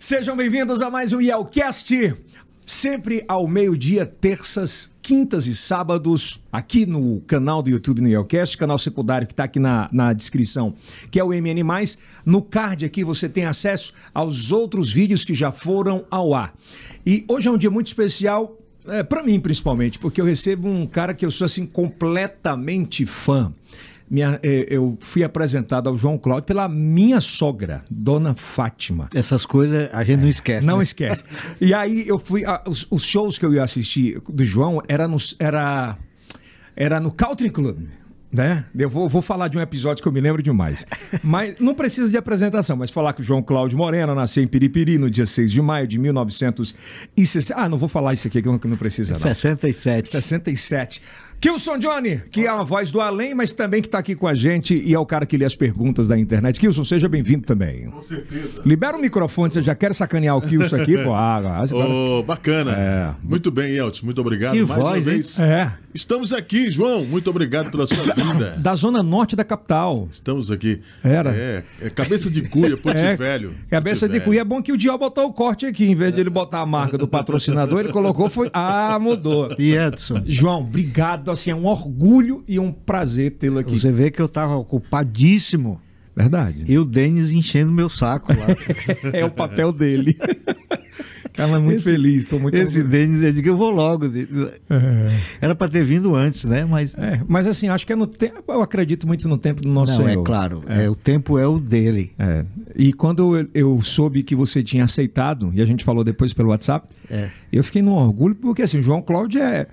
Sejam bem-vindos a mais um Yelcast, sempre ao meio-dia, terças, quintas e sábados, aqui no canal do YouTube no Yelcast, canal secundário que está aqui na, na descrição, que é o MN+. No card aqui você tem acesso aos outros vídeos que já foram ao ar. E hoje é um dia muito especial, é, para mim principalmente, porque eu recebo um cara que eu sou assim completamente fã minha, eh, eu fui apresentado ao João Cláudio pela minha sogra, Dona Fátima. Essas coisas a gente não esquece. Não né? esquece. E aí eu fui. a- os, os shows que eu ia assistir do João era no, era, era no Country Club. Né? Eu vou, vou falar de um episódio que eu me lembro demais. Mas não precisa de apresentação, mas falar que o João Cláudio Moreno nasceu em Piripiri no dia 6 de maio de 1960. Ah, não vou falar isso aqui que não, que não precisa, não. 67. 67. Kilson Johnny, que é a voz do além, mas também que está aqui com a gente e é o cara que lê as perguntas da internet. Kilson, seja bem-vindo também. Com certeza. Libera o microfone, você já quer sacanear o Kilson aqui, pô? Ah, agora- Oh, bacana. É. Muito bem, Elton. Muito obrigado Que mais voz, uma hein? vez. É, Estamos aqui, João. Muito obrigado pela sua vinda. da zona norte da capital. Estamos aqui. Era. É, é cabeça de cuia, Ponte É, Velho. Cabeça Ponte de Velho. cuia. É bom que o Dial botou o corte aqui. Em vez de ele botar a marca do patrocinador, ele colocou foi. Ah, mudou. E Edson, João, obrigado. Assim, é um orgulho e um prazer tê-lo aqui. você vê que eu tava ocupadíssimo. Verdade. E o Denis enchendo meu saco lá. É o papel dele. Cara, é muito feliz. Tô muito Esse. Denis, eu digo, eu vou logo. Era pra ter vindo antes, né? Mas. É, mas assim, acho que é no tempo. Eu acredito muito no tempo do nosso não, Senhor. é claro. É. o tempo é o dele. É. E quando eu, eu soube que você tinha aceitado, e a gente falou depois pelo WhatsApp, É. eu fiquei num orgulho, porque assim, o João Cláudio é.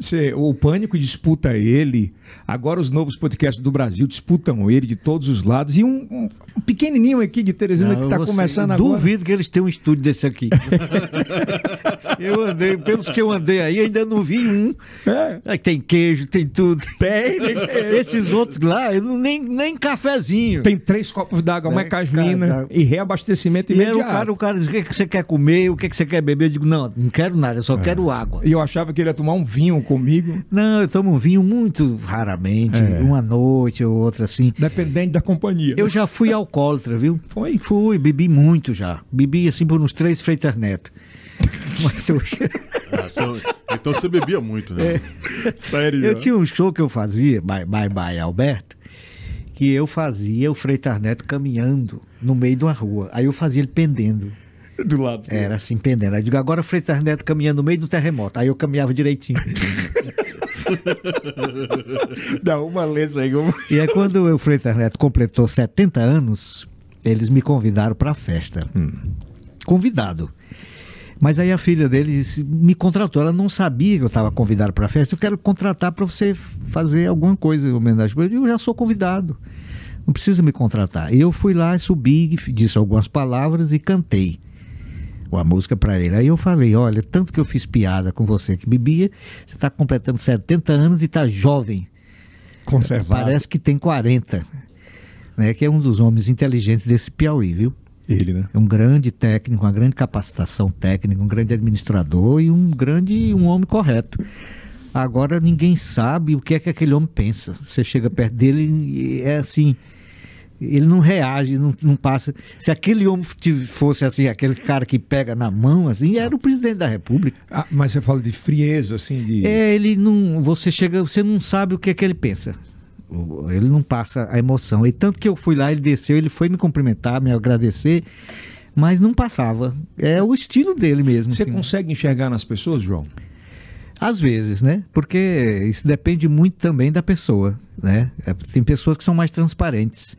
Você- o Pânico disputa ele, agora os novos podcasts do Brasil disputam ele de todos os lados, e um, um pequenininho aqui de Teresina que está começando agora. Duvido que eles tenham um estúdio desse aqui. eu andei, pelos que eu andei aí, ainda não vi um. É. Aí tem queijo, tem tudo. Tem, tem, Esses outros lá, eu não, nem, nem cafezinho. tem três copos d'água, uma É, casmina cara, e reabastecimento E era o imediato. cara, o cara diz, o que, que você quer comer, o que, que você quer beber? Eu digo, não, não quero nada, eu só quero água. E eu achava que ele ia tomar um vinho comigo, Não, eu tomo um vinho muito raramente, É. uma noite ou outra assim. dependente da companhia. Eu já fui alcoólatra, viu? Foi? Fui, bebi muito já. Bebi assim por uns três Freitas Neto. Mas eu, Ah, são- Então você bebia muito, É. né? Sério. eu tinha um show que eu fazia, Bye Bye, bye Alberto, que eu fazia o Freitas Neto caminhando no meio de uma rua. Aí eu fazia ele pendendo. Do lado. Era assim, pendendo. Aí eu digo, agora o Freitas Neto caminhando no meio do terremoto. Aí eu caminhava direitinho. Dá uma lesa aí. eu- e aí quando o Freitas Neto completou 70 anos, eles me convidaram para a festa. Convidado. Mas aí a filha dele me contratou. Ela não sabia que eu estava convidado para a festa. Eu quero contratar para você fazer alguma coisa em homenagem. Eu digo, eu já sou convidado. Não precisa me contratar. Eu fui lá, subi, disse algumas palavras e cantei uma música para ele. Aí eu falei, olha, tanto que eu fiz piada com você que bebia, você está completando 70 anos e está jovem. Conservado. Parece que tem 40. Né, que é um dos homens inteligentes desse Piauí, viu? Ele, né? É um grande técnico, uma grande capacitação técnica, um grande administrador e um grande um homem correto. Agora ninguém sabe o que é que aquele homem pensa. Você chega perto dele e é assim, ele não reage, não, não passa. Se aquele homem fosse assim, aquele cara que pega na mão, assim, era o presidente da República. Ah, mas você fala de frieza, assim, de. É, ele não. Você chega, você não sabe o que é que ele pensa. Ele não passa a emoção. E tanto que eu fui lá, ele desceu, ele foi me cumprimentar, me agradecer, mas não passava. É o estilo dele mesmo. Você assim. consegue enxergar nas pessoas, João? Às vezes, né? Porque isso depende muito também da pessoa, né? É, Tem pessoas que são mais transparentes.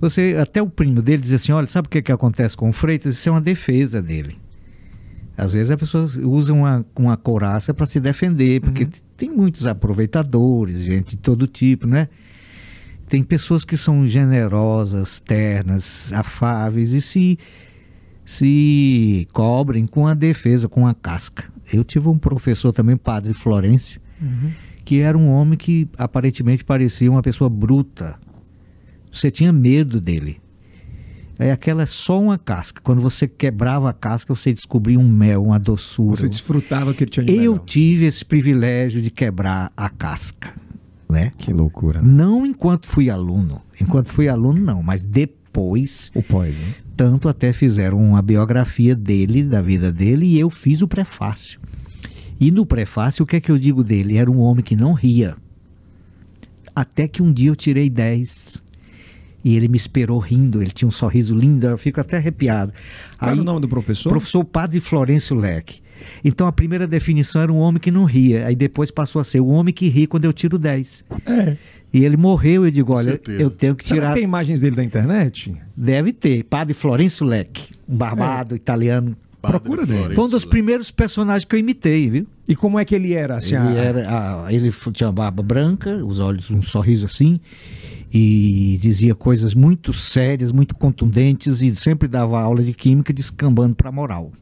Você, até o primo dele diz assim, olha, sabe o que, que acontece com o Freitas? Isso é uma defesa dele. Às vezes as pessoas usam uma, uma couraça para se defender, porque t- tem muitos aproveitadores, gente de todo tipo, né? Tem pessoas que são generosas, ternas, afáveis e se, se cobrem com a defesa, com a casca. Eu tive um professor também, padre Florencio, que era um homem que aparentemente parecia uma pessoa bruta. Você tinha medo dele. É aquela é só uma casca. Quando você quebrava a casca, você descobria um mel, uma doçura. Você desfrutava que ele tinha de Eu melhor. tive esse privilégio de quebrar a casca, né? Que loucura. Não enquanto fui aluno. Enquanto fui aluno, não. Mas depois O pós, né? Tanto até fizeram uma biografia dele, da vida dele, e eu fiz o prefácio. E no prefácio, o que é que eu digo dele? Era um homem que não ria. Até que um dia eu tirei 10. E ele me esperou rindo, ele tinha um sorriso lindo, eu fico até arrepiado. Qual era o nome do professor? Professor Padre Florencio Leque. Então a primeira definição era um homem que não ria, aí depois passou a ser o homem que ri quando eu tiro 10. É. E ele morreu, eu digo, olha, eu tenho que Será tirar. que tem imagens dele da internet? Deve ter. Padre Florencio Leque, um barbado italiano. Padre Procura dele. Florencio Foi um dos Leque. primeiros personagens que eu imitei, viu? E como é que ele era? Assim, Ele, a- era, ah, ele tinha barba branca, os olhos, um sorriso assim, e dizia coisas muito sérias, muito contundentes, e sempre dava aula de química descambando para moral.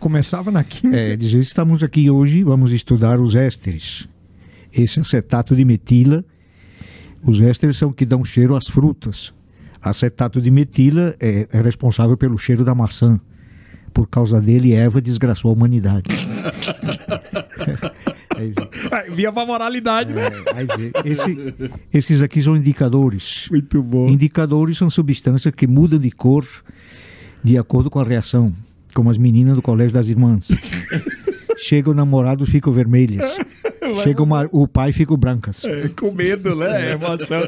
Começava na química. É, dizia, estamos aqui hoje, vamos estudar os ésteres. Esse acetato de metila, os ésteres são que dão cheiro às frutas. Acetato de metila é, é responsável pelo cheiro da maçã. Por causa dele, Eva desgraçou a humanidade. É. Ah, Via pra moralidade, né? É, dizer, esse- esses aqui são indicadores. Muito bom. Indicadores são substâncias que mudam de cor de acordo com a reação, como as meninas do colégio das irmãs. Chega o namorado, ficam vermelhas. Chega o, ma- o pai, ficam brancas. É, com medo, né? Emoção.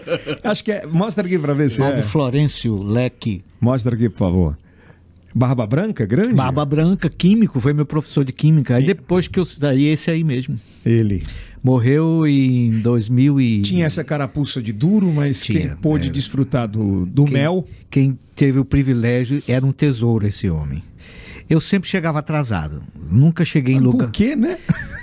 Acho que é. Mostra aqui pra ver se Padre é. Florencio Leque. Mostra aqui, por favor. Barba branca, grande? Barba branca, químico, foi meu professor de química. Aí depois que eu saí, esse aí mesmo. Ele. Morreu em 2000 e... Tinha essa carapuça de duro, mas Tinha, quem pôde era. desfrutar do, do Quem- mel. Quem teve o privilégio era um tesouro esse homem. Eu sempre chegava atrasado. Nunca cheguei em lugar. Por quê, né?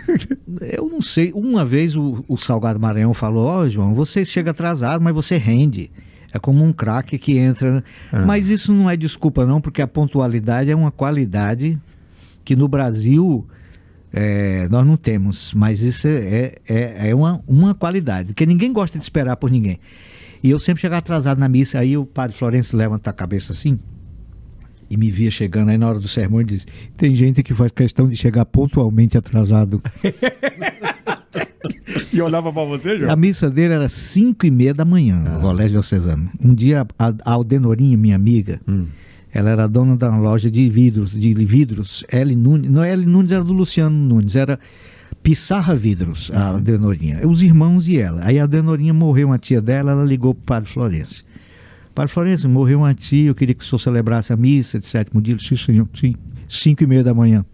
Eu não sei. Uma vez o, o Salgado Maranhão falou: Ó, João, você chega atrasado, mas você rende. É como um craque que entra. Mas isso não é desculpa, não, porque a pontualidade é uma qualidade que no Brasil é, nós não temos. Mas isso é, é, é uma, uma qualidade, porque ninguém gosta de esperar por ninguém. E eu sempre chegava atrasado na missa, aí o padre Florencio levanta a cabeça assim e me via chegando aí na hora do sermão e diz: Tem gente que faz questão de chegar pontualmente atrasado. E olhava pra você, A missa dele era 5 e meia da manhã, no Colégio Diocesano. Um dia, a, a Aldenorinha, minha amiga, ela era dona da loja de vidros, de vidros, L. Nunes, não L. Nunes era do Luciano Nunes, era Pissarra Vidros, a Aldenorinha. Os irmãos e ela. Aí a Aldenorinha morreu, uma tia dela, ela ligou pro padre Florencio. Padre Florencio, morreu uma tia, eu queria que o senhor celebrasse a missa de sétimo dia. Eu disse, Sim, senhor, sim. 5 e meia da manhã.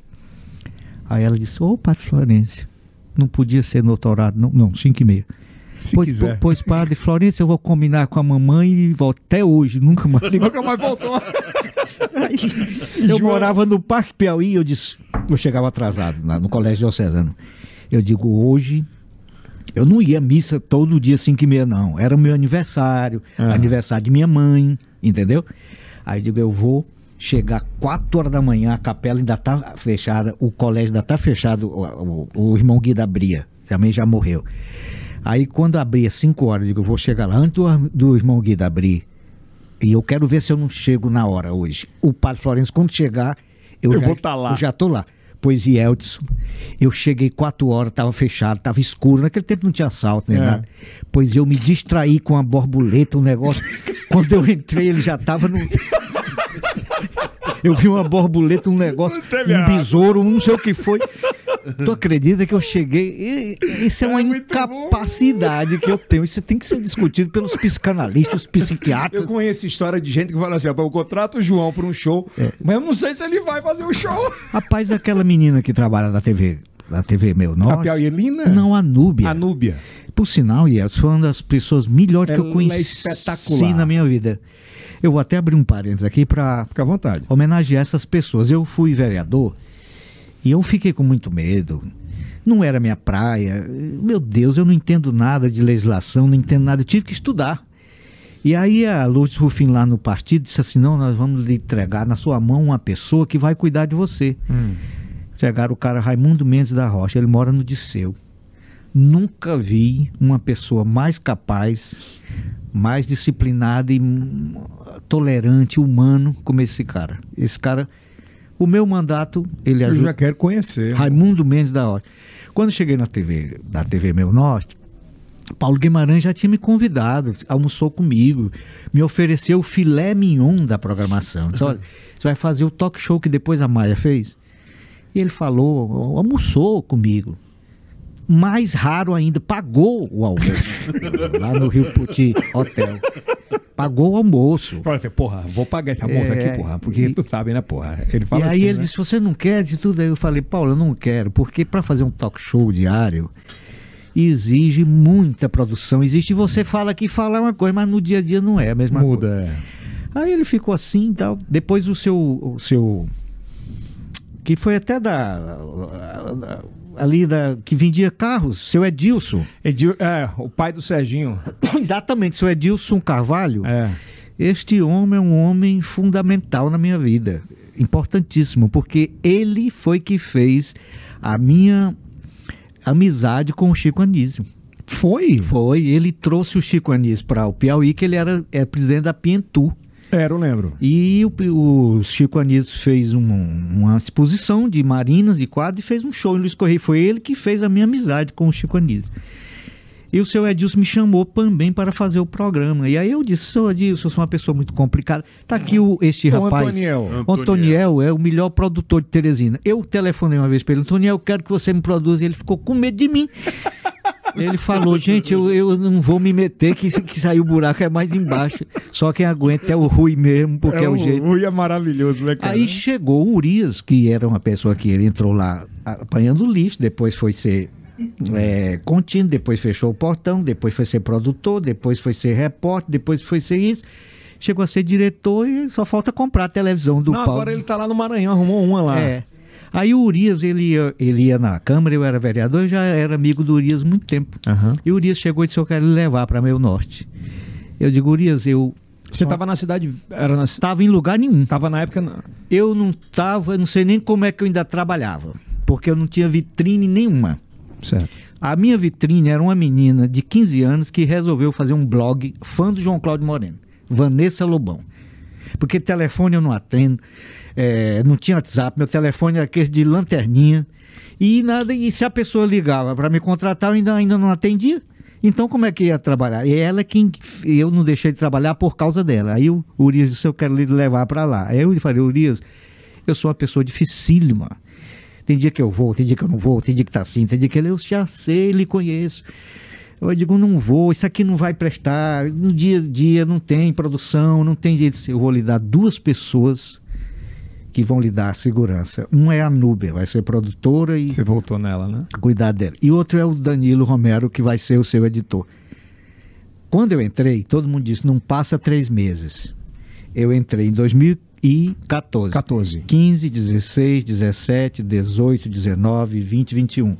Aí ela disse, ô padre Florencio, não podia ser no outro horário, não, não, 5 e meia. Se pois, quiser. po- Pois, padre Florencio, eu vou combinar com a mamãe e volto até hoje, nunca mais. Nunca mais voltou. Aí, eu João- morava no Parque Piauí, eu disse, eu chegava atrasado lá no Colégio Diocesano. Eu digo, hoje eu não ia à missa todo dia 5 e meia, não. Era o meu aniversário, Ah. aniversário de minha mãe, entendeu? Aí eu digo, eu vou chegar 4 horas da manhã, a capela ainda tá fechada, o colégio ainda tá fechado, o, o- o irmão Guida abria, também já morreu. Aí quando abria 5 horas, eu digo, eu vou chegar lá antes do, do irmão Guida abrir. E eu quero ver se eu não chego na hora hoje. O padre Florencio, quando chegar, eu, Eu já, vou tá lá. Eu já tô lá. Pois e Eldson, eu cheguei quatro horas, tava fechado, tava escuro. Naquele tempo não tinha assalto nem É. nada. Pois eu me distraí com a borboleta, um negócio. Quando eu entrei, ele já tava no. Eu vi uma borboleta, um negócio, um besouro, um não sei o que foi. Tu acredita que eu cheguei? Isso é uma É incapacidade que eu tenho. Isso tem que ser discutido pelos psicanalistas, Eu psiquiatras. conheço história de gente que fala assim: eu contrato o João para um show, É. mas eu não sei se ele vai fazer o show. Rapaz, aquela menina que trabalha na TV, na TV Meu A Norte. Piauielina? Não, a Núbia. A Núbia. Por sinal, Yeltsin, foi uma das pessoas melhores que eu Ela é conheci espetacular. na minha vida. Eu vou até abrir um parênteses aqui para Fica à vontade. homenagear essas pessoas. Eu fui vereador e eu fiquei com muito medo. Não era minha praia. Meu Deus, eu não entendo nada de legislação, não entendo nada. Eu tive que estudar. E aí a Lourdes Rufin lá no partido disse assim, não, nós vamos lhe entregar na sua mão uma pessoa que vai cuidar de você. Chegaram o cara Raimundo Mendes da Rocha, ele mora no Disseu. Nunca vi uma pessoa mais capaz, mais disciplinada e hum, tolerante, humano como esse cara. Esse cara, o meu mandato, ele Eu ajuda. já quero conhecer. Raimundo Mendes da Rocha. Quando cheguei na TV, da TV Meu Norte, Paulo Guimarães já tinha me convidado, almoçou comigo, me ofereceu o filé mignon da programação. Disse, olha, você vai fazer o talk show que depois a Maia fez? E ele falou, almoçou comigo. Mais raro ainda, pagou o almoço. lá no Rio Puti Hotel. Pagou o almoço. Olha, porra, vou pagar esse almoço É, aqui, porra. Porque e- tu sabe, né, porra? Ele fala e aí assim, ele né? disse: Você não quer de tudo? Aí eu falei: Paulo, eu não quero, porque para fazer um talk show diário exige muita produção. Existe você fala aqui, fala uma coisa, mas no dia a dia não é a mesma coisa. Muda, é. Aí ele ficou assim e tal. Depois o seu. O seu que foi até da. Ali da. Que vendia carros, seu Edilson. Edil, é, o pai do Serginho. Exatamente, seu Edilson Carvalho. É. Este homem é um homem fundamental na minha vida, importantíssimo, porque ele foi que fez a minha amizade com o Chico Anísio. Foi? Foi, ele trouxe o Chico Anísio para o Piauí, que ele era, é presidente da Pientu. Era, eu lembro. E o, o Chico Anísio fez um- uma exposição de marinas e quadros e fez um show em Luiz Correia. Foi ele que fez a minha amizade com o Chico Anísio. E o seu Edilson me chamou também para fazer o programa. E aí eu disse, seu Edilson, eu sou uma pessoa muito complicada. Tá aqui o, este O rapaz. Antoniel. O Antoniel é o melhor produtor de Teresina. Eu telefonei uma vez para ele, Antoniel, eu quero que você me produza. E ele ficou com medo de mim. Ele falou, gente, eu, eu não vou me meter, que, que saiu o buraco é mais embaixo. Só quem aguenta é o Rui mesmo, porque é, o jeito. Rui é maravilhoso, né, cara? Aí chegou o Urias, que era uma pessoa que ele entrou lá apanhando lixo, depois foi ser é, contínuo, depois fechou o portão, depois foi ser produtor, depois foi ser repórter, depois foi ser isso. Chegou a ser diretor e só falta comprar a televisão do Não, Paulo. agora ele tá lá no Maranhão, arrumou uma lá. É. Aí o Urias, ele ia, ele ia na Câmara, eu era vereador, eu já era amigo do Urias há muito tempo. Aham. E o Urias chegou e disse, eu quero levar para meu norte. Eu digo, Urias, eu Você tava na cidade. Era na, estava em lugar nenhum. tava na época. na- Eu não estava, não sei nem como é que eu ainda trabalhava, porque eu não tinha vitrine nenhuma. Certo. A minha vitrine era uma menina de 15 anos que resolveu fazer um blog fã do João Cláudio Moreno, Vanessa Lobão. Porque telefone eu não atendo, é, não tinha WhatsApp, meu telefone era aquele de lanterninha. E nada, e se a pessoa ligava para me contratar, eu ainda, ainda não atendia. Então como é que ia trabalhar? E ela é quem eu não deixei de trabalhar por causa dela. Aí o Urias disse, eu quero lhe levar para lá. Aí eu falei, Urias, eu sou uma pessoa dificílima. Tem dia que eu vou, tem dia que eu não vou, tem dia que tá assim, tem dia que ele, eu já sei, lhe conheço. Eu digo, não vou, isso aqui não vai prestar. No dia a dia não tem produção, não tem jeito. Eu vou lhe dar duas pessoas que vão lhe dar segurança. Um é a Núbia, vai ser produtora e Você voltou nela, né? cuidar dela. E outro é o Danilo Romero, que vai ser o seu editor. Quando eu entrei, todo mundo disse, não passa três meses. Eu entrei em 2014. 14. 15, 16, 17, 18, 19, 20, 21.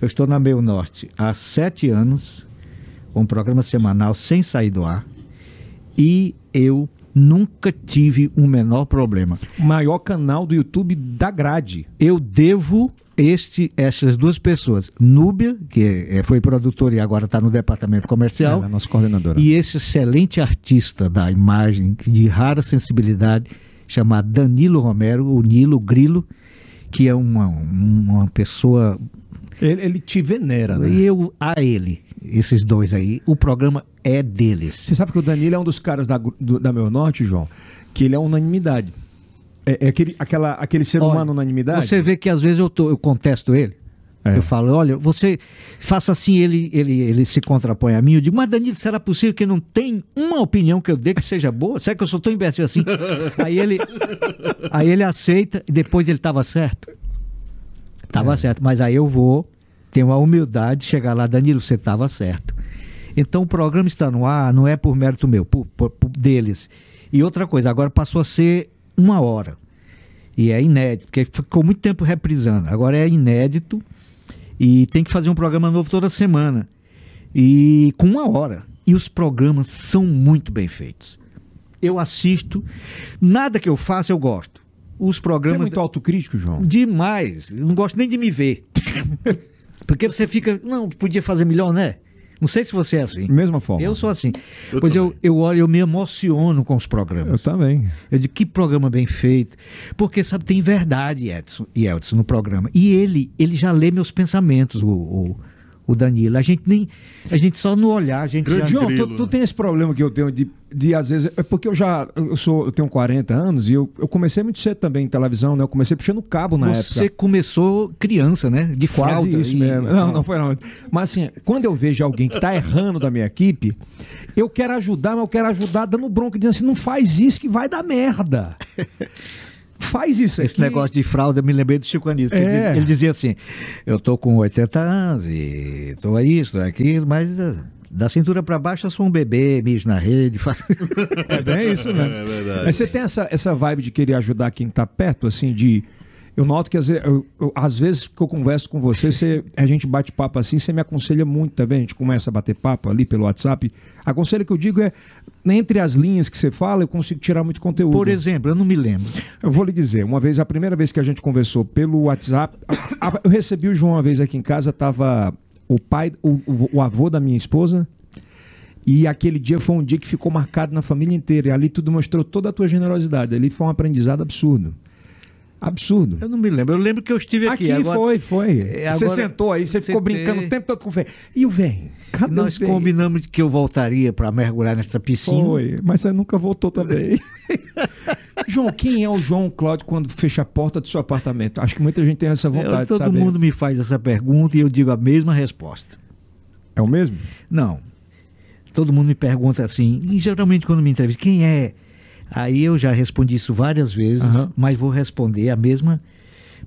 Eu estou na Meio Norte há sete anos, com um programa semanal sem sair do ar, e eu nunca tive um menor problema. Maior canal do YouTube da grade. Eu devo este, essas duas pessoas, Núbia, que é- foi produtora e agora está no departamento comercial, é nossa coordenadora. e esse excelente artista da imagem, de rara sensibilidade, chamado Danilo Romero, o Nilo Grilo, que é uma, uma pessoa. Ele, ele te venera, né? E eu a ele, esses dois aí, o programa é deles. Você sabe que o Danilo é um dos caras da, do- da Meu Norte, João, que ele é unanimidade. É, é aquele, aquela, aquele ser Olha, humano unanimidade. Você vê que às vezes eu, tô- eu contesto ele. É. Eu falo, olha, você faça assim, ele, ele, ele se contrapõe a mim. Eu digo, mas Danilo, será possível que não tem uma opinião que eu dê que seja boa? Será que eu sou tão imbecil assim? aí, ele, aí ele aceita e depois ele estava certo. Estava certo, mas aí eu vou, tenho a humildade de chegar lá, Danilo, você estava certo. Então o programa está no ar, não é por mérito meu, por, por- por deles. E outra coisa, agora passou a ser uma hora. E é inédito, porque ficou muito tempo reprisando. Agora é inédito e tem que fazer um programa novo toda semana. E com uma hora. E os programas são muito bem feitos. Eu assisto, nada que eu faça eu gosto. Os Você é programas. muito autocrítico, João. Demais. Eu não gosto nem de me ver. Porque você fica. Não, podia fazer melhor, né? Não sei se você é assim. Mesma forma. Eu sou assim. Eu pois eu, eu olho, eu me emociono com os programas. Eu também. Eu digo, que programa bem feito. Porque, sabe, tem verdade, Edson e Edson, no programa. E ele, ele já lê meus pensamentos, o, o, o Danilo. A gente nem. A gente só no olhar, a gente Grande já. João, tu, tu tem esse problema que eu tenho de, de às vezes. É porque eu já. Eu, sou, eu tenho 40 anos e eu, eu comecei muito cedo também em televisão, né? Eu comecei puxando cabo na Você época. começou criança, né? De Quase fralda. isso e- mesmo. Não, não foi não. Mas assim, quando eu vejo alguém que tá errando da minha equipe, eu quero ajudar, mas eu quero ajudar dando bronca, dizendo assim: não faz isso que vai dar merda. Faz isso Esse aqui. negócio de fralda, eu me lembrei do Chico Anísio. que Ele, É. diz- ele dizia assim: Eu tô com 80 anos e tô isso, tô aquilo, mas eh, da cintura para baixo eu sou um bebê, mijo na rede. faço- É bem isso mesmo. É verdade. Mas você tem essa, essa vibe de querer ajudar quem tá perto, assim, de. Eu noto que às vezes, eu- eu- às vezes que eu converso com você, você, a gente bate papo assim, você me aconselha muito também. A gente começa a bater papo ali pelo WhatsApp. Aconselho que eu digo é, entre as linhas que você fala, eu consigo tirar muito conteúdo. Por exemplo, eu não me lembro. Eu vou lhe dizer, uma vez, a primeira vez que a gente conversou pelo WhatsApp, a- a- eu recebi o João uma vez aqui em casa, tava o pai, o, o- o avô da minha esposa, e aquele dia foi um dia que ficou marcado na família inteira, e ali tudo mostrou toda a tua generosidade, ali foi um aprendizado absurdo. Absurdo. Eu não me lembro. Eu lembro que eu estive aqui. Aqui agora, foi, foi. É, você agora- sentou aí, você ficou sentei. brincando o tempo todo com o velho. E o velho? Cadê Nós o combinamos que eu voltaria para mergulhar nessa piscina. Foi, mas você nunca voltou também. João, quem é o João Cláudio quando fecha a porta do seu apartamento? Acho que muita gente tem essa Eu- vontade de todo saber. mundo me faz essa pergunta e eu digo a mesma resposta. É o mesmo? Não. Todo mundo me pergunta assim, e geralmente quando me entrevista, quem é? Aí eu já respondi isso várias vezes, Aham. mas vou responder a mesma,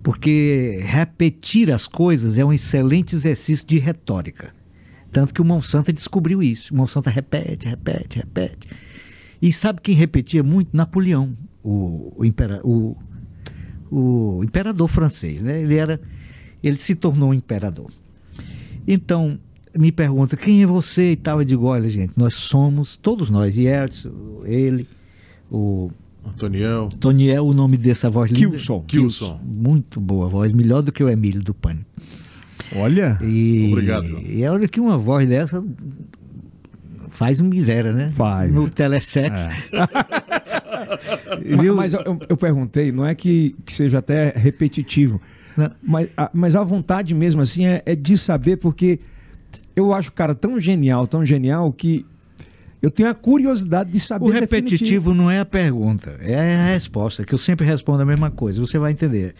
porque repetir as coisas é um excelente exercício de retórica. Tanto que o Monsanto descobriu isso. O Monsanto repete, repete, repete. E sabe quem repetia muito? Napoleão, o, o, impera- o- o imperador francês, né? Ele era, ele se tornou um imperador. Então, me pergunta, quem é você e tal? Eu digo, olha, gente, nós somos, todos nós, Yeltsin, ele, o Antoniel. Toniel, o nome dessa voz linda. Kilson. Kilson. Muito boa voz, melhor do que o Emílio do Pânico. Olha. E, Obrigado. E olha que uma voz dessa faz um miséria, né? Faz. No telesex. Ma- Viu? Mas eu, eu- eu perguntei, não é que, que seja até repetitivo, Não. mas a, mas a vontade mesmo assim é, é de saber, porque eu acho o cara tão genial, tão genial, que eu tenho a curiosidade de saber. O definitivo. repetitivo não é a pergunta, é a resposta, que eu sempre respondo a mesma coisa. Você vai entender.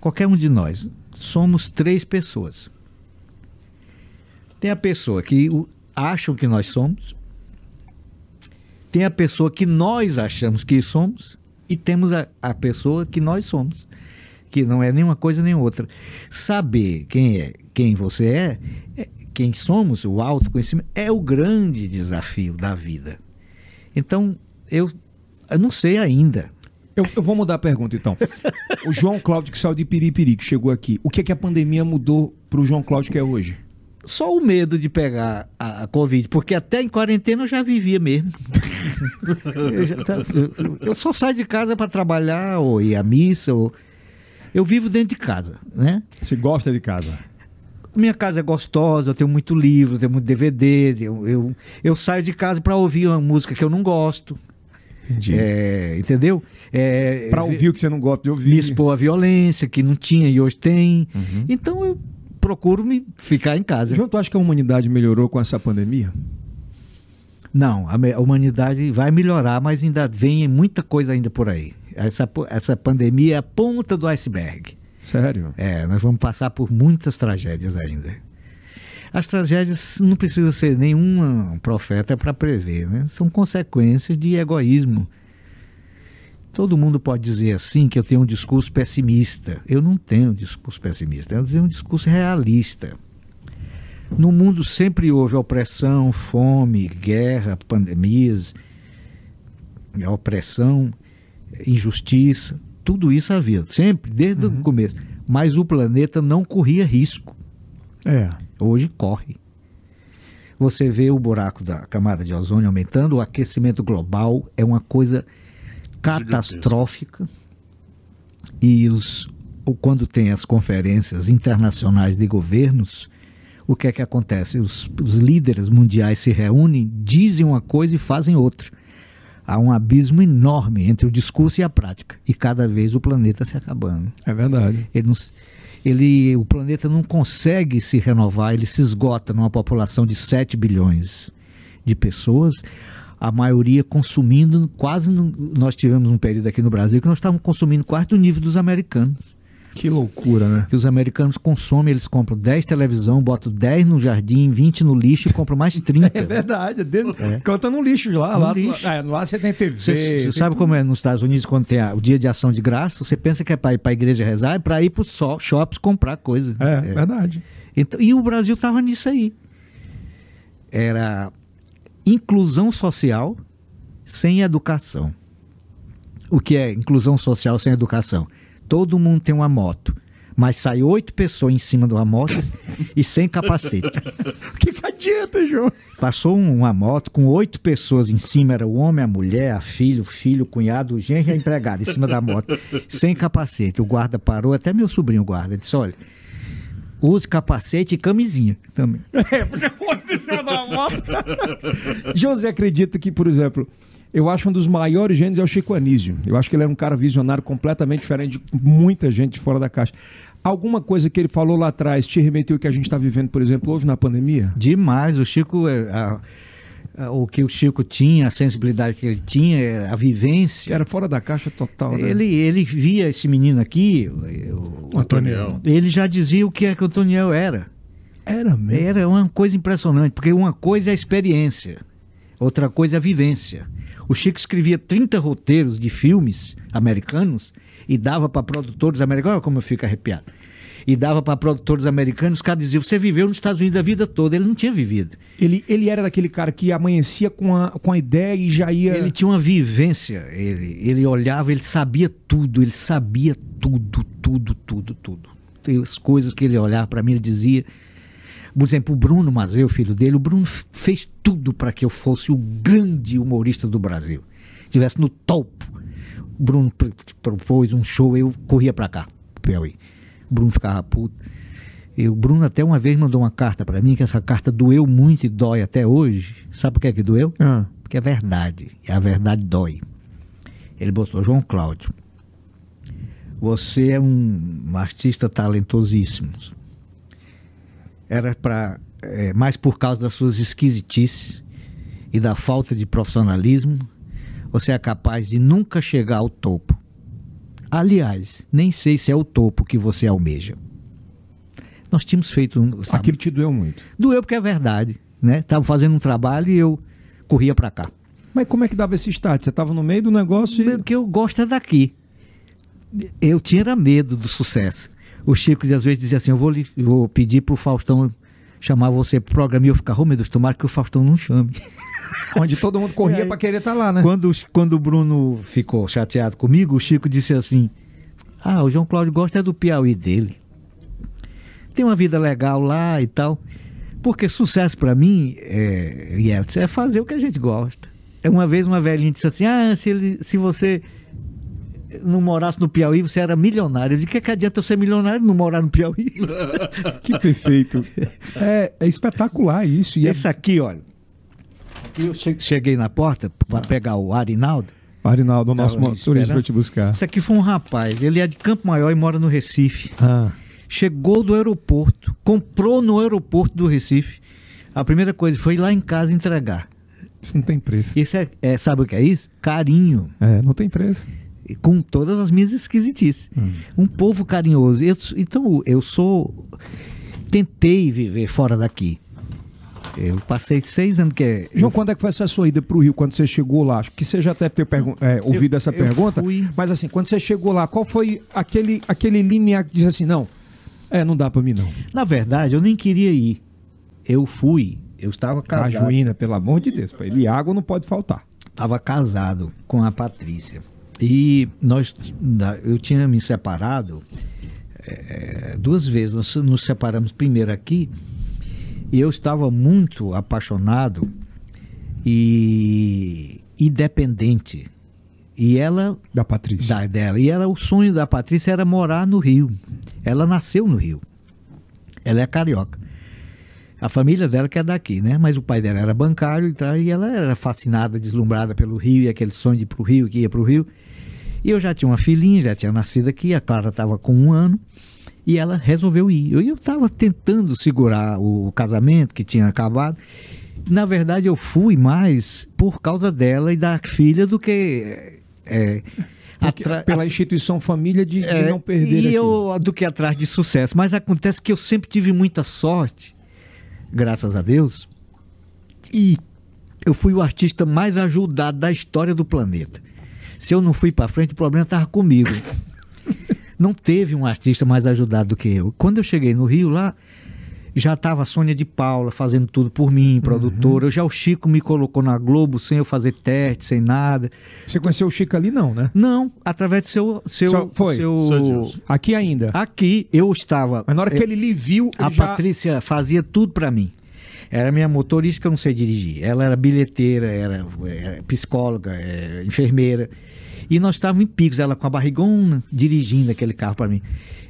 Qualquer um de nós somos três pessoas. Tem a pessoa que o- acham que nós somos, tem a pessoa que nós achamos que somos e temos a, a pessoa que nós somos, que não é nenhuma coisa nem outra. Saber quem é, quem você é, é quem somos, o autoconhecimento é o grande desafio da vida. Então, eu, eu não sei ainda. Eu, eu vou mudar a pergunta então. o João Cláudio que saiu de Piripiri, que chegou aqui, o que é que a pandemia mudou para o João Cláudio que é hoje? Só o medo de pegar a, a Covid, porque até em quarentena eu já vivia mesmo. eu, já tá- eu- eu só saio de casa para trabalhar ou ir à missa. Ou... Eu vivo dentro de casa, né? Você gosta de casa? Minha casa é gostosa, eu tenho muito livro, tenho muito DVD. Eu, eu, eu saio de casa para ouvir uma música que eu não gosto. Entendi. É, entendeu? É, para ouvir o que você não gosta de ouvir. me expor à violência, que não tinha e hoje tem. Uhum. Então eu procuro me ficar em casa. João, tu acha que a humanidade melhorou com essa pandemia? Não, a, a humanidade vai melhorar, mas ainda vem muita coisa ainda por aí. Essa, essa pandemia é a ponta do iceberg. Sério? É, nós vamos passar por muitas tragédias ainda. As tragédias não precisa ser nenhum profeta para prever, né? São consequências de egoísmo. Todo mundo pode dizer assim que eu tenho um discurso pessimista. Eu não tenho um discurso pessimista, eu tenho um discurso realista. No mundo sempre houve opressão, fome, guerra, pandemias, opressão, injustiça, tudo isso havia, sempre, desde o começo. Mas o planeta não corria risco. É. Hoje corre. Você vê o buraco da camada de ozônio aumentando, o aquecimento global é uma coisa catastrófica. E os, quando tem as conferências internacionais de governos, o que é que acontece? Os, os líderes mundiais se reúnem, dizem uma coisa e fazem outra. Há um abismo enorme entre o discurso e a prática. E cada vez o planeta se acabando. É verdade. Ele não ele, o planeta não consegue se renovar, ele se esgota numa população de 7 bilhões de pessoas, a maioria consumindo quase. nós tivemos um período aqui no Brasil que nós estávamos consumindo quase do nível dos americanos. Que loucura, né? Que os americanos consomem, eles compram 10 televisão, botam 10 no jardim, 20 no lixo e compram mais 30. É verdade, é dentro, canta no lixo lá. No lá, lixo. é, lá você tem TV. Você, você sabe tudo. como é nos Estados Unidos quando tem a- o dia de ação de graça? Você pensa que é para ir para a igreja rezar, é para ir para os shops comprar coisa. É, verdade. Então, e o Brasil estava nisso aí. Era inclusão social sem educação. O que é inclusão social sem educação? Todo mundo tem uma moto, mas sai oito pessoas em cima de uma moto e sem capacete. O que, que adianta, João? Passou um- uma moto com oito pessoas em cima, era o homem, a mulher, a filho, o filho, o cunhado, o genro e a empregada em cima da moto, sem capacete. O guarda parou, até meu sobrinho guarda, disse, olha, use capacete e camisinha também. É, porque foi em cima da moto. José acredita que, por exemplo, eu acho um dos maiores gênios é o Chico Anísio. Eu acho que ele era um cara visionário completamente diferente de muita gente fora da caixa. Alguma coisa que ele falou lá atrás te remeteu que a gente está vivendo, por exemplo, houve na pandemia? Demais, o Chico, é, a- a- o que o Chico tinha, a sensibilidade que ele tinha, é, a vivência. Era fora da caixa total, né? Ele, ele via esse menino aqui, o- Antoniel. ele já dizia o que é que o Antoniel era. Era mesmo. Era uma coisa impressionante, porque uma coisa é a experiência, outra coisa é a vivência. O Chico escrevia 30 roteiros de filmes americanos e dava para produtores americanos, olha como eu fico arrepiado. E dava para produtores americanos, os caras diziam: Você viveu nos Estados Unidos a vida toda. Ele não tinha vivido. Ele, ele era daquele cara que amanhecia com a, com a ideia e já ia. Ele tinha uma vivência, ele, ele olhava, ele sabia tudo, ele sabia tudo, tudo, tudo, tudo. Tem as coisas que ele olhava para mim, ele dizia. Por exemplo, o Bruno Mazeu, filho dele, o Bruno fez tudo para que eu fosse o grande humorista do Brasil. Estivesse no topo. O Bruno pr- propôs um show, eu corria para cá, Piauí. O Bruno ficava puto. E o Bruno até uma vez mandou uma carta para mim, que essa carta doeu muito e dói até hoje. Sabe por que é que doeu? Ah, Porque é verdade. E a verdade dói. Ele botou João Cláudio. Você é um artista talentosíssimo. Era para. mais por causa das suas esquisitices e da falta de profissionalismo, você é capaz de nunca chegar ao topo. Aliás, nem sei se é o topo que você almeja. Nós tínhamos feito um. sabe, aquilo te doeu muito. Doeu porque é verdade, né? Tava fazendo um trabalho e eu corria para cá. Mas como é que dava esse start? Você estava no meio do negócio e. Porque eu gosto é daqui. Eu tinha medo do sucesso. O Chico às vezes dizia assim: Eu vou, lhe- vou pedir pro Faustão chamar você pro programa e eu ficava, oh meu Deus, tomara que o Faustão não chame. Onde todo mundo corria É. pra querer estar lá, né? quando, o- quando o Bruno ficou chateado comigo, o Chico disse assim: Ah, o João Cláudio gosta é do Piauí dele. Tem uma vida legal lá e tal. Porque sucesso pra mim, é, Yeltsin, é fazer o que a gente gosta. É Uma vez uma velhinha disse assim: Ah, se, ele, se você não morasse no Piauí, você era milionário. De que, que adianta eu ser milionário e não morar no Piauí? Que perfeito. É, é espetacular isso. E é... Esse aqui, olha. Aqui eu che- cheguei na porta para pegar o Arinaldo. Arinaldo, o nosso motorista foi te buscar. Esse aqui foi um rapaz, ele é de Campo Maior e mora no Recife. Ah, Chegou do aeroporto, comprou no aeroporto do Recife. A primeira coisa foi ir lá em casa entregar. isso não tem preço. Isso é, é- sabe o que é isso? Carinho, É, não tem preço. Com todas as minhas esquisitices. Um povo carinhoso. Eu- então eu sou, tentei viver fora daqui. Eu passei seis anos que é. João, eu- quando é que foi essa sua ida pro Rio, quando você chegou lá? Acho que você já deve ter pergun- é, ouvido essa eu pergunta. fui- Mas assim, quando você chegou lá, qual foi aquele, aquele limiar que diz assim, não, é, não dá pra mim não. Na verdade, eu nem queria ir. Eu fui. Eu estava casado. Cajuína, pelo amor de Deus. Pra ele água não pode faltar. estava casado com a Patrícia. E nós, eu tinha me separado eh, duas vezes. Nós nos separamos primeiro aqui e eu estava muito apaixonado e independente. E ela Da Patrícia. da dela. E era o sonho da Patrícia era morar no Rio. Ela nasceu no Rio. Ela é carioca. A família dela que é daqui, né? Mas o pai dela era bancário e tal, e ela era fascinada, deslumbrada pelo Rio e aquele sonho de ir pro Rio, que ia pro Rio. E eu já tinha uma filhinha, já tinha nascido aqui, a Clara estava com um ano. E ela resolveu ir. Eu estava tentando segurar o casamento que tinha acabado. Na verdade, eu fui mais por causa dela e da filha do que. é, atra- pela instituição família de, de é, não perder e eu do que atrás de sucesso. Mas acontece que eu sempre tive muita sorte, graças a Deus, e eu fui o artista mais ajudado da história do planeta. Se eu não fui para frente, o problema estava comigo. não teve um artista mais ajudado do que eu. Quando eu cheguei no Rio lá, já estava a Sônia de Paula fazendo tudo por mim, produtora. Já o Chico me colocou na Globo sem eu fazer teste, sem nada. Você conheceu o Chico ali, não, né? Não, através do seu. seu, Só foi? seu-. Aqui ainda. Aqui eu estava. Mas na hora que ele lhe viu, A já... Patrícia fazia tudo pra mim. Era minha motorista que eu não sei dirigir. Ela era bilheteira, era, é, psicóloga, é, enfermeira. E nós estávamos em picos, ela com a barrigona dirigindo aquele carro pra mim.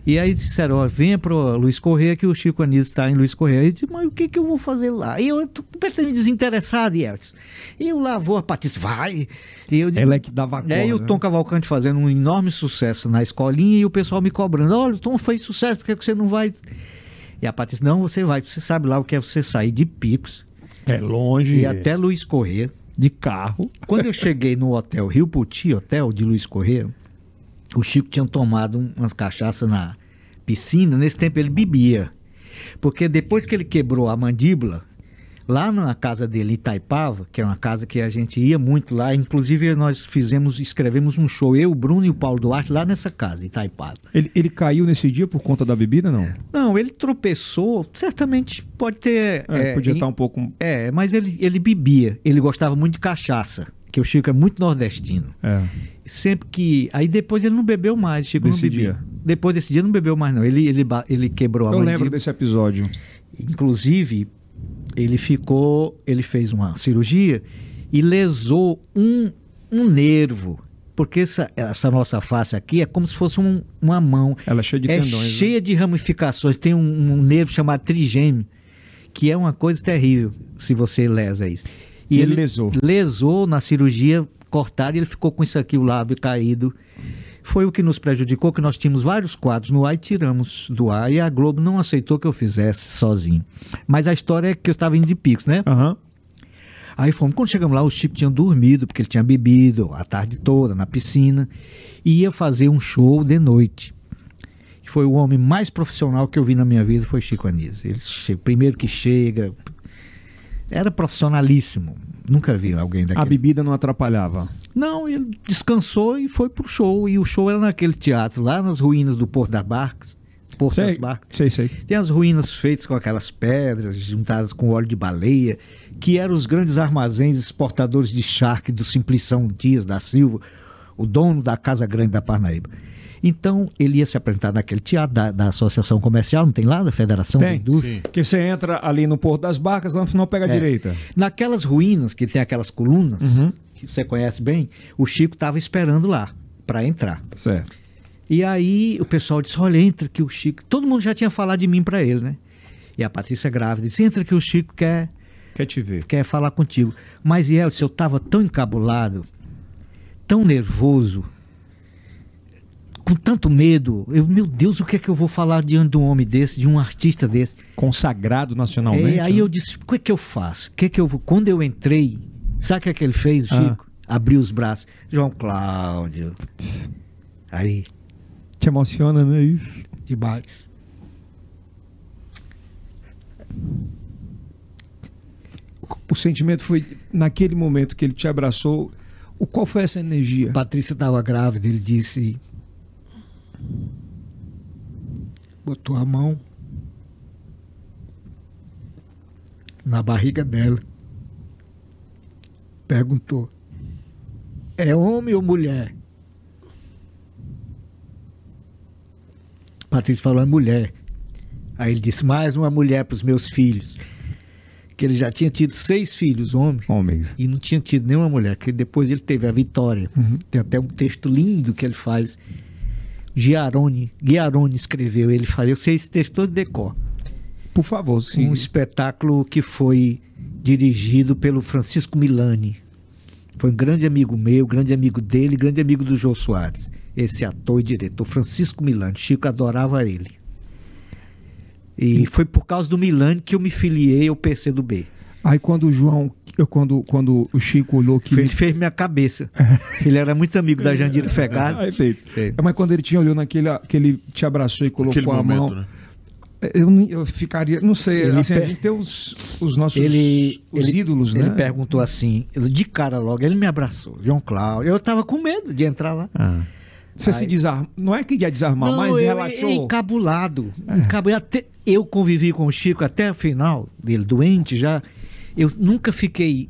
E aí disseram, ó, venha pro Luiz Correia que o Chico Anísio está em Luiz Correia. Eu disse, mas o que que eu vou fazer lá? E eu tô completamente desinteressado, Yeltsin. E eu lá vou, a Patrícia, vai. E eu Ela é que dava a é, e o Tom né? Cavalcante fazendo um enorme sucesso na escolinha e o pessoal me cobrando. Olha, o Tom fez sucesso, por que você não vai? E a Patrícia, não, você vai, você sabe lá o que é você sair de Picos É longe. e até Luiz Corrêa. de carro. Quando eu cheguei no hotel Rio Puti, hotel de Luiz Corrêa, o Chico tinha tomado um- umas cachaças na piscina, nesse tempo ele bebia. Porque depois que ele quebrou a mandíbula, lá na casa dele em Itaipava, que é uma casa que a gente ia muito lá, inclusive nós fizemos, escrevemos um show, eu, o Bruno e o Paulo Duarte, lá nessa casa, em Itaipava. Ele, ele caiu nesse dia por conta da bebida, não? Não, ele tropeçou, certamente pode ter... É, é, podia em- estar um pouco. É, mas ele, ele bebia, ele gostava muito de cachaça, que o Chico é muito nordestino. É. Sempre que. Aí depois ele não bebeu mais, Chico Desse não bebia. dia? Depois desse dia não bebeu mais, não. Ele, ele, ele quebrou a Eu mandíbula. lembro desse episódio. Inclusive, ele ficou. Ele fez uma cirurgia e lesou um, um nervo. Porque essa, essa nossa face aqui é como se fosse um- uma mão. Ela é cheia de é tendões. né? cheia de ramificações. Tem um, um nervo chamado trigêmeo, que é uma coisa terrível se você lesa isso. E ele lesou. Lesou na cirurgia, cortaram e ele ficou com isso aqui, o lábio caído. Foi o que nos prejudicou, que nós tínhamos vários quadros no ar e tiramos do ar. E a Globo não aceitou que eu fizesse sozinho. Mas a história é que eu estava indo de picos, né? Aham. Aí fomos, quando chegamos lá, o Chico tinha dormido, porque ele tinha bebido a tarde toda na piscina, e ia fazer um show de noite. Foi o homem mais profissional que eu vi na minha vida, foi Chico Anísio. Ele primeiro que chega, era profissionalíssimo. Nunca vi alguém A daquele. bebida não atrapalhava. Não, ele descansou e foi pro show. E o show era naquele teatro, lá nas ruínas do Porto das Barcas. Porto das Sei, Barcas. sei, sei. Tem as ruínas feitas com aquelas pedras juntadas com óleo de baleia, que eram os grandes armazéns exportadores de charque do Simplição Dias da Silva, o dono da Casa Grande da Parnaíba. Então, ele ia se apresentar naquele teatro da, da Associação Comercial, não tem lá? Da Federação da Tem. Indústria. Sim. Porque você entra ali no Porto das Barcas, lá no final pega a É. direita. Naquelas ruínas que tem aquelas colunas, Uhum. que você conhece bem, o Chico estava esperando lá para entrar. Certo. E aí o pessoal disse: Olha, entra que o Chico. Todo mundo já tinha falado de mim para ele, né? E a Patrícia grávida disse: Entra que o Chico quer, Quer te ver. quer falar contigo. Mas, Yeltsin, eu estava tão encabulado, tão nervoso, com tanto medo. Eu, meu Deus, o que é que eu vou falar diante de um homem desse, de um artista desse? Consagrado nacionalmente. É, aí né? eu disse: O que é que eu faço? O que é que eu vou. Quando eu entrei, sabe o que é que ele fez, Ah. Chico? Abriu os braços. João Cláudio. Aí, Te emociona, não é isso? demais. O sentimento foi naquele momento que ele te abraçou. O qual foi essa energia? Patrícia estava grávida, ele disse. Botou a mão na barriga dela. Perguntou: É homem ou mulher? Patrícia falou: É mulher. Aí ele disse: Mais uma mulher para os meus filhos. Que ele já tinha tido seis filhos, homens. Homens. E não tinha tido nenhuma mulher, que depois ele teve a vitória. Tem até um texto lindo que ele faz. Giarone, Giarone escreveu, ele fala, eu sei esse texto todo de decor. Por favor, sim. Um espetáculo que foi dirigido pelo Francisco Milani. Foi um grande amigo meu, grande amigo dele, grande amigo do Jô Soares. Esse ator e diretor, Francisco Milani. Chico adorava ele. E foi por causa do Milani que eu me filiei ao PC do B. Aí quando o João, eu- quando, quando o Chico olhou que. Ele fez minha cabeça. Ele era muito amigo da Jandira. Aí, feito. É. É, Mas quando ele tinha olhou naquele, que ele te abraçou e colocou Aquele a momento, mão, né? eu, eu ficaria, não sei, Ele assim, a per- gente tem os, os nossos Ele, os ele- ídolos, ele né? perguntou assim, de cara logo, ele me abraçou, João Cláudio. Eu tava com medo de entrar lá. Você se Aí- desarma, não é que ia desarmar, Não, mas eu, relaxou. É. eu encabulado. encabulado. Até- eu convivi com o Chico até o final dele, doente já. Eu nunca fiquei.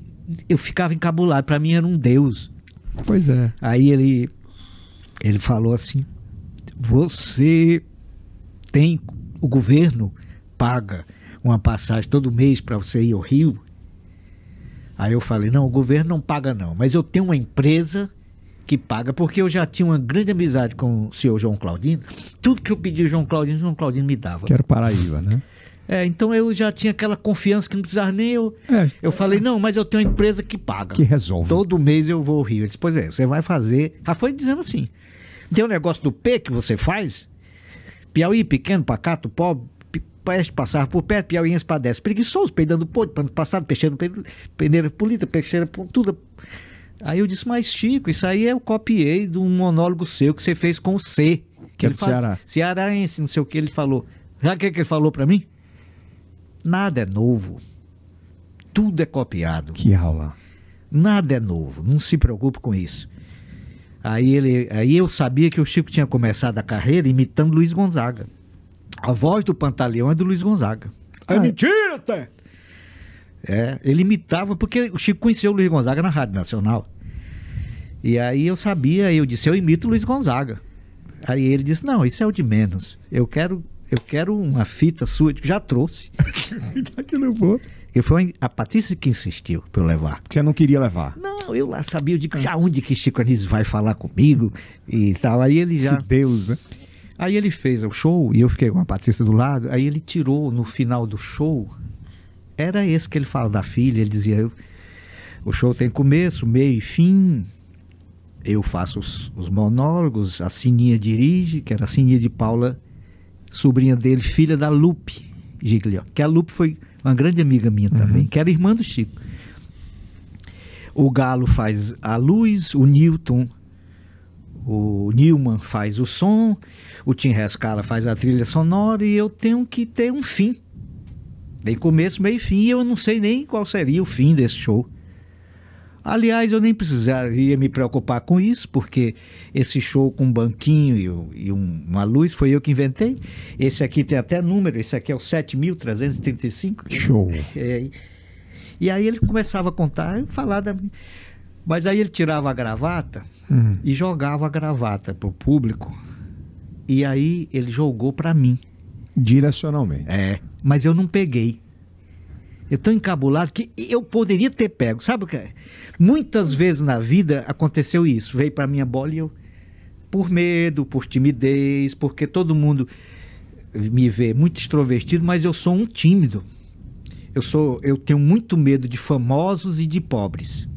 Eu ficava encabulado. Pra mim era um deus. Pois é. Aí ele, ele falou assim: Você tem. O governo paga uma passagem todo mês para você ir ao Rio? Aí eu falei: Não, o governo não paga, não. Mas eu tenho uma empresa que paga, porque eu já tinha uma grande amizade com o senhor João Claudino. Tudo que eu pedi ao João Claudino, o João Claudino me dava. Quero Paraíba, né? É, então eu já tinha aquela confiança que não precisava nem eu. É. Eu falei: Não, mas eu tenho uma empresa que paga. Que resolve. Todo mês eu vou ao Rio. Ele disse, pois é, você vai fazer. Já foi dizendo assim. Tem um negócio do P que você faz. Piauí, pequeno, pacato, pobre, peste passar por perto, piauiense padece. Preguiçoso, peidando podre, pano passado, peixeiro, pe- peneira polida, peixeira pontuda. Aí eu disse, mas Chico, isso aí eu copiei de um monólogo seu que você fez com o C. Que é ele do faz- Ceará. Cearense, não sei o que ele falou. O que, que ele falou pra mim? Nada é novo. Tudo é copiado. Que aula. Nada é novo, não se preocupe com isso. Aí, ele, aí eu sabia que o Chico tinha começado a carreira imitando Luiz Gonzaga. A voz do Pantaleão é do Luiz Gonzaga. É mentira, até. É, ele imitava, porque o Chico conheceu o Luiz Gonzaga na Rádio Nacional. E aí eu sabia, eu disse, eu imito o Luiz Gonzaga. Aí ele disse, não, isso é o de menos. Eu quero, eu quero uma fita sua, já trouxe. que não vou. E foi a Patrícia que insistiu para eu levar. Você não queria levar. Não, eu lá sabia, eu digo, já onde que Chico Anísio vai falar comigo e tal. Aí ele já. Se Deus, né? Aí ele fez o show e eu fiquei com a Patrícia do lado. Aí ele tirou no final do show. Era esse que ele fala da filha. Ele dizia: eu, o show tem começo, meio e fim. Eu faço os, os monólogos, a Sininha dirige, que era a Sininha de Paula, sobrinha dele, filha da Lupe Giglio. Que a Lupe foi uma grande amiga minha também, que era irmã do Chico. O Galo faz a luz, o Newton, o Newman faz o som, o Tim Rescala faz a trilha sonora e eu tenho que ter um fim. Tem começo, meio e fim, e eu não sei nem qual seria o fim desse show. Aliás, eu nem precisaria me preocupar com isso, porque esse show com um banquinho e, e um- uma luz foi eu que inventei. Esse aqui tem até número, esse aqui é o 7.335. Show. É, e aí ele começava a contar e falar da. Mas aí ele tirava a gravata Hum. e jogava a gravata pro público. E aí ele jogou para mim. Direcionalmente. É. Mas eu não peguei. Eu tô encabulado que eu poderia ter pego. Sabe o que é? Muitas vezes na vida aconteceu isso. Veio pra minha bola e eu. Por medo, por timidez, porque todo mundo me vê muito extrovertido, mas eu sou um tímido. Eu sou, eu tenho muito medo de famosos e de pobres.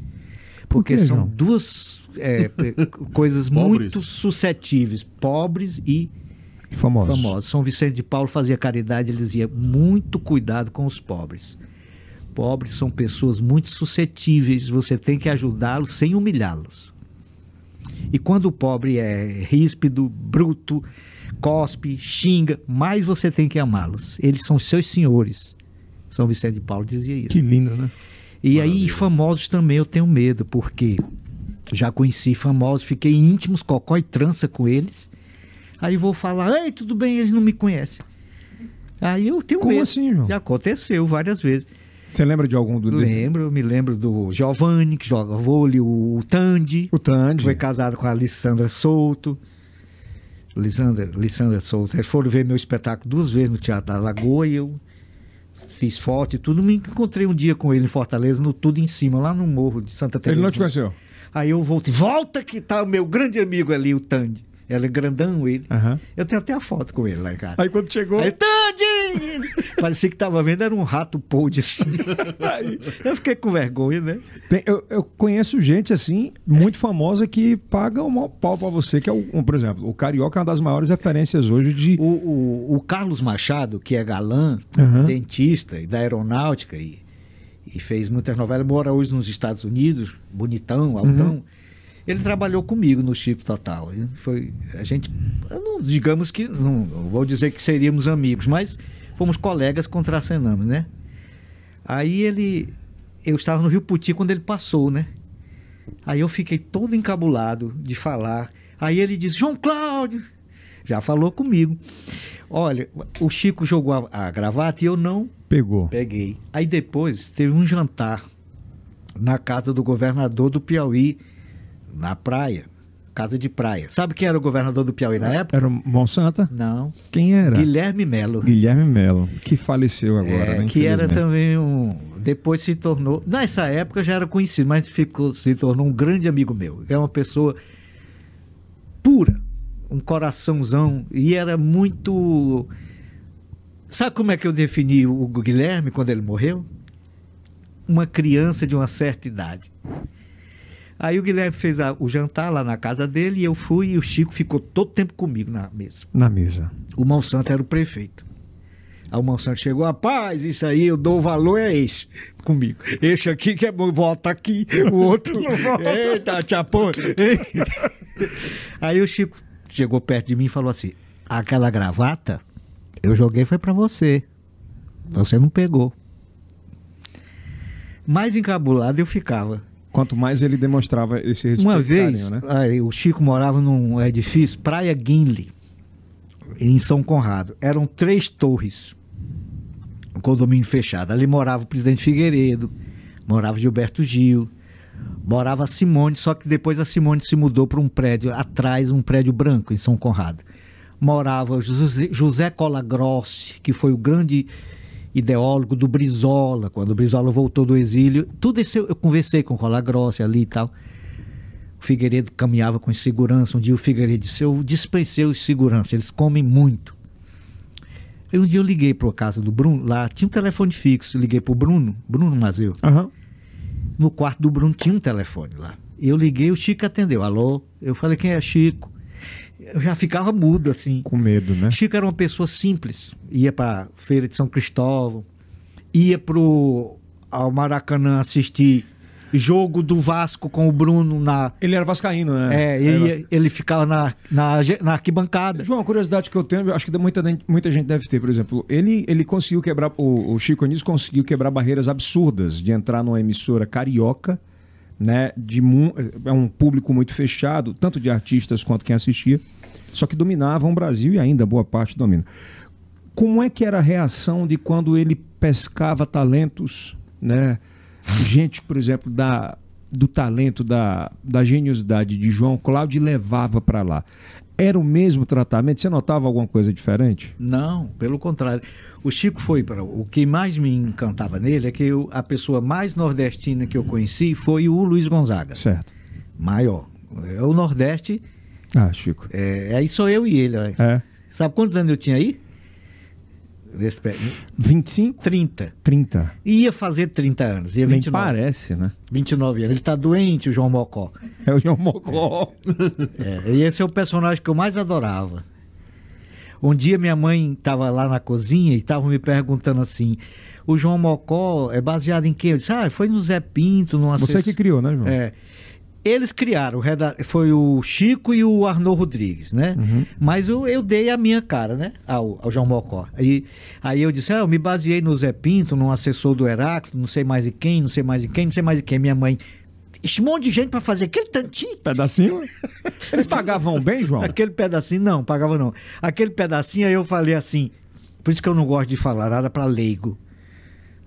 Porque quê, são João? duas é, coisas muito suscetíveis, pobres e Famosos. famosos. São Vicente de Paulo fazia caridade, ele dizia muito cuidado com os pobres. Pobres são pessoas muito suscetíveis, você tem que ajudá-los sem humilhá-los. E quando o pobre é ríspido, bruto, cospe, xinga, mais você tem que amá-los. Eles são seus senhores. São Vicente de Paulo dizia isso. Que lindo, né? E aí, famosos também eu tenho medo, porque já conheci famosos, fiquei íntimos, cocó e trança com eles. Aí vou falar, ei, tudo bem, eles não me conhecem. Aí eu tenho Como medo. assim, João? Já aconteceu várias vezes. Você lembra de algum do Lembro, eu me lembro do Giovanni, que joga vôlei, o Tandy, O que Tandy. foi casado com a Alessandra Souto. Lissandra, Lissandra Souto. Eles foram ver meu espetáculo duas vezes no Teatro da Lagoa e eu fiz foto e tudo. Me encontrei um dia com ele em Fortaleza, no Tudo em Cima, lá no morro de Santa Teresa. Ele não te conheceu? Aí eu voltei, volta que tá o meu grande amigo ali, o Tandy. Ela é grandão, ele. Aham. Eu tenho até a foto com ele lá em casa. Aí quando chegou. Aí, Tandy! Parecia que estava vendo, era um rato podre assim. Aí, eu fiquei com vergonha, né? Tem- eu, eu conheço gente assim, muito famosa, que paga o maior pau pra você, que é um, por exemplo, o Carioca é uma das maiores referências hoje de. O, o, o Carlos Machado, que é galã, Aham. dentista e da aeronáutica e, e fez muitas novelas, mora hoje nos Estados Unidos, bonitão, altão. Ele trabalhou comigo no Chico Total. E Foi a gente, não, digamos que não, não vou dizer que seríamos amigos, mas fomos colegas, contracenamos, né? Aí ele, eu estava no Rio Puti quando ele passou, né? Aí eu fiquei todo encabulado de falar. Aí ele disse: João Cláudio, já falou comigo. Olha, o Chico jogou a, a gravata e eu não Pegou. peguei. Aí depois teve um jantar na casa do governador do Piauí, na praia, casa de praia. Sabe quem era o governador do Piauí na época? Era o Monsanta? Não, Quem era? Guilherme Melo. Guilherme Melo, que faleceu agora, É, né? que era também um. Depois se tornou. Nessa época já era conhecido, mas ficou, se tornou um grande amigo meu. É uma pessoa pura, um coraçãozão. E era muito. Sabe como é que eu defini o Guilherme quando ele morreu? Uma criança de uma certa idade. Aí o Guilherme fez a- o jantar lá na casa dele e eu fui e o Chico ficou todo tempo comigo na mesa. Na mesa. O Monsanto era o prefeito. Aí o Monsanto chegou, rapaz, isso aí eu dou valor é esse comigo. Esse aqui que é bom, volta aqui, o outro. Eita, chapô. Aí o Chico chegou perto de mim e falou assim: aquela gravata eu joguei foi pra você. Você não pegou. Mais encabulado eu ficava. Quanto mais ele demonstrava esse respeito. Uma vez, né? aí, o Chico morava num edifício, Praia Guinle, em São Conrado. Eram três torres, um condomínio fechado. Ali morava o presidente Figueiredo, morava Gilberto Gil, morava a Simone, só que depois a Simone se mudou para um prédio atrás, um prédio branco em São Conrado. Morava José, José Colagrossi, que foi o grande ideólogo do Brizola, quando o Brizola voltou do exílio. Tudo isso eu, eu conversei com o Colagrossi ali e tal. O Figueiredo caminhava com segurança. Um dia o Figueiredo disse: Eu dispensei os segurança, eles comem muito. Aí um dia eu liguei para a casa do Bruno, lá tinha um telefone fixo. Liguei para o Bruno, Bruno Mazeu. Aham. No quarto do Bruno tinha um telefone lá. Eu liguei, o Chico atendeu. Alô? Eu falei: Quem é Chico? Eu já ficava mudo assim. Com medo, né? Chico era uma pessoa simples. Ia para feira de São Cristóvão, ia pro ao Maracanã assistir jogo do Vasco com o Bruno na Ele era vascaíno, né? é, ele, vasca- ele ficava na, na, na arquibancada. João, uma curiosidade que eu tenho, eu acho que muita, muita gente deve ter, por exemplo, ele, ele conseguiu quebrar, o, o Chico Anísio conseguiu quebrar barreiras absurdas de entrar numa emissora carioca, né, de é um público muito fechado, tanto de artistas quanto quem assistia, só que dominavam o Brasil e ainda boa parte domina. Como é que era a reação de quando ele pescava talentos, né? Gente, por exemplo, da, do talento, da, da geniosidade de João Cláudio levava para lá. Era o mesmo tratamento? Você notava alguma coisa diferente? Não, pelo contrário. O Chico foi para. O que mais me encantava nele é que eu- a pessoa mais nordestina que eu conheci foi o Luiz Gonzaga. Certo. Maior. É o Nordeste. Ah, Chico. É, aí sou eu e ele. É. Sabe quantos anos eu tinha aí? Nesse pé- 25? 30. 30. Ia fazer 30 anos. Ia Nem 29. parece, né? 29 anos. Ele tá doente, o João Mocó. É o João Mocó. É, e esse é o personagem que eu mais adorava. Um dia minha mãe estava lá na cozinha e estava me perguntando assim: o João Mocó é baseado em quem? Eu disse: ah, foi no Zé Pinto, numa Você que criou, né, João? É. Eles criaram, foi o Chico e o Arnaud Rodrigues, né? Uhum. Mas eu, eu dei a minha cara, né? Ao, ao João Mocó. E, aí eu disse, ah, eu me baseei no Zé Pinto, num assessor do Heráclito, não sei mais em quem, não sei mais em quem, não sei mais em quem. Minha mãe, esse monte de gente para fazer aquele tantinho. Pedacinho? Eles pagavam bem, João? Aquele pedacinho, não, pagava não. Aquele pedacinho aí eu falei assim, por isso que eu não gosto de falar nada para leigo.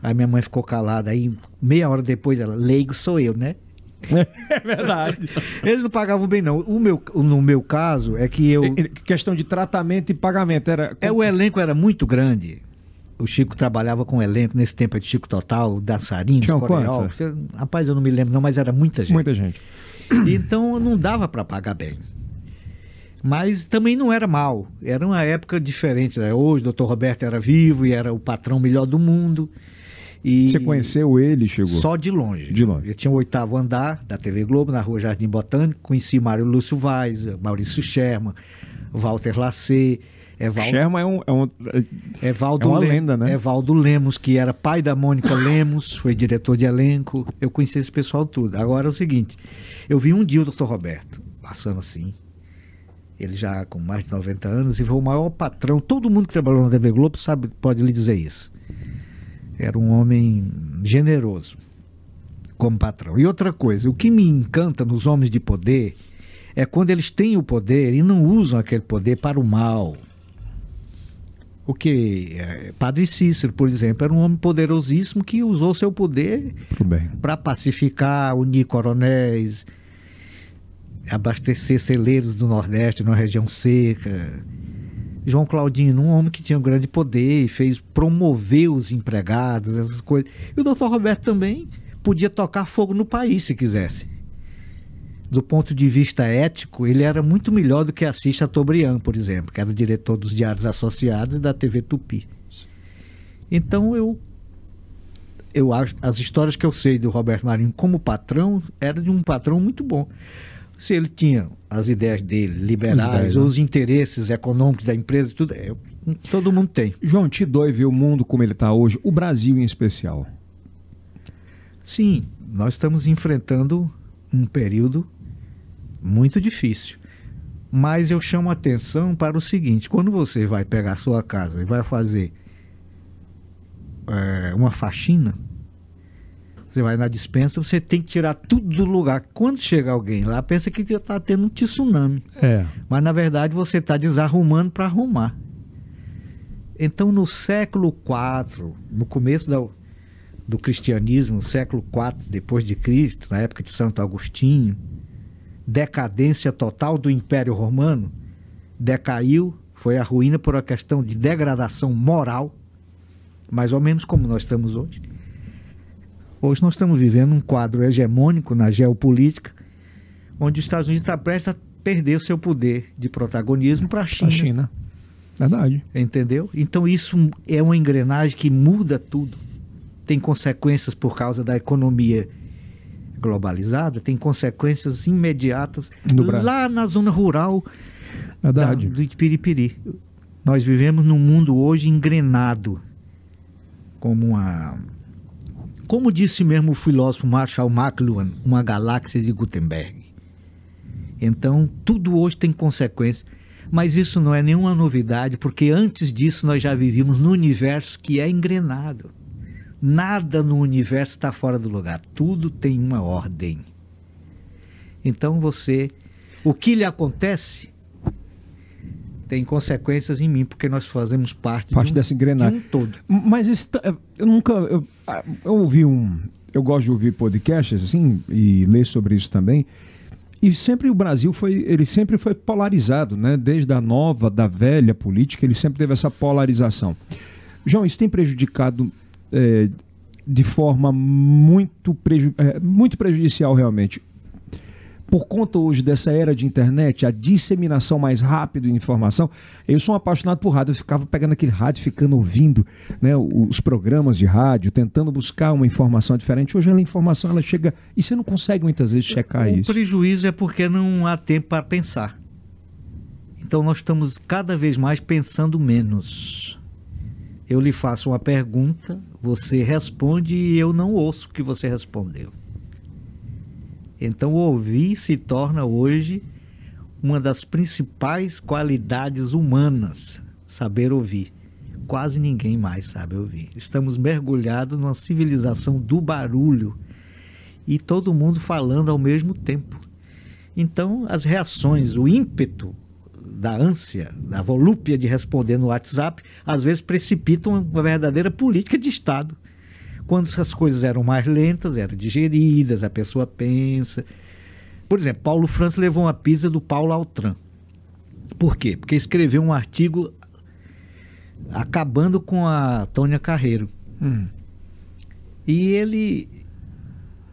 Aí minha mãe ficou calada, aí meia hora depois ela, leigo sou eu, né? É verdade. Eles não pagavam bem, não. O meu, no meu caso, é que eu. Questão de tratamento e pagamento. Era... É, o elenco era muito grande. O Chico trabalhava com elenco nesse tempo de Chico Total, dançarinos, Tinham coreógrafos. quantos? Rapaz, eu não me lembro, não, mas era muita gente. Muita gente. Então não dava para pagar bem. Mas também não era mal. Era uma época diferente. Né? Hoje o Dr. Roberto era vivo e era o patrão melhor do mundo. E Você conheceu ele, chegou? Só de longe. De longe. Eu tinha o oitavo andar da TV Globo, na rua Jardim Botânico. Conheci Mário Lúcio Vaz, Maurício Sherman, Walter Lacê. Evaldo, Sherman é um. É, um, Evaldo é uma Lem- lenda, né? Evaldo Lemos, que era pai da Mônica Lemos, foi diretor de elenco. Eu conheci esse pessoal tudo. Agora é o seguinte: eu vi um dia o Dr. Roberto passando assim. Ele já com mais de 90 anos e foi o maior patrão. Todo mundo que trabalhou na TV Globo sabe, pode lhe dizer isso. Era um homem generoso como patrão. E outra coisa, o que me encanta nos homens de poder é quando eles têm o poder e não usam aquele poder para o mal. O que eh, Padre Cícero, por exemplo, era um homem poderosíssimo que usou seu poder para pacificar, unir coronéis, abastecer celeiros do Nordeste numa região seca. João Claudino, um homem que tinha um grande poder e fez promover os empregados, essas coisas. E o doutor Roberto também podia tocar fogo no país se quisesse. Do ponto de vista ético, ele era muito melhor do que Assis Chateaubriand, por exemplo, que era diretor dos Diários Associados e da TV Tupi. Então eu eu acho as histórias que eu sei do Roberto Marinho como patrão era de um patrão muito bom. Se ele tinha as ideias dele, liberais, ideias, né? os interesses econômicos da empresa, tudo, é, todo mundo tem. João, te dói ver o mundo como ele está hoje, o Brasil em especial. Sim, nós estamos enfrentando um período muito difícil. Mas eu chamo a atenção para o seguinte: quando você vai pegar a sua casa e vai fazer eh, uma faxina, você vai na dispensa, você tem que tirar tudo do lugar. Quando chega alguém lá, pensa que está tendo um tsunami. É. Mas na verdade você está desarrumando para arrumar. Então no século IV, no começo da- do cristianismo, século IV depois de Cristo, na época de Santo Agostinho, decadência total do Império Romano, decaiu, foi a ruína por uma questão de degradação moral, mais ou menos como nós estamos hoje. Hoje nós estamos vivendo um quadro hegemônico na geopolítica, onde os Estados Unidos está prestes a perder o seu poder de protagonismo para a China. A China. Verdade. Entendeu? Então isso é uma engrenagem que muda tudo. Tem consequências por causa da economia globalizada, tem consequências imediatas lá na zona rural da, do Piripiri. Nós vivemos num mundo hoje engrenado como uma como disse mesmo o filósofo Marshall McLuhan, uma galáxia de Gutenberg. Então, tudo hoje tem consequência. Mas isso não é nenhuma novidade, porque antes disso nós já vivíamos no universo que é engrenado. Nada no universo está fora do lugar. Tudo tem uma ordem. Então você. O que lhe acontece tem consequências em mim, porque nós fazemos parte, Parte de, um, dessa engrenagem. de um todo. Mas isso eu nunca. Eu, ah, eu ouvi um. Eu gosto de ouvir podcasts assim e ler sobre isso também. E sempre o Brasil foi, ele sempre foi polarizado, né? Desde a nova, da velha política, ele sempre teve essa polarização. João, isso tem prejudicado eh, de forma muito, preju eh, muito prejudicial realmente. Por conta hoje dessa era de internet, a disseminação mais rápida de informação, eu sou um apaixonado por rádio, eu ficava pegando aquele rádio, ficando ouvindo né, os programas de rádio, tentando buscar uma informação diferente. Hoje a informação ela chega e você não consegue muitas vezes checar o isso. prejuízo é porque não há tempo para pensar. Então nós estamos cada vez mais pensando menos. Eu lhe faço uma pergunta, você responde e eu não ouço o que você respondeu. Então ouvir se torna hoje uma das principais qualidades humanas, saber ouvir. Quase ninguém mais sabe ouvir. Estamos mergulhados numa civilização do barulho e todo mundo falando ao mesmo tempo. Então, as reações, o ímpeto da ânsia, da volúpia de responder no WhatsApp, às vezes precipitam uma verdadeira política de Estado. Quando essas coisas eram mais lentas, eram digeridas, a pessoa pensa. Por exemplo, Paulo França levou uma pizza do Paulo Altran. Por quê? Porque escreveu um artigo acabando com a Tônia Carreiro. Hum. E ele.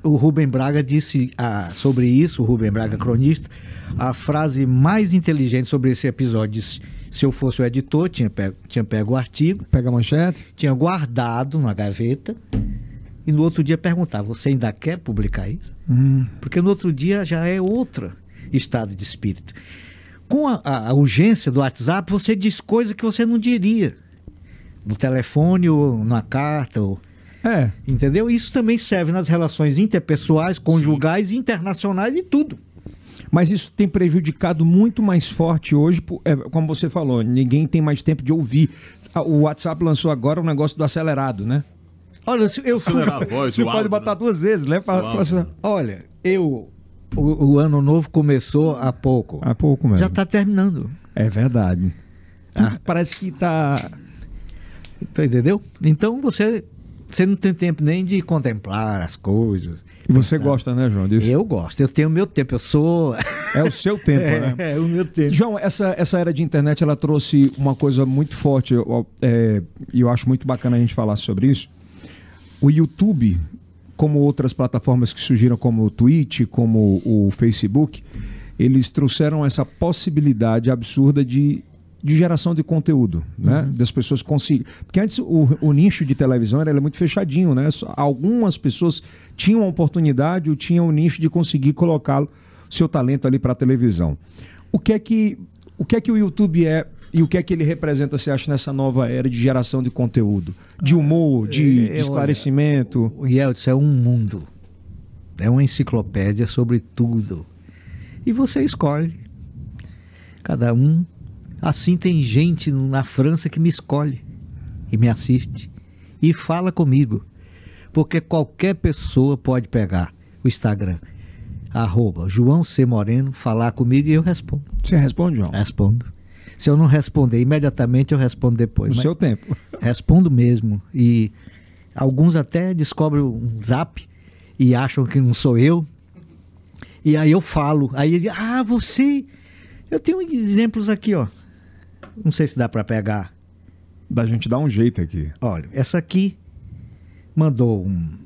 O Rubem Braga disse ah, sobre isso, o Rubem Braga cronista, a frase mais inteligente sobre esse episódio. Disse, se eu fosse o editor, tinha pego, tinha pego o artigo, Pega a manchete. tinha guardado na gaveta e no outro dia perguntava: você ainda quer publicar isso? Porque no outro dia já é outro estado de espírito. Com a, a- a urgência do WhatsApp, você diz coisa que você não diria no telefone ou na carta. Ou, É. entendeu? Isso também serve nas relações interpessoais, conjugais, internacionais e tudo. Mas isso tem prejudicado muito mais forte hoje, é, como você falou, ninguém tem mais tempo de ouvir. O WhatsApp lançou agora o negócio do acelerado, né? Olha, se eu. Acelerar a voz, Você o pode áudio, botar né? duas vezes, né? Pra, pra-? Olha, eu. O, o ano novo começou há pouco. Há pouco mesmo. Já está terminando. É verdade. Ah. Parece que tá. Tu entendeu? Então você, você não tem tempo nem de contemplar as coisas. E você pensar. gosta, né, João? Disso? Eu gosto, eu tenho o meu tempo, eu sou. É o seu tempo, né? é, o meu tempo. João, essa, essa era de internet ela trouxe uma coisa muito forte eu- é, e eu acho muito bacana a gente falar sobre isso. O YouTube, como outras plataformas que surgiram, como o Twitch, como o Facebook, eles trouxeram essa possibilidade absurda de, de geração de conteúdo, né? Das pessoas conseguirem. Porque antes o, o nicho de televisão era, é muito fechadinho, né? Algumas pessoas tinham a oportunidade ou tinham o nicho de conseguir colocá-lo, seu talento ali para a televisão. O que é que o que é que o YouTube é e o que é que ele representa, você acha, nessa nova era de geração de conteúdo? De humor, de, de esclarecimento? O Yeltsin é um mundo. É uma enciclopédia sobre tudo. E você escolhe. Cada um. Assim tem gente na França que me escolhe e me assiste e fala comigo. Porque qualquer pessoa pode pegar o Instagram, arroba João C. Moreno, falar comigo e eu respondo. Você responde, João? Respondo. Se eu não responder imediatamente, eu respondo depois. No seu tempo. Respondo mesmo. E alguns até descobrem um zap e acham que não sou eu. E aí eu falo. Aí ele diz, ah, você. Eu tenho exemplos aqui, ó. Não sei se dá para pegar. Da gente dar um jeito aqui. Olha, essa aqui mandou um.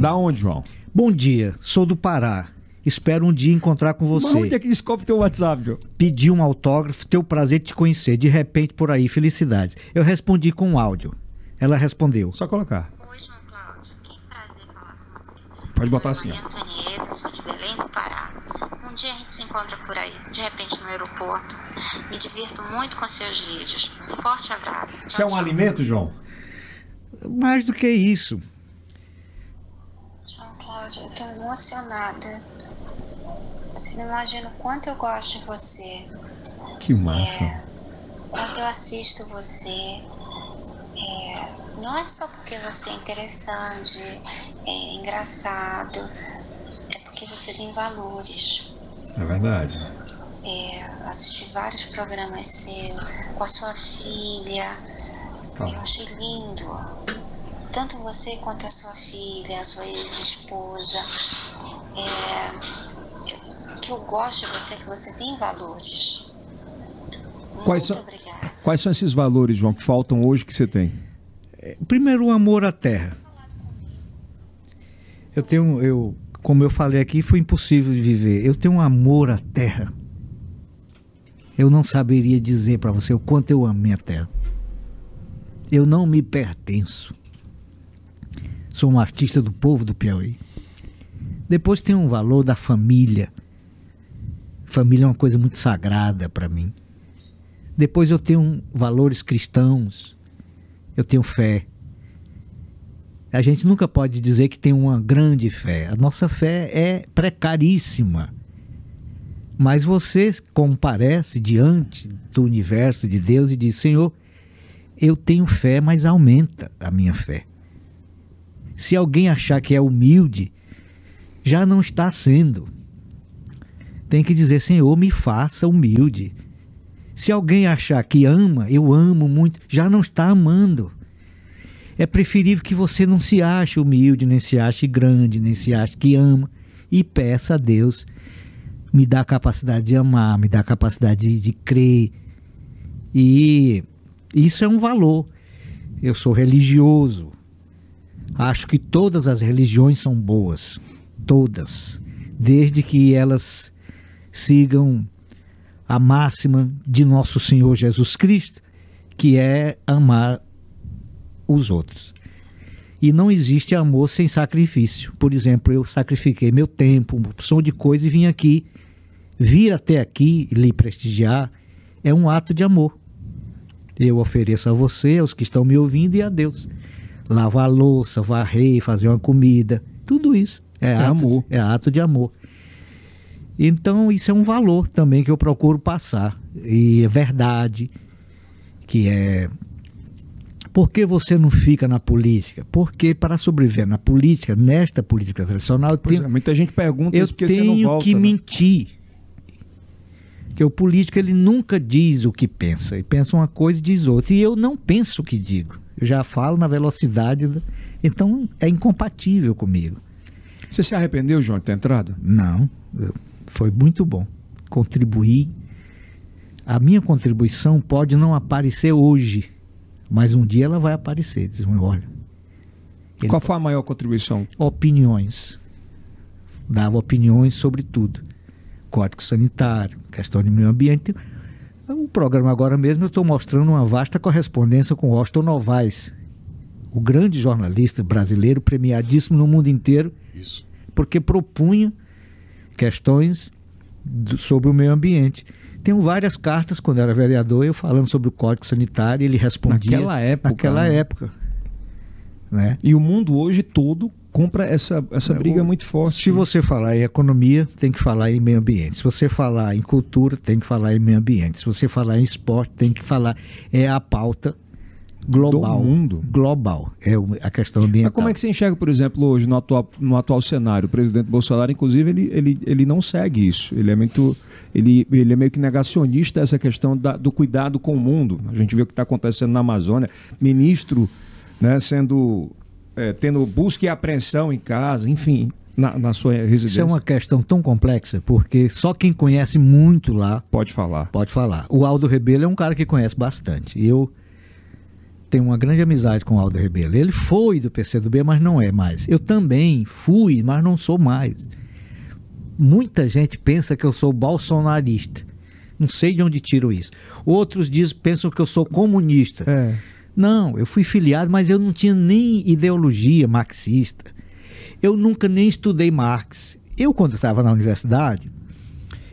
Da onde, João? Bom dia, sou do Pará. Espero um dia encontrar com Mas você. onde é que descobre teu WhatsApp, João? Pedi um autógrafo, teu prazer de te conhecer. De repente por aí, felicidades. Eu respondi com um áudio. Ela respondeu. Só colocar. Oi, João Cláudio. Que prazer falar com você. Pode botar Meu assim, nome é Antonieta, sou de Belém do Pará. Um dia a gente se encontra por aí, de repente no aeroporto. Me divirto muito com seus vídeos. Um forte abraço. Isso é um alimento, João? Mais do que isso. João Cláudio, eu tô emocionada. Você não imagina o quanto eu gosto de você. Que massa. Quanto eu assisto você. É, não é só porque você é interessante, é engraçado. É porque você tem valores. É verdade. É, assisti vários programas seus com a sua filha. Tá. Eu achei lindo. Tanto você quanto a sua filha, a sua ex-esposa. É, que eu gosto de você, que você tem valores. Quais Muito são- obrigada. Quais são esses valores, João, que faltam hoje que você tem? Primeiro, o amor à terra. Eu tenho, eu, como eu falei aqui, foi impossível de viver. Eu tenho um amor à terra. Eu não saberia dizer para você o quanto eu amo minha terra. Eu não me pertenço. Sou um artista do povo do Piauí. Depois tem um valor da família. Família é uma coisa muito sagrada para mim. Depois eu tenho valores cristãos. Eu tenho fé. A gente nunca pode dizer que tem uma grande fé. A nossa fé é precaríssima. Mas você comparece diante do universo de Deus e diz: Senhor, eu tenho fé, mas aumenta a minha fé. Se alguém achar que é humilde, já não está sendo. Tem que dizer: Senhor, me faça humilde. Se alguém achar que ama, eu amo muito, já não está amando. É preferível que você não se ache humilde, nem se ache grande, nem se ache que ama e peça a Deus me dá a capacidade de amar, me dá a capacidade de, de crer. E isso é um valor. Eu sou religioso. Acho que todas as religiões são boas, todas, desde que elas sigam a máxima de nosso Senhor Jesus Cristo, que é amar os outros. E não existe amor sem sacrifício. Por exemplo, eu sacrifiquei meu tempo, uma opção de coisa e vim aqui. Vir até aqui e lhe prestigiar é um ato de amor. Eu ofereço a você, aos que estão me ouvindo e a Deus. Lavar a louça, varrer, fazer uma comida, tudo isso é, É ato, amor. é ato de amor. Então, isso é um valor também que eu procuro passar. E é verdade que é. Por que você não fica na política? Porque para sobreviver na política, nesta política tradicional, eu tenho, é, muita gente pergunta eu isso porque você não tenho volta. que né? mentir. Que o político ele nunca diz o que pensa. Ele pensa uma coisa e diz outra. E eu não penso o que digo. Eu já falo na velocidade. da- Então é incompatível comigo. Você se arrependeu, João, de ter entrado? Não, foi muito bom. Contribuir. A minha contribuição pode não aparecer hoje, mas um dia ela vai aparecer. Diz, olha, Qual foi a maior contribuição? opiniões. Dava opiniões sobre tudo. Código sanitário, questão de meio ambiente. O programa agora mesmo eu estou mostrando uma vasta correspondência com Austin Novaes, o grande jornalista brasileiro premiadíssimo no mundo inteiro, Isso. porque propunha questões do- sobre o meio ambiente. Tenho várias cartas quando era vereador, eu falando sobre o Código Sanitário, ele respondia Naquela época, Naquela né? época. Né? E o mundo hoje todo compra essa, essa É, briga o- muito forte. Se você falar em economia, tem que falar em meio ambiente. Se você falar em cultura, tem que falar em meio ambiente. Se você falar em esporte, tem que falar. É a pauta global. Do mundo. Global. É a questão ambiental. Mas como é que você enxerga, por exemplo, hoje no atual, no atual cenário? O presidente Bolsonaro, inclusive, ele, ele, ele não segue isso. Ele é muito. Ele, ele é meio que negacionista dessa questão da- do cuidado com o mundo. A gente vê o que está acontecendo na Amazônia. Ministro né, sendo. é, tendo busca e apreensão em casa, enfim, na, na sua residência. Isso é uma questão tão complexa, porque só quem conhece muito lá Pode falar. pode falar. O Aldo Rebelo é um cara que conhece bastante. Eu tenho uma grande amizade com o Aldo Rebelo. Ele foi do PCdoB, mas não é mais. Eu também fui, mas não sou mais. Muita gente pensa que eu sou bolsonarista. Não sei de onde tiro isso. Outros dizem, pensam que eu sou comunista. É. Não, eu fui filiado, mas eu não tinha nem ideologia marxista. Eu nunca nem estudei Marx. Eu, quando estava na universidade,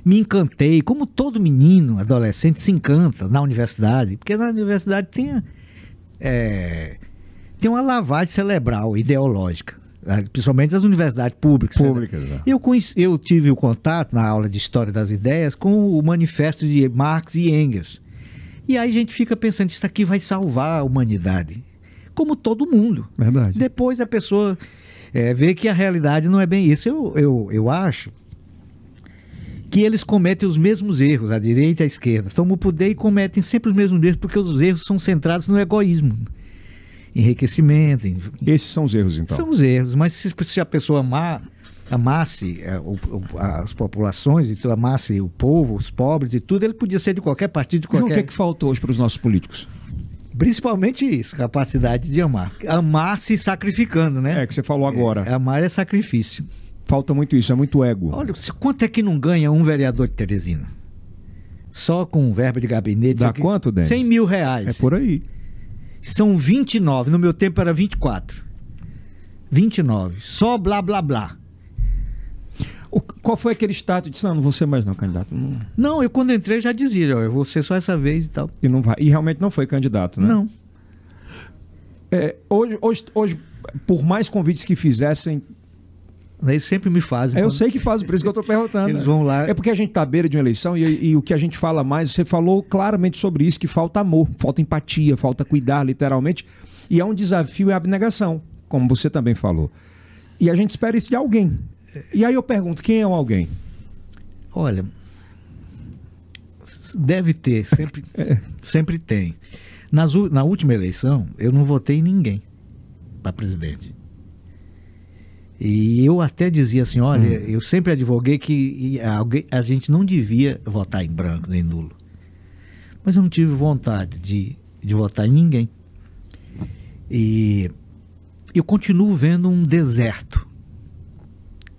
me encantei, como todo menino, adolescente, se encanta na universidade, porque na universidade tem, é, tem uma lavagem cerebral ideológica, né? principalmente as universidades públicas. Públicas, né? Eu, conheci- eu tive o contato na aula de História das Ideias com o manifesto de Marx e Engels. E aí a gente fica pensando, isso aqui vai salvar a humanidade. Como todo mundo. Verdade. Depois a pessoa é, vê que a realidade não é bem isso. Eu, eu, eu acho que eles cometem os mesmos erros, a direita e a esquerda. Tomam o poder e cometem sempre os mesmos erros, porque os erros são centrados no egoísmo. Enriquecimento, em- Esses são os erros, então. são os erros, mas se, se a pessoa amar, amasse é, as populações, amasse o povo, os pobres e tudo, ele podia ser de qualquer partido, de João, o qualquer... que é que faltou hoje para os nossos políticos? Principalmente isso, capacidade de amar. Amar se sacrificando, né? É, que você falou agora. É, amar é sacrifício. Falta muito isso, é muito ego. Olha, quanto é que não ganha um vereador de Teresina? Só com verba de gabinete. Dá quanto, Denis? 100 mil reais. É por aí. São 29. No meu tempo era 24. 29. Só blá blá blá. O- qual foi aquele status? Disse, não, não vou ser mais não, candidato. Não- Não, eu quando entrei já dizia, ó, eu vou ser só essa vez e tal. e não vai. E realmente não foi candidato, né? Não. É, hoje, hoje, hoje, por mais convites que fizessem, Eles sempre me fazem. eu quando- sei que fazem, por isso que eu estou perguntando. Eles vão lá. É porque a gente está à beira de uma eleição e, e o que a gente fala mais, você falou claramente sobre isso, que falta amor, falta empatia, falta cuidar, literalmente. E é um desafio e abnegação, como você também falou. E a gente espera isso de alguém. E aí eu pergunto, quem é o alguém? Olha, deve ter, sempre, sempre tem. Nas na última eleição, eu não votei em ninguém para presidente. E eu até dizia assim, olha, eu sempre advoguei que alguém, a gente não devia votar em branco nem nulo. Mas eu não tive vontade de, de votar em ninguém. E eu continuo vendo um deserto,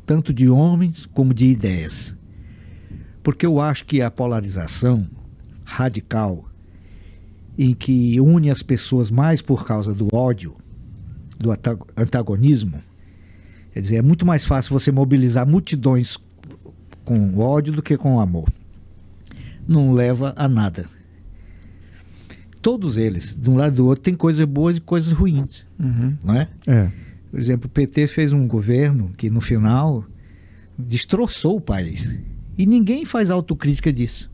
tanto de homens como de ideias. Porque eu acho que a polarização radical, em que une as pessoas mais por causa do ódio, do antagonismo, quer dizer, é muito mais fácil você mobilizar multidões com ódio do que com amor. Não leva a nada. Todos eles, de um lado e do outro, têm coisas boas e coisas ruins, não é? É. Por exemplo, o PT fez um governo que no final destroçou o país. E ninguém faz autocrítica disso.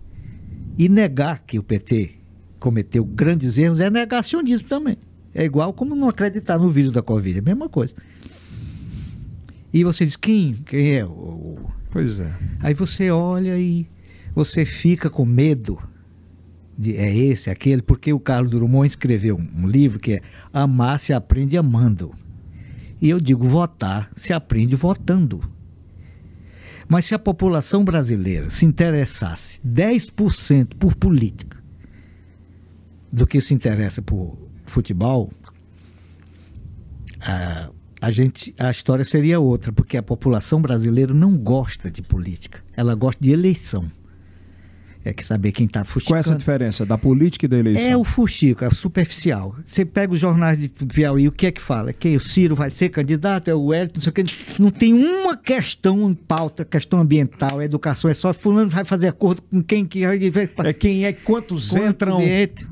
E negar que o PT cometeu grandes erros é negacionismo também. É igual como não acreditar no vírus da Covid, é a mesma coisa. E você diz, quem, quem é? Pois é. Aí você olha e você fica com medo de é esse, aquele, porque o Carlos Drummond escreveu um, um livro que é Amar se aprende amando. E eu digo, votar se aprende votando. Mas se a população brasileira se interessasse 10% por política do que se interessa por futebol, a, a gente, a história seria outra, porque a população brasileira não gosta de política, ela gosta de eleição. É que saber quem está fuxicando. Qual é essa diferença da política e da eleição? É o fuxico, é o superficial. Você pega os jornais de Piauí, o que é que fala? Que o Ciro vai ser candidato, é o Wellington, não sei o que. Não tem uma questão em pauta, questão ambiental, educação, é só fulano vai fazer acordo com quem que. É quem é quantos Quantos entram. entra.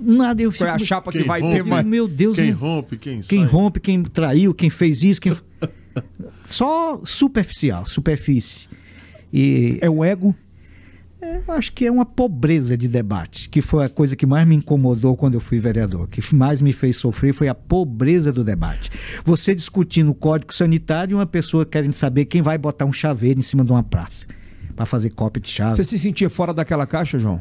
Nada, eu fico... Qual é a chapa que vai rompe, ter mais. Meu Deus, Quem rompe, quem, quem sai. rompe, quem traiu, quem fez isso, quem... Só superficial, superfície. E É o ego. é, eu acho que é uma pobreza de debate, que foi a coisa que mais me incomodou quando eu fui vereador, que mais me fez sofrer foi a pobreza do debate. Você discutindo o código sanitário e uma pessoa querendo saber quem vai botar um chaveiro em cima de uma praça para fazer cópia de chave. Você se sentia fora daquela caixa, João?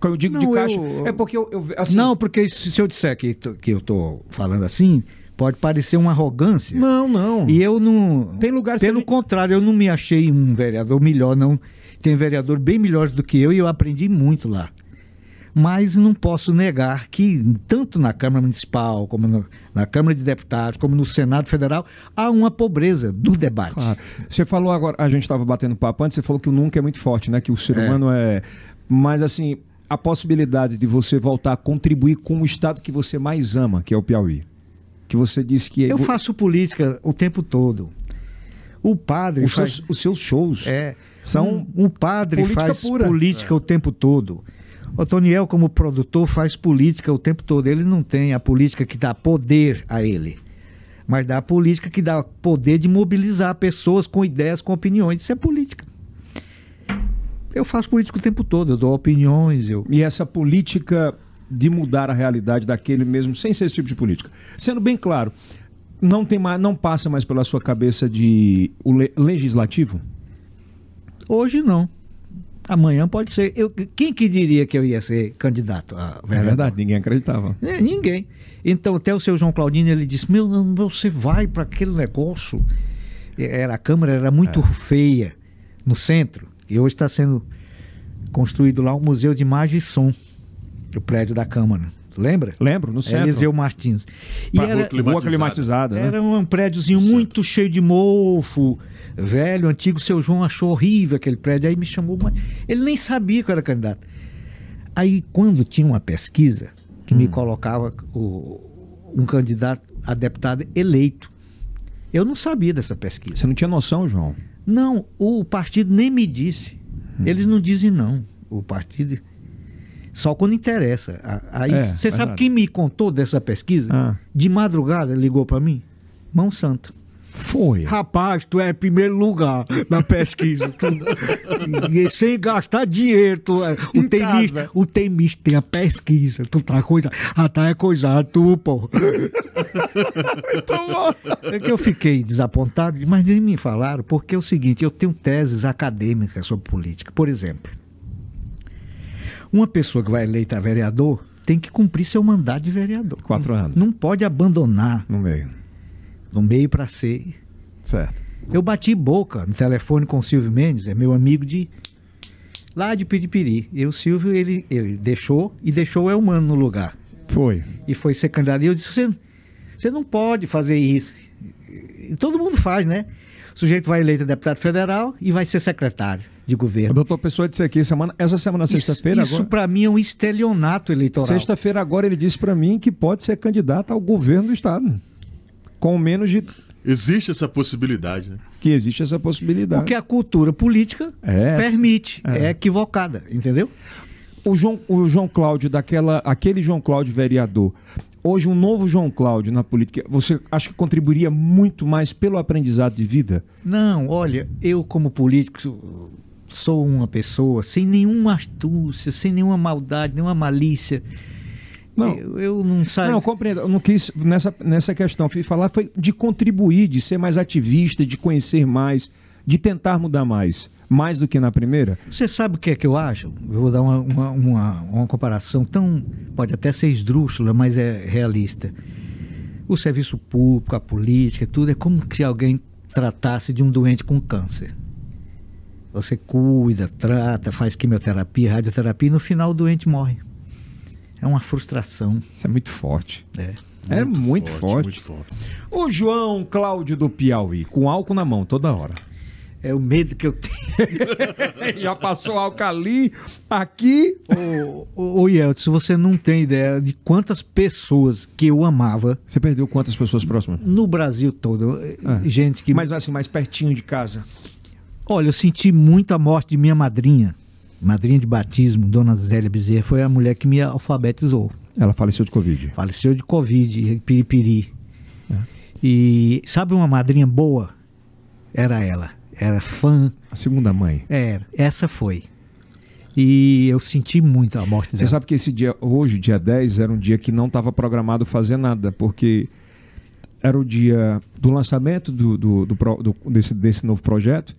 Quando eu digo de Não, caixa, eu- é porque eu, eu assim, Não, porque se se eu disser que, que eu tô falando assim, pode parecer uma arrogância. não, não. E eu não. Tem lugares Pelo gente- contrário, eu não me achei um vereador melhor, não. Tem vereador bem melhores do que eu e eu aprendi muito lá. Mas não posso negar que, tanto na Câmara Municipal, como no- na Câmara de Deputados, como no Senado Federal, há uma pobreza do debate. Claro. Você falou agora, a gente estava batendo papo antes, você falou que o nunca é muito forte, né? Que o ser É. humano é. Mas assim, a possibilidade de você voltar a contribuir com o estado que você mais ama, que é o Piauí. Que você disse que. Eu faço política o tempo todo. O padre os faz. seus, os seus shows. É, São um, um padre política faz pura. política o tempo todo. O Toniel, como produtor, faz política o tempo todo. Ele não tem a política que dá poder a ele, mas dá a política que dá poder de mobilizar pessoas com ideias, com opiniões. Isso é política. Eu faço política o tempo todo, eu dou opiniões, eu. E essa política de mudar a realidade daquele mesmo, sem ser esse tipo de política. Sendo bem claro, não, tem mais, não passa mais pela sua cabeça de o le- legislativo? Hoje não. Amanhã pode ser. Eu, quem que diria que eu ia ser candidato a É verdade, ninguém acreditava. É, ninguém. Então, até o seu João Claudino, ele disse: Meu, não, você vai para aquele negócio. Era, a Câmara era muito feia no centro. E hoje está sendo construído lá um museu de imagem e som. O prédio da Câmara. Lembra? Lembro, no centro. Eliseu Martins. E era. Rua climatizada, né? era um prédiozinho muito cheio de mofo, velho, antigo. Seu João achou horrível aquele prédio. Aí me chamou, mas ele nem sabia que eu era candidato. Aí, quando tinha uma pesquisa que Hum. me colocava o- um candidato a deputado eleito, eu não sabia dessa pesquisa. Você não tinha noção, João? Não, o partido nem me disse. Hum. Eles não dizem não. O partido. Só quando interessa. Aí É, você sabe quem me contou dessa pesquisa? Ah. De madrugada ligou pra mim? Mão Santa. Foi. Rapaz, tu é primeiro lugar na pesquisa. Tu- e sem gastar dinheiro. Tu, é- o, Em temis, o temis tem a pesquisa. Tu tá coisa. Ah, tá é coisado, tu, pô. É que eu fiquei desapontado, mas nem me falaram, porque é o seguinte: eu tenho teses acadêmicas sobre política. Por exemplo, uma pessoa que vai eleita a vereador tem que cumprir seu mandato de vereador. Quatro anos. Não pode abandonar No meio. No meio para ser. Certo. Eu bati boca no telefone com o Silvio Mendes, é meu amigo de lá de Piripiri. E o Silvio, ele, ele deixou e deixou o Elmano no lugar. Foi. E foi ser candidato. E eu disse: você, Você não pode fazer isso. E Todo mundo faz, né? O sujeito vai eleito deputado federal e vai ser secretário de O governo. doutor Pessoa disse aqui semana, essa semana, sexta-feira, Isso, agora. para mim é um estelionato eleitoral. Sexta-feira agora ele disse pra mim que pode ser candidato ao governo do estado. Com menos de Existe essa possibilidade, né? que existe essa possibilidade. Porque a cultura política É permite, É. é. equivocada, entendeu? O João, o João Cláudio, daquela, aquele João Cláudio vereador, hoje um novo João Cláudio na política, você acha que contribuiria muito mais pelo aprendizado de vida? Não, olha, eu como político sou uma pessoa sem nenhuma astúcia, sem nenhuma maldade, nenhuma malícia. Não. Eu, eu não saio. Não, eu compreendo. Eu não quis, nessa, nessa questão, fui falar foi de contribuir, de ser mais ativista, de conhecer mais, de tentar mudar mais. Mais do que na primeira? Você sabe o que é que eu acho? Eu vou dar uma, uma, uma, uma comparação tão. pode até ser esdrúxula, mas é realista. O serviço público, a política, tudo é como se alguém tratasse de um doente com câncer. Você cuida, trata, faz quimioterapia, radioterapia e no final o doente morre. É uma frustração. Isso é muito forte. É. é muito forte. Muito forte. O João Cláudio do Piauí, com álcool na mão toda hora. É o medo que eu tenho. Já passou álcool ali, aqui. Ô, ô, ô Yeltsin, você não tem ideia de quantas pessoas que eu amava Você perdeu quantas pessoas próximas? no Brasil todo. É. Gente que. Mas assim, mais pertinho de casa. Olha, eu senti muito a morte de minha madrinha. Madrinha de batismo, Dona Zélia Bezerra, foi a mulher que me alfabetizou. Ela faleceu de Covid. Faleceu de Covid, piripiri. E sabe uma madrinha boa? Era ela. Era fã. A segunda mãe. Era. Essa foi. E eu senti muito a morte Você dela. sabe que esse dia, hoje, dia 10, era um dia que não estava programado fazer nada, porque era o dia do lançamento do, do- do do- desse, desse novo projeto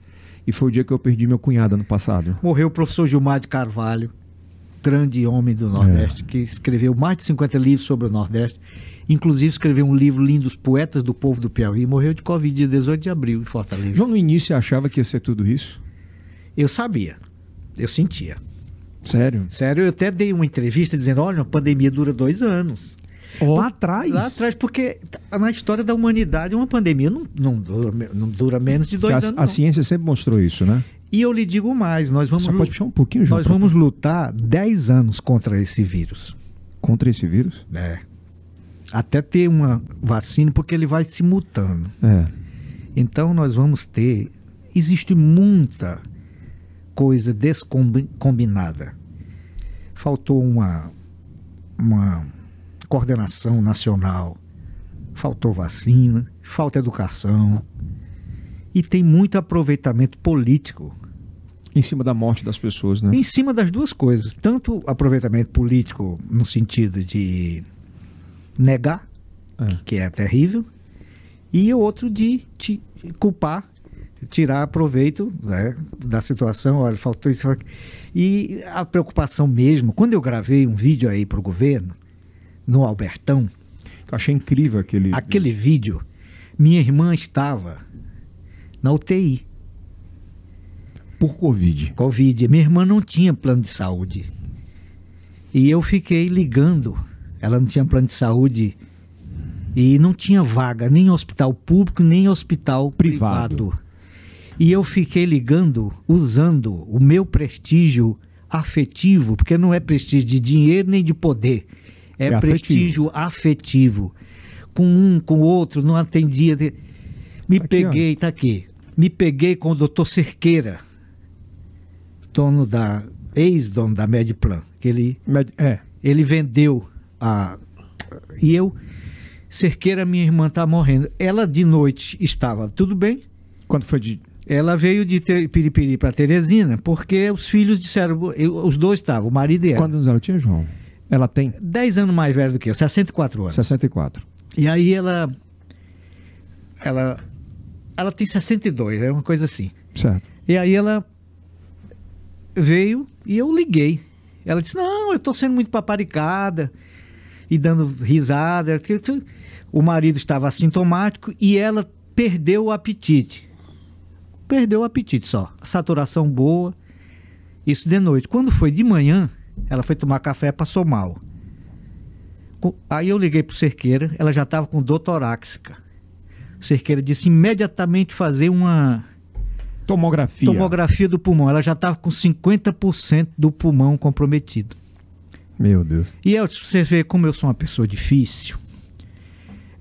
e foi o dia que eu perdi meu cunhado ano passado. Morreu o professor Gilmar de Carvalho, grande homem do É. Nordeste, que escreveu mais de 50 livros sobre o Nordeste. Inclusive escreveu um livro lindo, Os Poetas do Povo do Piauí. Morreu de Covid dia 18 de abril em Fortaleza. João, no início, achava que ia ser tudo isso? Eu sabia, eu sentia. Sério? Sério, eu até dei uma entrevista dizendo: olha, a pandemia dura dois anos. Lá atrás? Lá atrás, porque na história da humanidade, uma pandemia não, não, dura, não dura menos de dois a, anos. a não. ciência sempre mostrou isso, né? E eu lhe digo mais: nós vamos, Só pode puxar um pouquinho, João, nós vamos lutar 10 anos contra esse vírus. contra esse vírus. É. Até ter uma vacina, porque ele vai se mutando. É. Então nós vamos ter. Existe muita coisa descombinada. Faltou uma, uma coordenação nacional, faltou vacina, falta educação. E tem muito aproveitamento político Em cima da morte das pessoas, né? em cima das duas coisas. Tanto aproveitamento político no sentido de negar, É. que é terrível, e o outro de te culpar, tirar proveito né, da situação. Olha, faltou isso. aqui. E a preocupação mesmo, quando eu gravei um vídeo aí para o governo, no Albertão, Eu achei incrível aquele. aquele vídeo, minha irmã estava na UTI. Por Covid. Covid. Minha irmã não tinha plano de saúde. E eu fiquei ligando. Ela não tinha plano de saúde e não tinha vaga nem em hospital público nem em hospital Privado. privado. E eu fiquei ligando usando o meu prestígio afetivo, porque não é prestígio de dinheiro nem de poder. É, É afetivo. prestígio afetivo. Com um, com o outro, não atendia. Me Tá peguei, tá aqui. Me peguei com o doutor Cerqueira, dono da ex-dono da Medplan, que ele Med- É. ele vendeu a e eu Cerqueira minha irmã tá morrendo. Ela de noite estava tudo bem. Quando foi de. Ela veio de Piripiri para Teresina porque os filhos disseram, eu- os dois estavam, o marido e ela. Quantos anos ela tinha, João? Ela tem 10 anos mais velho do que eu, 64 anos. 64. E aí ela ela ela tem 62, é uma coisa assim. Certo. E aí ela veio e eu liguei. Ela disse: Não, eu tô sendo muito paparicada e dando risada. O marido estava assintomático e ela perdeu o apetite. Perdeu o apetite só. Saturação boa. Isso de noite. Quando foi de manhã, ela foi tomar café, passou mal. Aí eu liguei pro Cerqueira, ela já estava com dor torácica. O Cerqueira disse imediatamente fazer uma Tomografia. tomografia do pulmão. Ela já estava com 50% do pulmão comprometido. Meu Deus. E eu, você vê como eu sou uma pessoa difícil,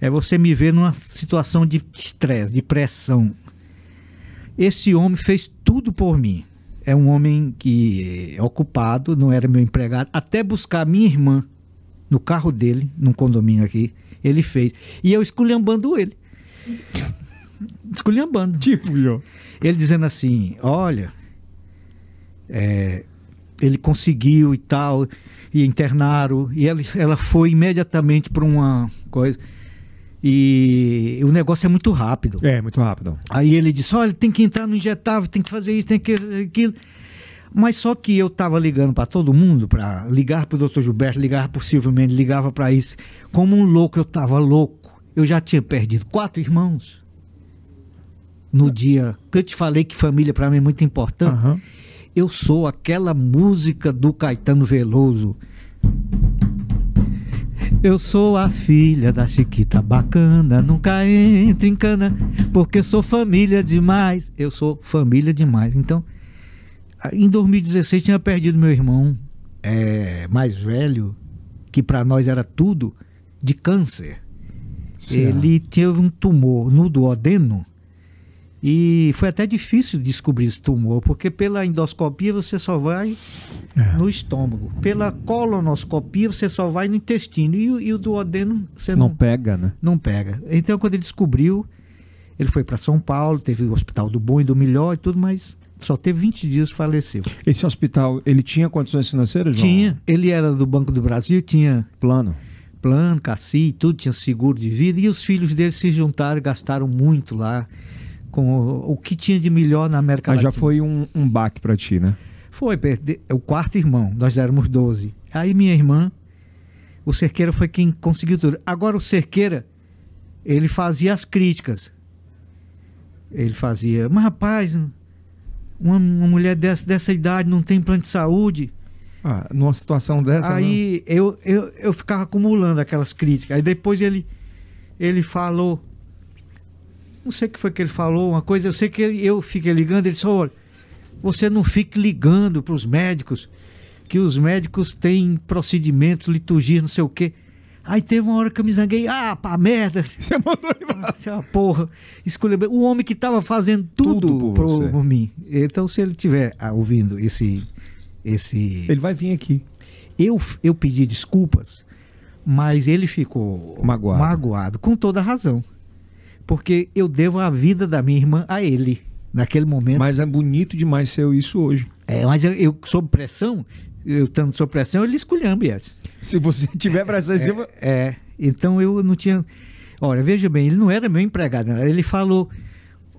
é você me ver numa situação de estresse, de pressão. Esse homem fez tudo por mim. É um homem que é ocupado, não era meu empregado, até buscar minha irmã no carro dele, num condomínio aqui, ele fez. E eu esculhambando ele. Esculhambando. Tipo, João. Ele dizendo assim: olha, é, ele conseguiu e tal, e internaram, e ela, ela foi imediatamente para uma coisa. E o negócio é muito rápido. É, muito rápido. Aí ele disse: olha, tem que entrar no injetável, tem que fazer isso, tem que aquilo. Mas só que eu estava ligando para todo mundo, para ligar para o Dr. Gilberto, ligar para o Silvio Mendes, ligava para isso. Como um louco, eu estava louco. Eu já tinha perdido quatro irmãos. No dia que eu te falei que família para mim é muito importante, Aham. eu sou aquela música do Caetano Veloso. Eu sou a filha da Chiquita bacana, nunca entre em cana, porque sou família demais. Eu sou família demais. Então, em 2016 tinha perdido meu irmão é, mais velho, que para nós era tudo, de câncer. Ele teve um tumor no duodeno e foi até difícil descobrir esse tumor, porque pela endoscopia você só vai É. no estômago. Pela colonoscopia você só vai no intestino. E, o- e o duodeno você Não não, pega, né? não pega. Então quando ele descobriu, ele foi para São Paulo, teve o hospital do bom e do melhor e tudo, mas só teve 20 dias faleceu. Esse hospital, ele tinha condições financeiras, João? Tinha, ele era do Banco do Brasil, tinha Plano. plano, cassi, tudo, tinha seguro de vida, e os filhos dele se juntaram e gastaram muito lá com o, o que tinha de melhor na América Mas já Latina. foi um, um baque pra ti, né? Foi, perde- o quarto irmão, nós éramos 12. Aí minha irmã, o Cerqueira foi quem conseguiu tudo. Agora o Cerqueira, ele fazia as críticas. Ele fazia, mas rapaz, uma, uma mulher dessa, dessa idade não tem plano de saúde. Ah, numa situação dessa, Aí eu, eu, eu ficava acumulando aquelas críticas. Aí depois ele, ele falou. Não sei o que foi que ele falou, uma coisa, eu sei que ele- eu fiquei ligando, ele disse, olha, você não fique ligando para os médicos, que os médicos têm procedimentos, liturgia, não sei o quê. Aí teve uma hora que eu me zanguei, ah, pá, merda. Você mandou ele essa é porra. Escolheu. O homem que estava fazendo tudo, Tudo por pro- por mim. Então, se ele estiver ouvindo esse. esse Ele vai vir aqui. eu, eu pedi desculpas, mas ele ficou Magoado. magoado, com toda razão. Porque eu devo a vida da minha irmã a ele, naquele momento. Mas é bonito demais ser isso hoje. É, mas eu, eu, sob pressão, eu estando sob pressão, ele esculhamba, Edson. Se você tiver pressão em cima... É, então eu não tinha. Olha, veja bem, ele não era meu empregado, né? ele falou: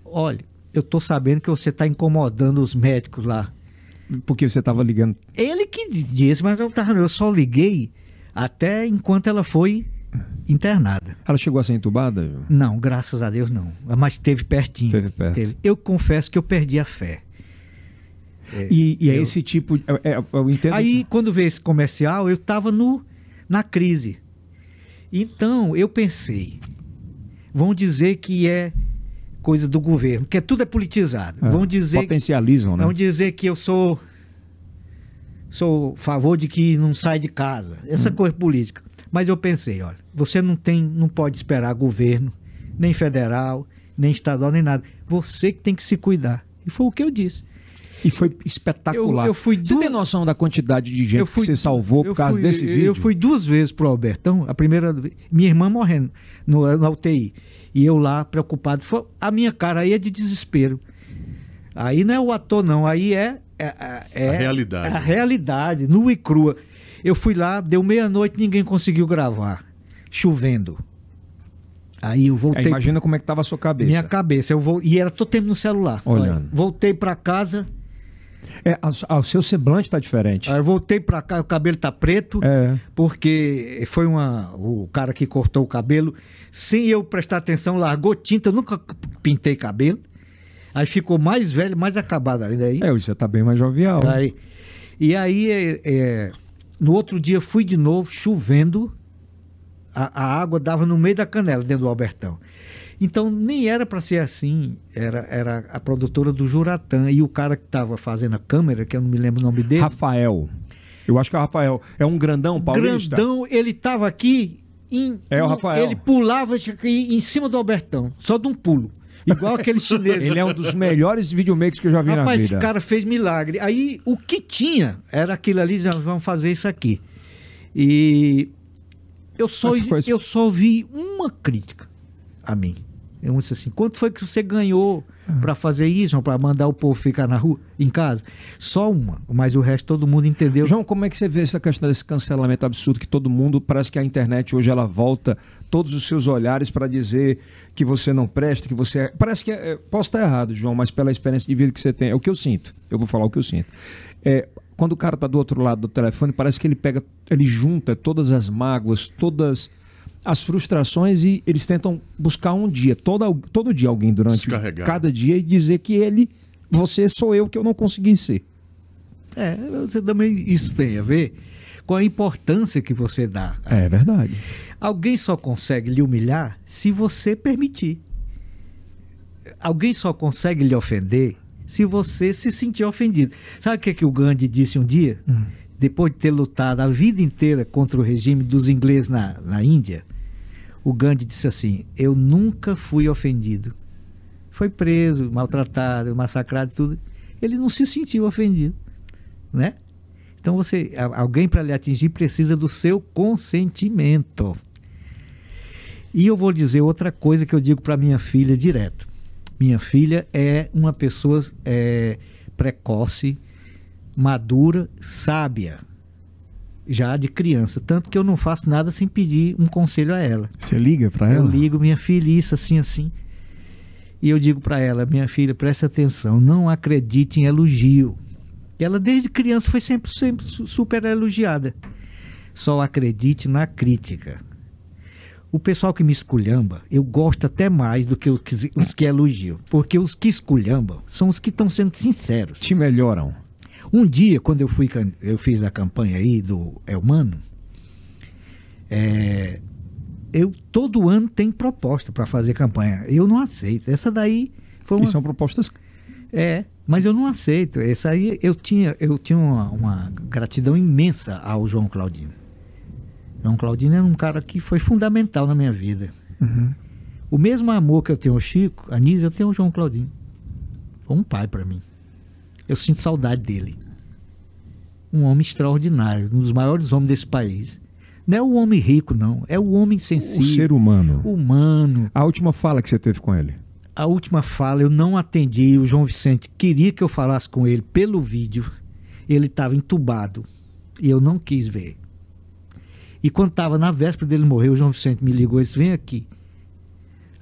olha, eu tô sabendo que você está incomodando os médicos lá. Porque você tava ligando. Ele que disse, mas eu, tava, eu só liguei até enquanto ela foi internada. Ela chegou a ser entubada? Não, graças a Deus não. Mas teve pertinho. Teve perto. Eu confesso que eu perdi a fé. E, e é eu- esse tipo... é- é- eu entendo... Aí, quando veio esse comercial, eu estava na crise. Então, eu pensei, vão dizer que é coisa do governo, que é tudo é politizado. É, Vão dizer Potencializam, né? Vão dizer que eu sou sou a favor de que não sai de casa. Essa Hum. coisa política. Mas eu pensei, olha, você não tem, não pode esperar governo, nem federal, nem estadual, nem nada. Você que tem que se cuidar. E foi o que eu disse. E foi espetacular. Eu- eu fui Você du- tem noção da quantidade de gente fui, que você salvou por causa fui- desse vídeo? Eu fui duas vezes pro Albertão, a primeira vez, minha irmã morrendo no, na UTI. E eu lá preocupado. Foi- a minha cara aí é de desespero. Aí não é o ator, não. Aí é. é, é A realidade. é a realidade, nua e crua. Eu fui lá, deu meia-noite, ninguém conseguiu gravar. Chovendo. Aí eu É, voltei. imagina como é que tava a sua cabeça. Minha cabeça. Eu vou, e era todo tempo no celular. Olhando. Olha, Voltei pra casa. É, o seu semblante tá diferente. Aí eu voltei pra cá, o cabelo tá preto. É. porque foi uma o cara que cortou o cabelo sem eu prestar atenção largou tinta eu nunca pintei cabelo aí ficou mais velho mais acabado ainda aí, É, você tá bem mais jovial. aí e aí é, é, no outro dia fui de novo chovendo A, a água dava no meio da canela dentro do Albertão. Então nem era para ser assim. Era, era a produtora do Juratã e o cara que estava fazendo a câmera, que eu não me lembro o nome dele. Rafael. Eu acho que é o Rafael. É um grandão paulista? Grandão, ele estava aqui. Em, É o Rafael. Ele pulava em cima do Albertão, só de um pulo. Igual aquele chinês. Ele é um dos melhores videomakers que eu já vi Rapaz, na esse vida. cara fez milagre. Aí o que tinha era aquilo ali, vamos fazer isso aqui. E eu só, eu só vi uma crítica a mim. Eu disse assim: quanto foi que você ganhou Ah. pra fazer isso, pra mandar o povo ficar na rua, em casa? Só uma, mas o resto todo mundo entendeu. João, como é que você vê essa questão desse cancelamento absurdo que todo mundo, parece que a internet hoje ela volta todos os seus olhares para dizer que você não presta, que você é... Parece que, é, posso estar errado, João, mas pela experiência de vida que você tem, é o que eu sinto. Eu vou falar o que eu sinto. É, quando o cara tá do outro lado do telefone, parece que ele pega, ele junta todas as mágoas, todas as frustrações e eles tentam buscar um dia, todo, todo dia alguém durante cada dia e dizer que ele, você sou eu que eu não consegui ser. É, você também isso tem a ver com a importância que você dá. É verdade. Alguém só consegue lhe humilhar se você permitir. Alguém só consegue lhe ofender se você se sentir ofendido. Sabe o que, é que o Gandhi disse um dia? Depois de ter lutado a vida inteira contra o regime dos ingleses na, na Índia, o Gandhi disse assim: Eu nunca fui ofendido. Foi preso, maltratado, massacrado e tudo. Ele não se sentiu ofendido, né? Então você, alguém para lhe atingir precisa do seu consentimento. E eu vou dizer outra coisa que eu digo para minha filha direto. Minha filha é uma pessoa é, precoce, madura, sábia, já de criança. Tanto que eu não faço nada sem pedir um conselho a ela. Você liga Eu ela? ligo, minha filha, isso, assim, assim. E eu digo para ela, minha filha, preste atenção, não acredite em elogio. Ela, desde criança, foi sempre, sempre su- super elogiada. Só acredite na crítica. O pessoal que me esculhamba, eu gosto até mais do que os que, os que elogiam. Porque os que esculhambam são os que estão sendo sinceros. Te melhoram. Um dia, quando eu fui eu fiz a campanha aí do Elmano, é, eu todo ano tem proposta para fazer campanha. Eu não aceito. Essa daí foi uma E são propostas. é, mas eu não aceito. Essa aí eu tinha, eu tinha uma, uma gratidão imensa ao João Claudino. João Claudino era um cara que foi fundamental na minha vida. O mesmo amor que eu tenho ao Chico, a Nisa, eu tenho ao João Claudino. Foi um pai para mim. Eu sinto saudade dele. Um homem extraordinário, um dos maiores homens desse país. Não é o homem rico, não. É o homem O sensível, ser humano. humano. A última fala que você teve com ele. A última fala eu não atendi. O João Vicente queria que eu falasse com ele pelo vídeo. Ele estava entubado e eu não quis ver. E quando estava na véspera dele morrer, o João Vicente me ligou e disse: Vem aqui.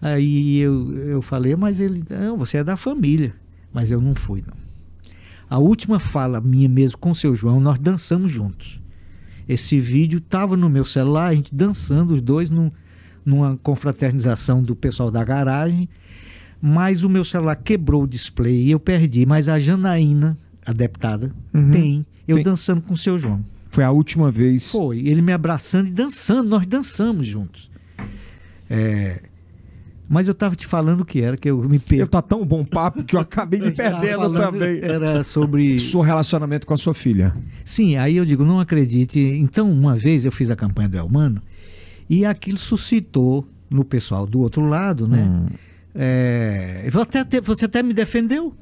Aí eu, eu falei: Mas ele, não, você é da família. Mas eu não fui, não. A última fala minha mesmo com o seu João, nós dançamos juntos. Esse vídeo estava no meu celular, a gente dançando os dois num, numa confraternização do pessoal da garagem mas o meu celular quebrou o display e eu perdi. Mas a Janaína, a deputada, Uhum. tem. Eu Tem. dançando com o seu João. Foi a última vez. Foi. Ele me abraçando e dançando. Nós dançamos juntos. É, Mas eu estava te falando o que era, que eu me perdi. Eu tá tão bom papo que eu acabei me perdendo também. Era sobre. Seu relacionamento com a sua filha. Sim, aí eu digo, não acredite. Então, uma vez eu fiz a campanha do Elmano e aquilo suscitou no pessoal do outro lado, né? Hum. É, você, até, você até me defendeu.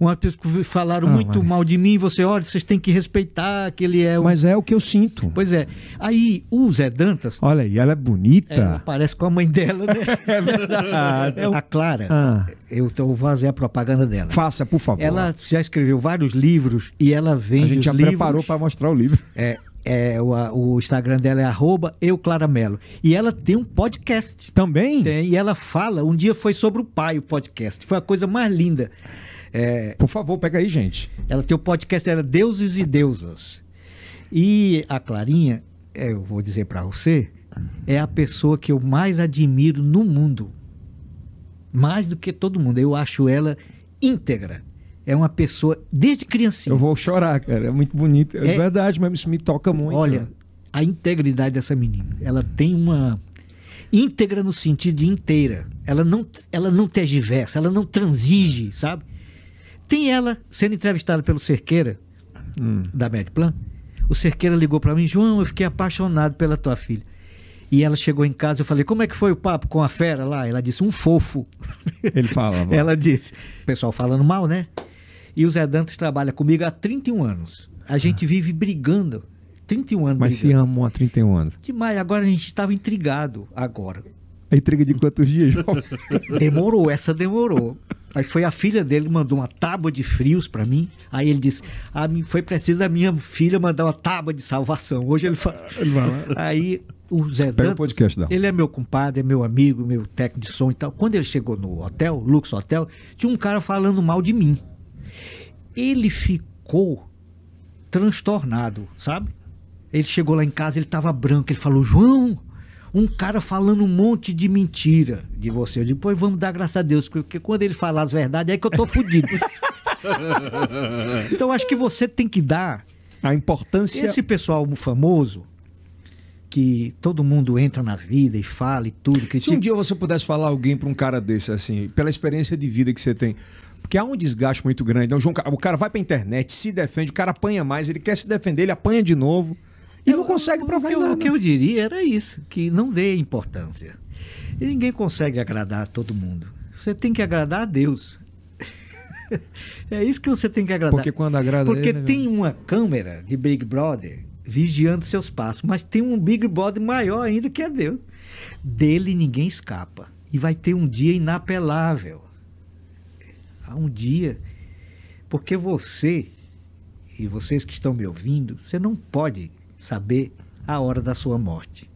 Uma pessoa que falaram Ah, muito mal de mim, você, olha, vocês têm que respeitar que ele é o. Mas é o que eu sinto. Pois é. Aí o Zé Dantas, Olha aí, ela é bonita. ela parece com a mãe dela, né? É verdade. a Clara. Ah. Eu tô- vou fazer a propaganda dela. Faça, por favor. Ela já escreveu vários livros e ela a vende gente já os livros. preparou para mostrar o livro. É, é, o, a- o Instagram dela é arroba euclaramelo. E ela tem um podcast. Também? Tem, e ela fala, um dia foi sobre o pai o podcast. Foi a coisa mais linda. É, Por favor, pega aí, gente. ela tem o podcast, era Deuses e Deusas. E a Clarinha, é, eu vou dizer pra você, é a pessoa que eu mais admiro no mundo. Mais do que todo mundo. Eu acho ela íntegra. É uma pessoa, desde criancinha. Eu vou chorar, cara. É muito bonito. É, É- verdade, mas isso me toca muito. Olha, a integridade dessa menina. Ela tem uma íntegra no sentido de inteira. Ela não, ela não tergiversa, ela não transige, sabe? Tem ela sendo entrevistada pelo Cerqueira, da Medplan. O Cerqueira ligou para mim, João, eu fiquei apaixonado pela tua filha. E ela chegou em casa, eu falei, como é que foi o papo com a fera lá? Ela disse, um fofo. Ele falava. Ela disse, pessoal falando mal, né? E o Zé Dantas trabalha comigo há 31 anos. A gente vive brigando. 31 anos Mas se brigando. amam há 31 anos. Demais, agora a gente estava intrigado agora. A intriga de quantos dias, João? Demorou, essa demorou. Aí foi a filha dele que mandou uma tábua de frios pra mim. Aí ele disse: ah, me- foi preciso a minha filha mandar uma tábua de salvação. Hoje ele fala. Aí o Zé Pega o Dantas, podcast dela. ele é meu compadre, é meu amigo, meu técnico de som e tal. Quando ele chegou no hotel, Lux Hotel, tinha um cara falando mal de mim. Ele ficou transtornado, sabe? Ele chegou lá em casa, ele tava branco, ele falou: "João, um cara falando um monte de mentira de você. Eu digo, pois vamos dar graças a Deus, porque quando ele falar as verdades, é que eu tô fudido. então acho que você tem que dar A importância. esse pessoal famoso que todo mundo entra na vida e fala e tudo, Se critica. um dia você pudesse falar alguém para um cara desse, assim, pela experiência de vida que você tem. Porque há um desgaste muito grande. né? O, João, Ca- o cara vai pra internet, se defende, o cara apanha mais, ele quer se defender, ele apanha de novo. E não consegue provar nada. o que eu diria era isso, que não dê importância. E ninguém consegue agradar todo mundo. Você tem que agradar a Deus. é isso que você tem que agradar. Porque quando agrada Porque ele, né, tem uma câmera de Big Brother vigiando seus passos, mas tem um Big Brother maior ainda que é Deus. Dele ninguém escapa. E vai ter um dia inapelável. Há um dia. Porque você, e vocês que estão me ouvindo, você não pode saber a hora da sua morte.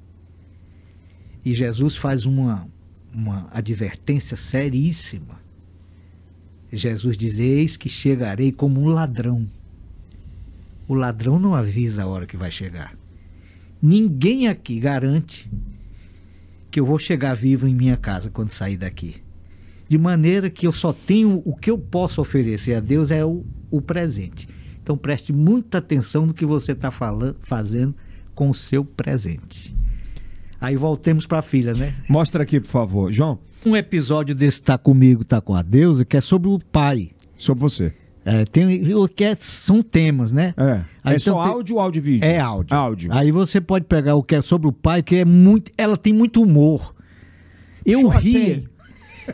E Jesus faz uma, uma advertência seríssima. Jesus diz: Eis que chegarei como um ladrão. O ladrão não avisa a hora que vai chegar. Ninguém aqui garante que eu vou chegar vivo em minha casa quando sair daqui. De maneira que eu só tenho o que eu posso oferecer a Deus é o, o presente. Então preste muita atenção no que você está fazendo com o seu presente. Aí voltemos para a filha, né? Mostra aqui, por favor. João, Um episódio desse Tá Comigo, Tá Com a Deusa, que é sobre o pai. sobre você. É, tem, o que é- são temas, né? É. Aí é só então tem- áudio ou áudio e vídeo? É áudio. Áudio. Aí você pode pegar o que é sobre o pai, que é muito. Ela tem muito humor. Eu Só ria. tem.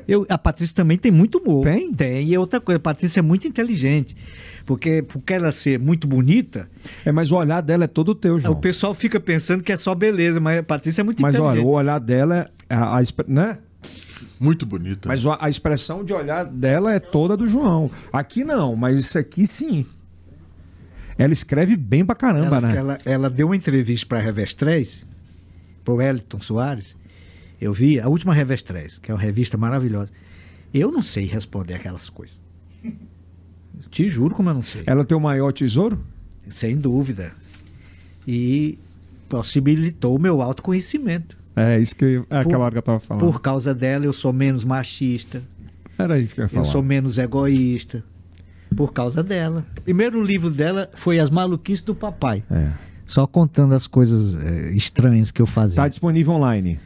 Eu, a Patrícia também tem muito humor. Tem? Tem. E outra coisa, a Patrícia é muito inteligente. Porque, porque ela ser muito bonita, É, mas o olhar dela é todo teu, João. o pessoal fica pensando que é só beleza, mas a Patrícia é muito Mas olha, inteligente. o olhar dela, é a, a né? Muito bonita. Mas a, a expressão de olhar dela é toda do João. Aqui não, mas isso aqui sim. Ela escreve bem pra caramba, ela, né? ela, ela deu uma entrevista para a Revés para o Wellington Soares. Eu vi a última Revés 3, que é uma revista maravilhosa. Eu não sei responder aquelas coisas. Te juro como eu não sei. Ela tem o maior tesouro? Sem dúvida. E possibilitou o meu autoconhecimento. É isso que eu, é aquela Por- hora que eu tava falando. Por causa dela, eu sou menos machista, Era isso que eu ia falar. eu sou menos egoísta. Por causa dela. O primeiro livro dela foi As Maluquices do Papai. É. Só contando as coisas eh, estranhas que eu fazia. Tá disponível online.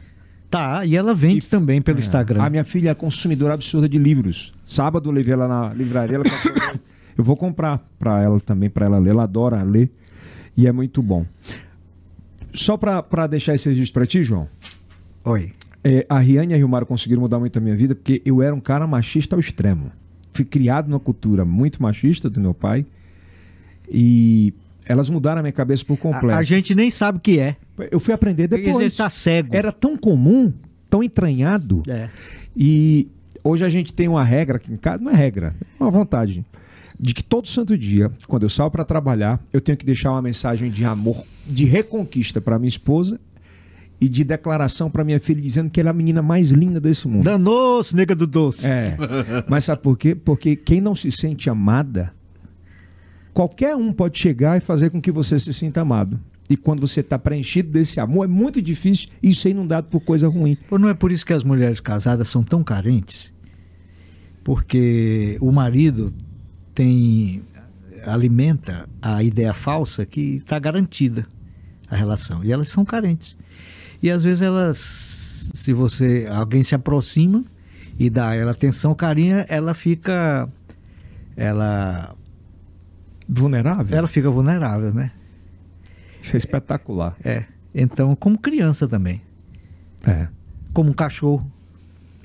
Tá, e ela vende também pelo Instagram. A minha filha é consumidora absurda de livros. Sábado eu levei ela na livraria. Ela falou, eu vou comprar para ela também, para ela ler. Ela adora ler e é muito bom. Só para deixar esse registro para ti, João. Oi. É, a Riane e a Rilmar conseguiram mudar muito a minha vida porque eu era um cara machista ao extremo. Fui criado numa cultura muito machista do meu pai e elas mudaram a minha cabeça por A, completo. a gente nem sabe o que é. Eu fui aprender depois. você está cego. Era tão comum, tão entranhado. É. E hoje a gente tem uma regra aqui em casa, não é regra, é uma vontade, de que todo santo dia, quando eu saio para trabalhar, eu tenho que deixar uma mensagem de amor, de reconquista para minha esposa e de declaração para minha filha dizendo que ela é a menina mais linda desse mundo. Danou-se, nega do doce. É. Mas sabe por quê? Porque quem não se sente amada, qualquer um pode chegar e fazer com que você se sinta amado. E quando você está preenchido desse amor, é muito difícil isso ser inundado por coisa ruim. Não é por isso que as mulheres casadas são tão carentes? Porque o marido tem alimenta a ideia falsa que está garantida. a relação. E elas são carentes. E às vezes elas, se você, alguém se aproxima e dá ela atenção, carinho, ela fica, ela, Vulnerável? ela fica vulnerável, né? Isso é espetacular. É. Então, como criança também, É. como um cachorro,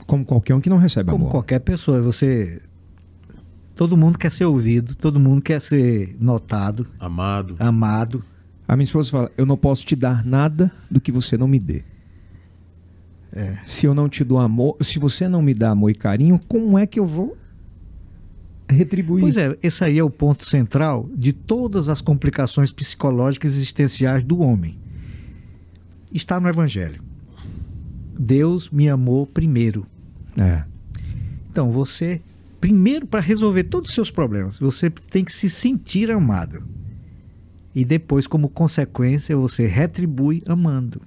Como qualquer um que não recebe como amor. qualquer pessoa, você todo mundo quer ser ouvido, todo mundo quer ser notado, Amado. amado. A minha esposa fala: Eu não posso te dar nada do que você não me dê. É. Se eu não te dou amor, se você não me dá amor e carinho, como é que eu vou retribuir? Pois é, esse aí é o ponto central de todas as complicações psicológicas existenciais do homem. Está no Evangelho. Deus me amou primeiro. É. Então, você, primeiro, para resolver todos os seus problemas, você tem que se sentir amado. E depois, como consequência, você retribui amando.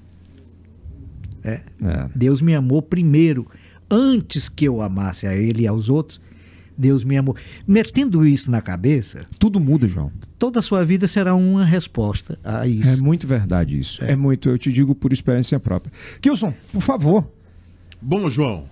É. É. Deus me amou primeiro, antes que eu amasse a Ele e aos outros. Deus me amou. Metendo isso na cabeça, Tudo muda, João. toda a sua vida será uma resposta a isso. É muito verdade isso. É. muito, eu te digo por experiência própria. Kilson, por favor. Bom, João,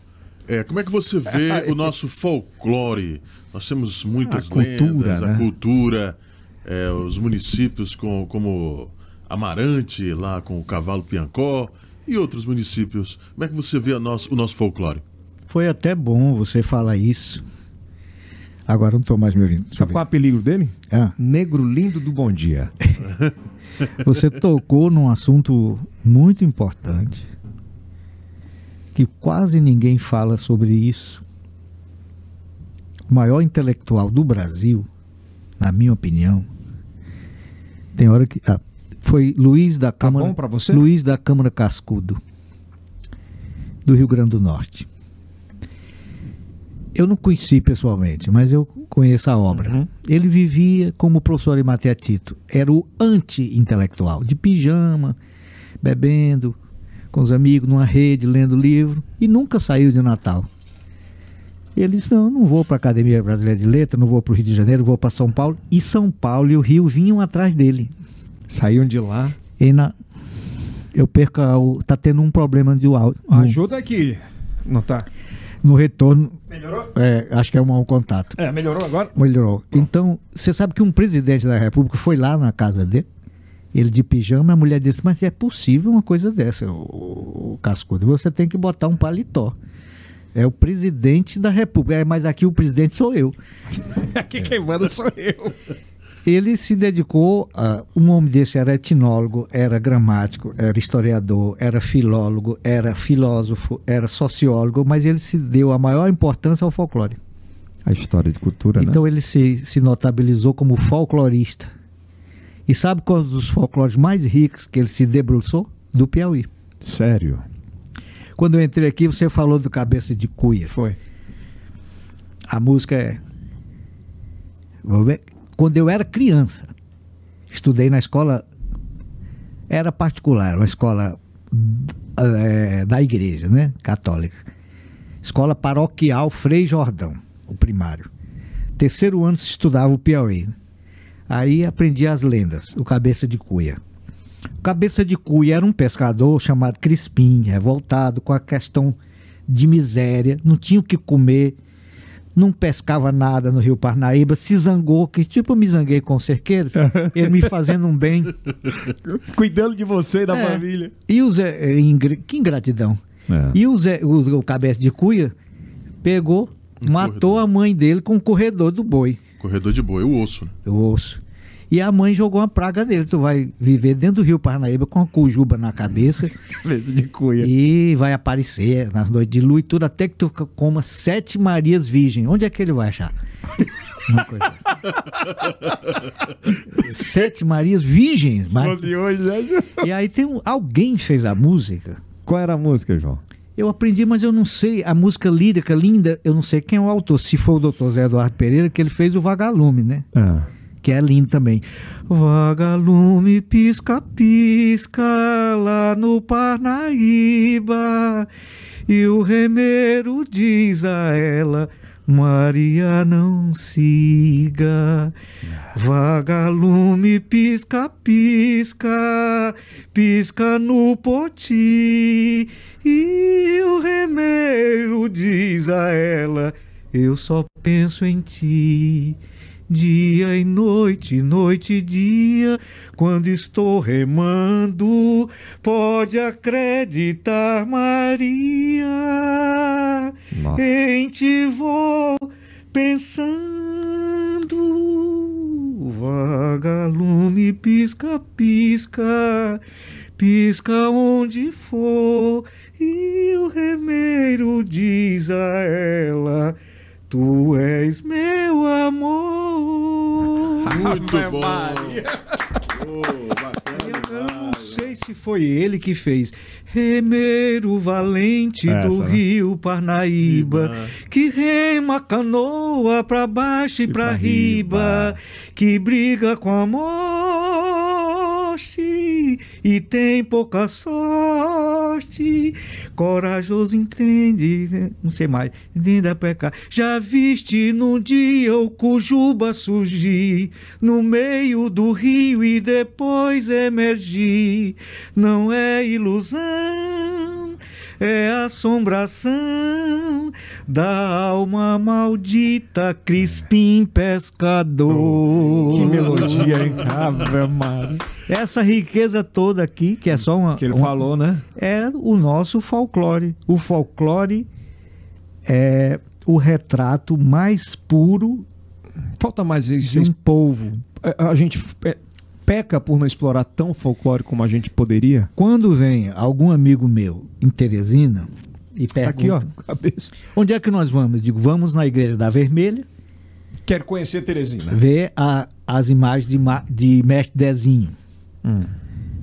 é, como é que você vê o nosso folclore? Nós temos muitas A cultura, lendas, né? a cultura, é, os municípios com- como Amarante, lá com o Cavalo Piancó, e outros municípios. Como é que você vê a nosso- o nosso folclore? Foi até bom você falar isso. Agora não estou mais me ouvindo. Sabe qual é o apelido dele? Ah, Negro lindo do bom dia. você tocou num assunto muito importante que quase ninguém fala sobre isso. O maior intelectual do Brasil, na minha opinião, tem hora que ah, foi Luiz da Tá Câmara você? Luiz da Câmara Cascudo do Rio Grande do Norte. Eu não conheci pessoalmente, mas eu conheço a obra. Uhum. Ele vivia como o professor Arimatea Tito. Era o anti-intelectual, de pijama, bebendo, com os amigos, numa rede, lendo livro, e nunca saiu de Natal. Ele disse: Não, não vou para a Academia Brasileira de Letras, não vou para o Rio de Janeiro, vou para São Paulo. E São Paulo e o Rio vinham atrás dele. Saíam de lá. E na, eu perco. a- o- Tá tendo um problema de áudio. Ajuda aqui. Não tá? No retorno, Melhorou? é, acho que é um mau contato. É, melhorou agora? Melhorou. Então, você sabe que um presidente da República foi lá na casa dele, ele de pijama, a mulher disse: Mas é possível uma coisa dessa, o, o Cascudo? Você tem que botar um paletó. É o presidente da República, é, mas aqui o presidente sou eu. Aqui quem manda sou eu. Ele se dedicou a. Um homem desse era etnólogo, era gramático, era historiador, era filólogo, era filósofo, era sociólogo, mas ele se deu a maior importância ao folclore. A história de cultura, Então ele se, se notabilizou como folclorista. E sabe qual dos folclores mais ricos que ele se debruçou? Do Piauí. Sério. Quando eu entrei aqui, você falou do Cabeça de Cuia. Foi. A música é. Vou ver. Quando eu era criança, estudei na escola. Era particular, uma escola eh, da igreja, né? Católica. Escola paroquial Frei Jordão, o primário. Terceiro ano se estudava o Piauí. Aí aprendi as lendas, o Cabeça de Cuia. O Cabeça de Cuia era um pescador chamado Crispim, revoltado com a questão de miséria, não tinha o que comer, não pescava nada no Rio Parnaíba, se zangou, que tipo eu me zanguei com o cerqueiros, ele me fazendo um bem. Cuidando de você e da É. família. E o Zé, ingr- que ingratidão. É. E o, Zé, o, o Cabeça de Cuia pegou, Um matou corredor. a mãe dele com o corredor do boi. Corredor de boi, o osso. né? o osso. E a mãe jogou uma praga dele. Tu vai viver dentro do Rio Parnaíba com a cujuba na cabeça Cabeça de cuia. e vai aparecer nas noites de lua e tudo, até que tu coma sete Marias Virgem. Onde é que ele vai achar? Assim. sete Marias Virgens. Se mas- hoje, né? E aí tem um, alguém fez a música. Qual era a música, João? Eu aprendi, mas eu não sei. A música lírica linda, eu não sei quem é o autor. Se for o doutor Zé Eduardo Pereira, que ele fez o Vagalume, né? Ah. Que é lindo também. Vagalume pisca pisca lá no Parnaíba e o remeiro diz a ela Maria não siga, vagalume pisca, pisca, pisca no poti, e o remeiro diz a ela, eu só penso em ti. Dia e noite, noite e dia, quando estou remando, pode acreditar, Maria. Nossa. Em ti vou pensando, vagalume pisca, pisca, pisca onde for, e o remeiro diz a ela. Tu és meu amor. Muito bom. Maria. Oh, bacana. Sei se foi ele que fez Remeiro Valente Essa, do né? Rio Parnaíba, que rema canoa pra baixo e, pra, pra riba, riba. que briga com a morte e tem pouca sorte. Corajoso entende, não sei mais, entende a pecar. Já viste num dia o Cujuba surgir no meio do rio e depois emergir. Não é ilusão, é assombração da alma maldita Crispim Pescador. Que melodia, hein? Ave Maria. Essa riqueza toda aqui, que é só uma. Que ele uma- falou, né? é o nosso folclore. O folclore é o retrato mais puro Falta mais de isso. um povo. A a gente é, peca por não explorar tão folclore como a gente poderia. Quando vem algum amigo meu em Teresina e Tá pergunta aqui, ó, cabeça. onde é que nós vamos? Eu digo, vamos na igreja da Vermelha Quero conhecer Teresina. ver a- as imagens de, de Mestre Dezinho. Hum.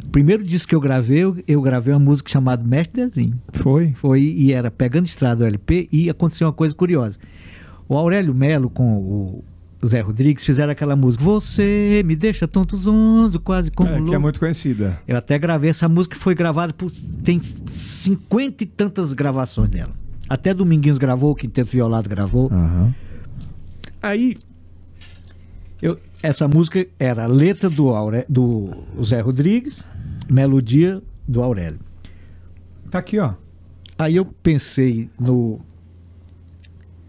O primeiro disco que eu gravei, eu, eu gravei uma música chamada Mestre Dezinho. Foi? Foi e era pegando estrada do LP e aconteceu uma coisa curiosa. O Aurélio Melo com o Zé Rodrigues fizeram aquela música Você me deixa tonto zonzo, quase como É, que é muito conhecida. Eu até gravei essa música, foi gravada por tem cinquenta e tantas gravações dela. Até Dominguinhos gravou, o Quinteto Violado gravou. Aham. Aí eu, essa música era a letra do, Aure, do Zé Rodrigues, melodia do Aurélio. Tá aqui, ó. Aí eu pensei no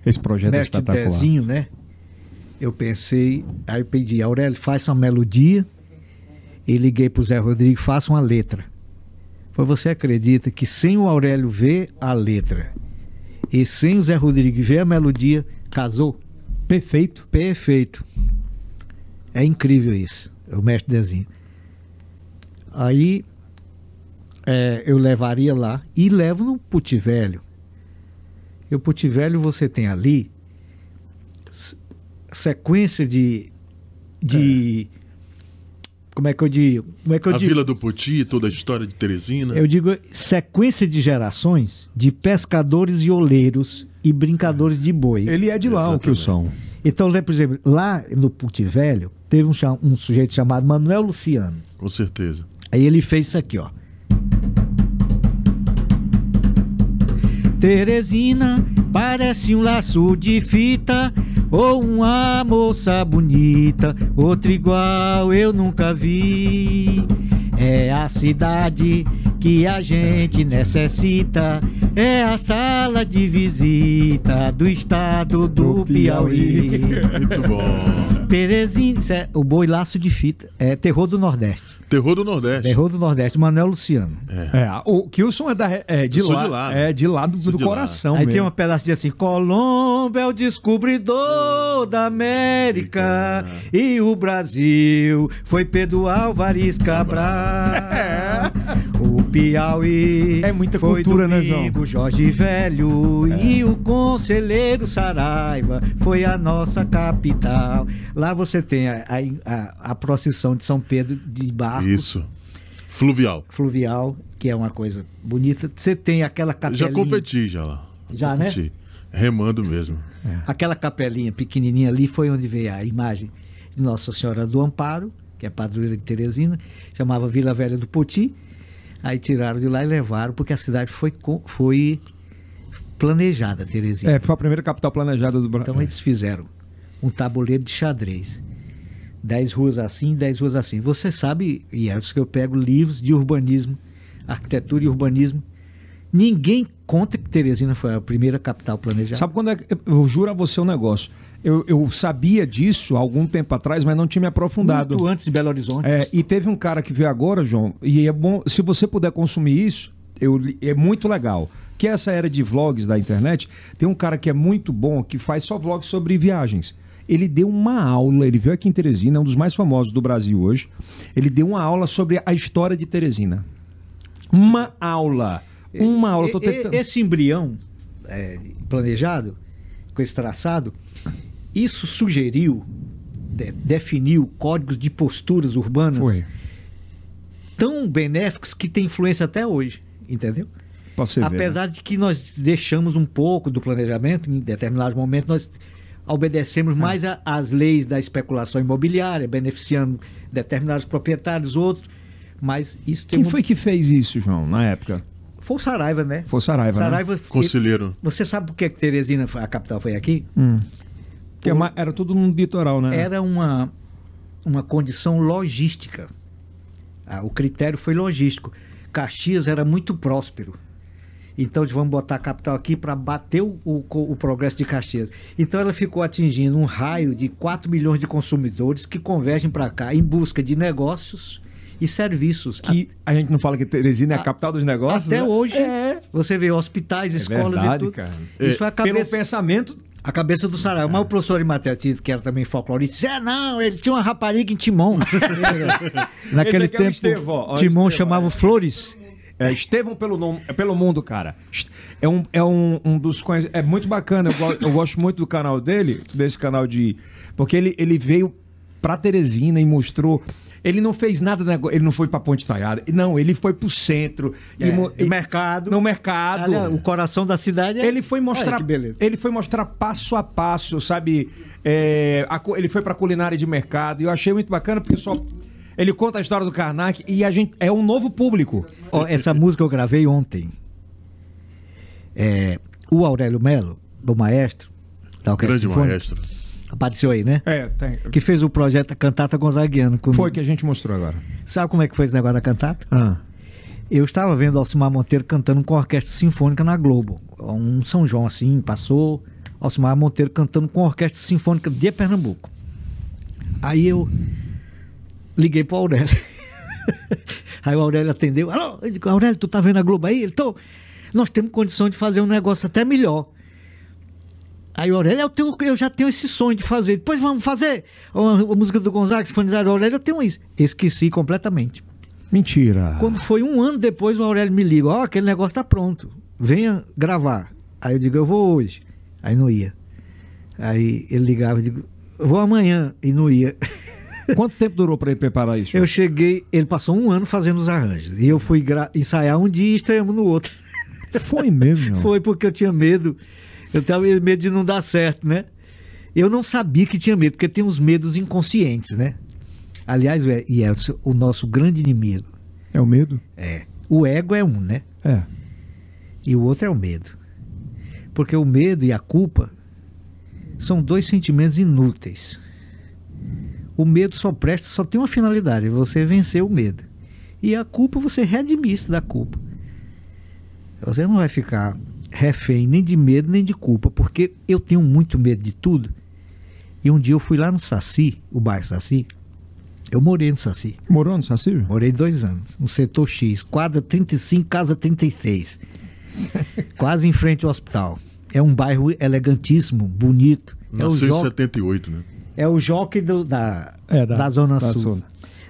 Esse projeto é Mestre espetacular. Dezinho, né? Eu pensei, aí eu pedi, Aurélio, faça uma melodia. E liguei pro Zé Rodrigues, faça uma letra. Pois você acredita que sem o Aurélio ver a letra e sem o Zé Rodrigues ver a melodia, casou? Perfeito. Perfeito. É incrível isso, o Mestre Dezinho. Aí é, eu levaria lá e levo no Puti Velho. E o Puti Velho você tem ali sequência de. de Como é que eu digo? Como é que eu A digo? Vila do Poti, toda a história de Teresina. Eu digo sequência de gerações de pescadores e oleiros e brincadores de boi. Ele é de lá, o Exatamente. Kilson. Então, né, por exemplo, lá no Puti Velho, teve um, um sujeito chamado Manuel Luciano. Com certeza. Aí ele fez isso aqui, ó. Teresina parece um laço de fita ou uma moça bonita, outra igual eu nunca vi. É a cidade que a gente necessita, é a sala de visita do estado do, Do Piauí. Piauí. Muito bom. Teresina, isso é o boi laço de fita, é terror do Nordeste. Terror do Nordeste. Terror do Nordeste, Manuel Luciano. É. É, o Kilson é, da, é de, lá, de lá. É de lá do, do de lá. coração Aí mesmo. tem uma pedacinho assim: Colombo é o descobridor da América e o Brasil foi Pedro Álvares Cabral. O Piauí É muita foi cultura, né, Domingo Jorge Velho e o conselheiro Saraiva foi a nossa capital. Lá você tem a, a, a- procissão de São Pedro de barcos Isso. Fluvial. fluvial, que é uma coisa bonita. Você tem aquela capelinha. Já competi já lá. Já, né? Competi. Remando mesmo. Aquela capelinha pequenininha ali foi onde veio a imagem de Nossa Senhora do Amparo, que é padroeira de Teresina, chamava Vila Velha do Poti. Aí tiraram de lá e levaram, porque a cidade foi, foi planejada, Terezinha. É, foi a primeira capital planejada do Brasil. Então eles fizeram um tabuleiro de xadrez. Dez ruas assim, dez ruas assim. Você sabe, e é isso que eu pego livros de urbanismo, arquitetura e urbanismo. Ninguém conta que Teresina foi a primeira capital planejada. Sabe quando é que. Eu juro a você um negócio. Eu, eu sabia disso há algum tempo atrás, mas não tinha me aprofundado. Muito antes de Belo Horizonte. É, e teve um cara que veio agora, João, e é bom, se você puder consumir isso, eu, é muito legal. Que essa era de vlogs da internet, tem um cara que é muito bom, que faz só vlogs sobre viagens. Ele deu uma aula, ele veio aqui em Teresina, é um dos mais famosos do Brasil hoje. Ele deu uma aula sobre a história de Teresina. Uma aula. Uma aula. Tô tentando... Esse embrião é, planejado, com esse traçado, isso sugeriu, de- definiu códigos de posturas urbanas Foi. tão benéficos que tem influência até hoje, entendeu? Você ver, né? Apesar de que nós deixamos um pouco do planejamento, em determinados momentos nós obedecemos É. mais a- às leis da especulação imobiliária, beneficiando determinados proprietários, outros, mas isso tem Quem um- foi que fez isso, João, na época? Foi o Saraiva, né? Foi o Saraiva, né? Saraiva Conselheiro. Você sabe por que que Teresina, a capital, foi aqui? Hum. Porque é era tudo no litoral, né? Era uma, uma condição logística. Ah, o critério foi logístico. Caxias era muito próspero. Então, vamos botar a capital aqui para bater o, o, o progresso de Caxias. Então, ela ficou atingindo um raio de 4 milhões de consumidores que convergem para cá em busca de negócios e serviços. Que a gente não fala que Teresina é a A- capital dos negócios? Até né? hoje, É. você vê hospitais, escolas verdade, e tudo. cara. Isso foi a Pelo cabeça, pensamento. A cabeça do Saraiva. Mas o professor Arimatea Tito, que era também folclorista, disse, é, não, ele tinha uma rapariga em Timon. Naquele aqui é o tempo, Estevão, ó, Timon Estevão, chamava é. Flores. É, Estevão pelo, nome, é pelo mundo, cara. É um, é um, um dos conhecidos. É muito bacana. Eu, go- eu gosto muito do canal dele, desse canal de. Porque ele, ele veio pra Teresina e mostrou. Ele não fez nada, nego- ele não foi pra Ponte Taiada. Não, ele foi pro centro. É, mo- no mercado. No mercado. O coração da cidade é... Ele foi mostrar, Olha que beleza. ele foi mostrar passo a passo, sabe? É, a ele foi pra culinária de mercado e eu achei muito bacana porque só ele conta a história do Karnak e a gente é um novo público. Ó, essa música eu gravei ontem. É, o Aurélio Melo, do maestro, da Orquestra Grande Sinfônica, maestro. Apareceu aí, né? É, tem. Que fez o projeto Cantata Gonzaguiano. comigo. Foi que a gente mostrou agora. Sabe como é que foi esse negócio da cantata? Ah. Eu estava vendo Alcimar Monteiro cantando com a orquestra sinfônica na Globo. Um São João assim, passou Alcimar Monteiro cantando com a orquestra sinfônica de Pernambuco. Aí eu liguei pro Aurélio. aí o Aurélio atendeu. Alô, eu digo, Aurélio, tu tá vendo a Globo aí? Ele, tô. Nós temos condição de fazer um negócio até melhor. Aí o Aurélio, eu, tenho- eu já tenho esse sonho de fazer. Depois vamos fazer a, a música do Gonzaga, Sinfonizar Aurélio, eu tenho isso. Esqueci completamente. Mentira. Quando foi um ano depois, o Aurélio me liga: Ó, aquele negócio tá pronto. Venha gravar. Aí eu digo: Eu vou hoje. Aí não ia. Aí ele ligava: Eu digo: Eu vou amanhã. E não ia. Quanto tempo durou pra ele preparar isso? Eu cheguei, ele passou um ano fazendo os arranjos. E eu fui ensaiar um dia e estreamos no outro. Foi mesmo. Foi porque eu tinha medo. Eu tava com medo de não dar certo, né? Eu não sabia que tinha medo, porque tem uns medos inconscientes, né? Aliás, o E- Elcio, o nosso grande inimigo É o medo? é. O ego é um, né? É. E o outro é o medo. Porque o medo e a culpa são dois sentimentos inúteis. O medo só presta, só tem uma finalidade, você vencer o medo. E a culpa, você redimir-se da culpa. Você não vai ficar refém nem de medo nem de culpa, porque eu tenho muito medo de tudo. E um dia eu fui lá no Saci, o bairro Saci. Eu morei no Saci. Morou no Saci? Morei dois anos, no setor X, quadra 35, casa 36. Quase em frente ao hospital. É um bairro elegantíssimo, bonito. É o, Nasceu em jo 78, né? é o jockey do- da, É, da, da- Zona da Sul. zona.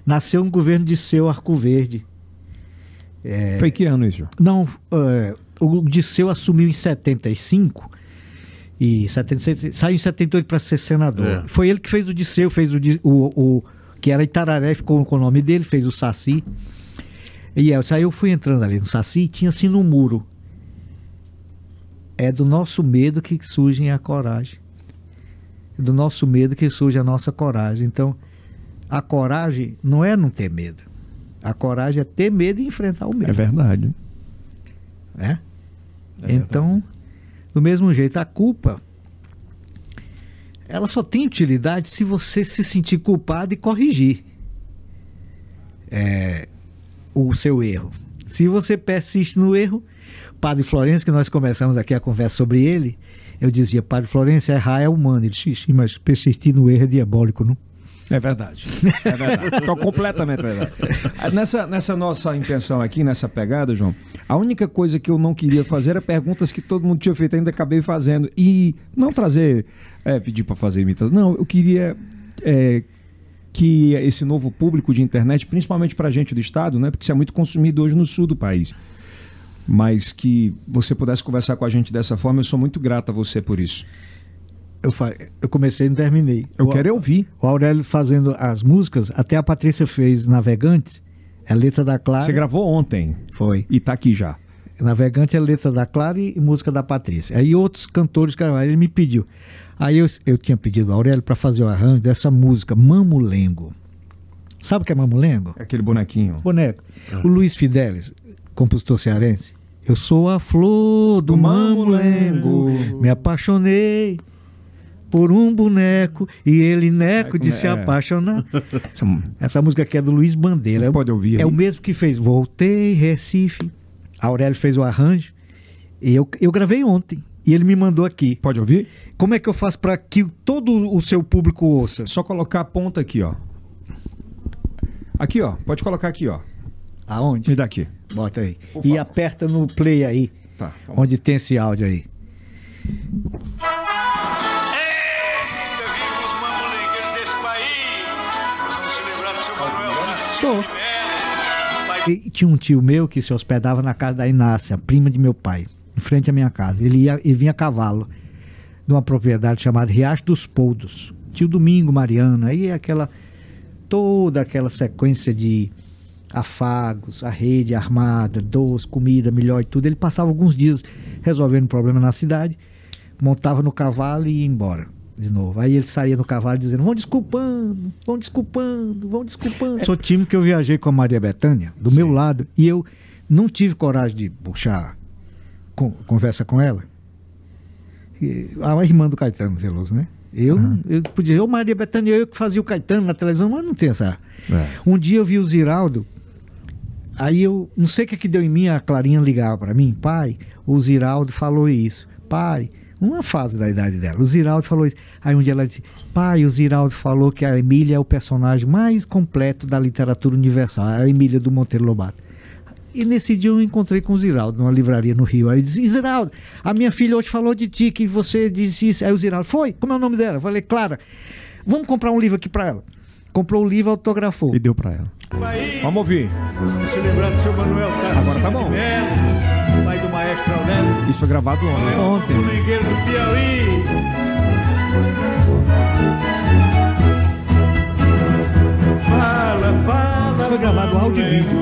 Nasceu no governo de Seu Arco Verde. É. Foi que ano isso? Não, é, o Disseu assumiu em 75 e 76, saiu em 78 para ser senador. É. Foi ele que fez o Disseu, fez o, o, o- que era Itararé, ficou com o nome dele, fez o Saci. E eu, aí eu fui entrando ali no Saci e tinha assim no muro. É do nosso medo que surge a coragem. É do nosso medo que surge a nossa coragem. Então, a coragem não é não ter medo. A coragem é ter medo e enfrentar o medo É verdade. né? Então, Do mesmo jeito, a culpa ela só tem utilidade se você se sentir culpado e corrigir é, o seu erro. Se você persiste no erro, Padre Florencio, que nós começamos aqui a conversa sobre ele, eu dizia, Padre Florencio, errar é humano. Ele disse, mas persistir no erro é diabólico, não? É verdade. É verdade. Então, completamente verdade. Nessa, nessa nossa intenção aqui, nessa pegada, João, a única coisa que eu não queria fazer era perguntas que todo mundo tinha feito, ainda acabei fazendo. E não trazer, é, pedir para fazer imitação. Não, eu queria é, que esse novo público de internet, principalmente para a gente do Estado, né, porque isso é muito consumido hoje no sul do país, mas que você pudesse conversar com a gente dessa forma, eu sou muito grato a você por isso. Eu, eu comecei e não terminei. Eu o, quero é ouvir. O Aurélio fazendo as músicas, até a Patrícia fez Navegantes, é a letra da Clara. Você gravou ontem. Foi. E tá aqui já. Navegante é a letra da Clara e música da Patrícia. Aí outros cantores ele me pediu. Aí eu, eu tinha pedido ao Aurélio para fazer o arranjo dessa música, Mamulengo. Sabe o que é Mamulengo? É aquele bonequinho. Boneco. O Luiz Fidelis, compositor cearense. Eu sou a flor do, do mamulengo, mamulengo, me apaixonei por um boneco e ele neco de se é. apaixonar. Essa, essa, música aqui é do Luiz Bandeira. Pode ouvir. É aí. o mesmo que fez Voltei, Recife. A Aurélio fez o arranjo. E eu, eu gravei ontem. E ele me mandou aqui. Pode ouvir? Como é que eu faço para que todo o seu público ouça? Só colocar a ponta aqui, ó. Aqui, ó. Pode colocar aqui, ó. Aonde? Me dá aqui. Bota aí. E aperta no play aí. Tá. Onde tem esse áudio aí. E tinha um tio meu que se hospedava na casa da Inácia, prima de meu pai, em frente à minha casa. Ele ia e vinha a cavalo de uma propriedade chamada Riacho dos Poldos. Tio Domingo Mariano, aí aquela toda aquela sequência de afagos, a rede armada, doce, comida melhor e tudo. Ele passava alguns dias resolvendo problema na cidade, montava no cavalo e ia embora de novo. Aí ele saía no cavalo dizendo: vão desculpando, vão desculpando, vão desculpando. Sou time que eu viajei com a Maria Bethânia, do Sim. meu lado, e eu não tive coragem de puxar com, conversa com ela. E, a irmã do Caetano Veloso, né? Eu, uhum. eu podia, eu, Maria Bethânia, eu que fazia o Caetano na televisão, mas não tem essa. É. Um dia eu vi o Ziraldo, aí eu não sei o que, é que deu em mim, a Clarinha ligava para mim, pai, o Ziraldo falou isso. Pai, uma fase da idade dela. O Ziraldo falou isso. Aí um dia ela disse: Pai, o Ziraldo falou que a Emília é o personagem mais completo da literatura universal, a Emília do Monteiro Lobato. E nesse dia eu encontrei com o Ziraldo numa livraria no Rio. Aí ele disse: Ziraldo, a minha filha hoje falou de ti, que você disse isso. Aí o Ziraldo: Foi? Como é o nome dela? Eu falei: Clara, vamos comprar um livro aqui para ela. Comprou o livro, autografou. E deu para ela. Vamos ouvir. Se lembrar do seu Manuel Tarcísio Agora tá bom. Isso foi gravado ontem. Isso foi gravado áudio e vídeo.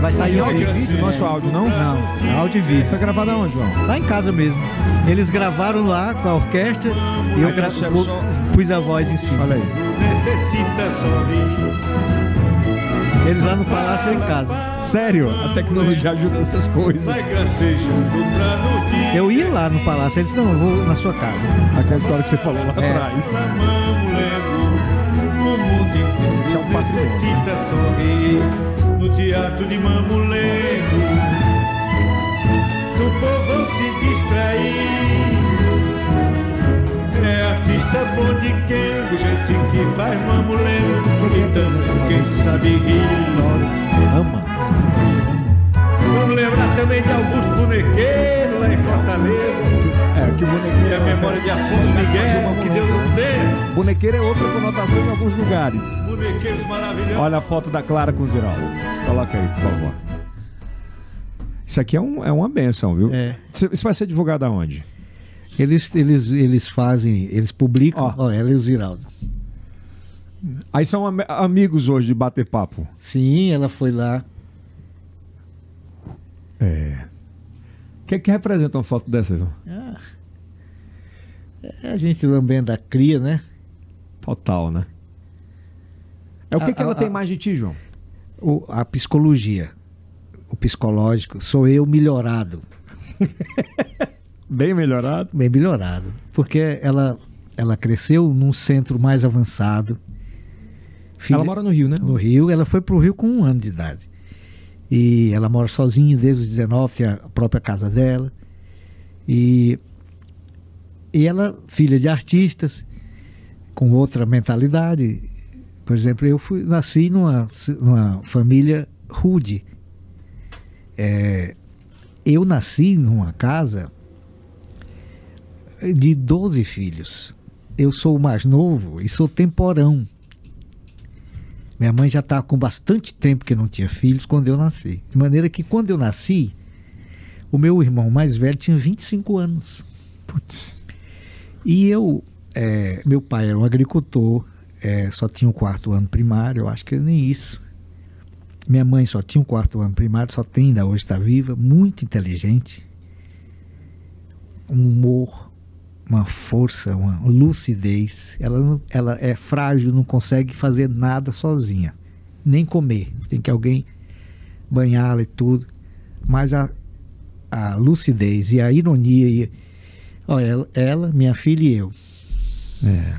Vai sair áudio e vídeo? Nosso áudio, não? Não, áudio e vídeo. Foi gravado aonde, João? Lá em casa mesmo. Eles gravaram lá com a orquestra e eu gra... pus a voz em cima. Olha aí. Necessita sorrir. Eles lá no palácio em casa. Sério? A tecnologia ajuda essas coisas. Eu ia lá no palácio, eles não, eu vou na sua casa. Aquela história que você falou lá é. atrás. Isso é um necessita sorrir no teatro de Mamulengo. O povo se distrair. É artista bom de quem, gente que faz mamulengo, gritando quem sabe rir. Ama. Vamos lembrar também de Augusto Bonequeiro, lá em Fortaleza. É, que o bonequeiro é a memória de Afonso Miguel, que Deus não tem. Bonequeiro é outra conotação em alguns lugares. Bonequeiros maravilhosos. Olha a foto da Clara com o Ziraldo. Coloca aí, por favor. Isso aqui é, um, é uma benção, viu? É. Isso vai ser divulgado aonde? Eles, eles, eles fazem, eles publicam. Ó, oh, ela e o Ziraldo. Aí são am amigos hoje de bater papo. Sim, ela foi lá. É. O que, é que representa uma foto dessa, viu? Ah, é a gente lambendo a cria, né? Total, né? É o que, a, que ela a, tem mais de ti, João? O, a psicologia. O psicológico. Sou eu melhorado. Bem melhorado. bem melhorado. Porque ela, ela cresceu num centro mais avançado. Filha- Ela mora no Rio, né? no Rio. Ela foi pro Rio com um ano de idade. E ela mora sozinha desde os 19, tem a própria casa dela. E, e ela, filha de artistas, com outra mentalidade. Por exemplo, eu fui, nasci numa, numa família rude. É, eu nasci numa casa de 12 filhos. Eu sou o mais novo e sou temporão. Minha mãe já estava com bastante tempo que não tinha filhos quando eu nasci. De maneira que quando eu nasci, o meu irmão mais velho tinha 25 anos. Putz. E eu, é, meu pai era um agricultor, é, só tinha o quarto ano primário, eu acho que nem isso. Minha mãe só tinha o quarto ano primário, só tem ainda hoje, está viva, muito inteligente. Um humor, uma força, uma lucidez. Ela, não- ela é frágil, não consegue fazer nada sozinha, nem comer. Tem que alguém banhá-la e tudo. Mas a, a lucidez e a ironia e, Olha, ela, ela, minha filha e eu. É.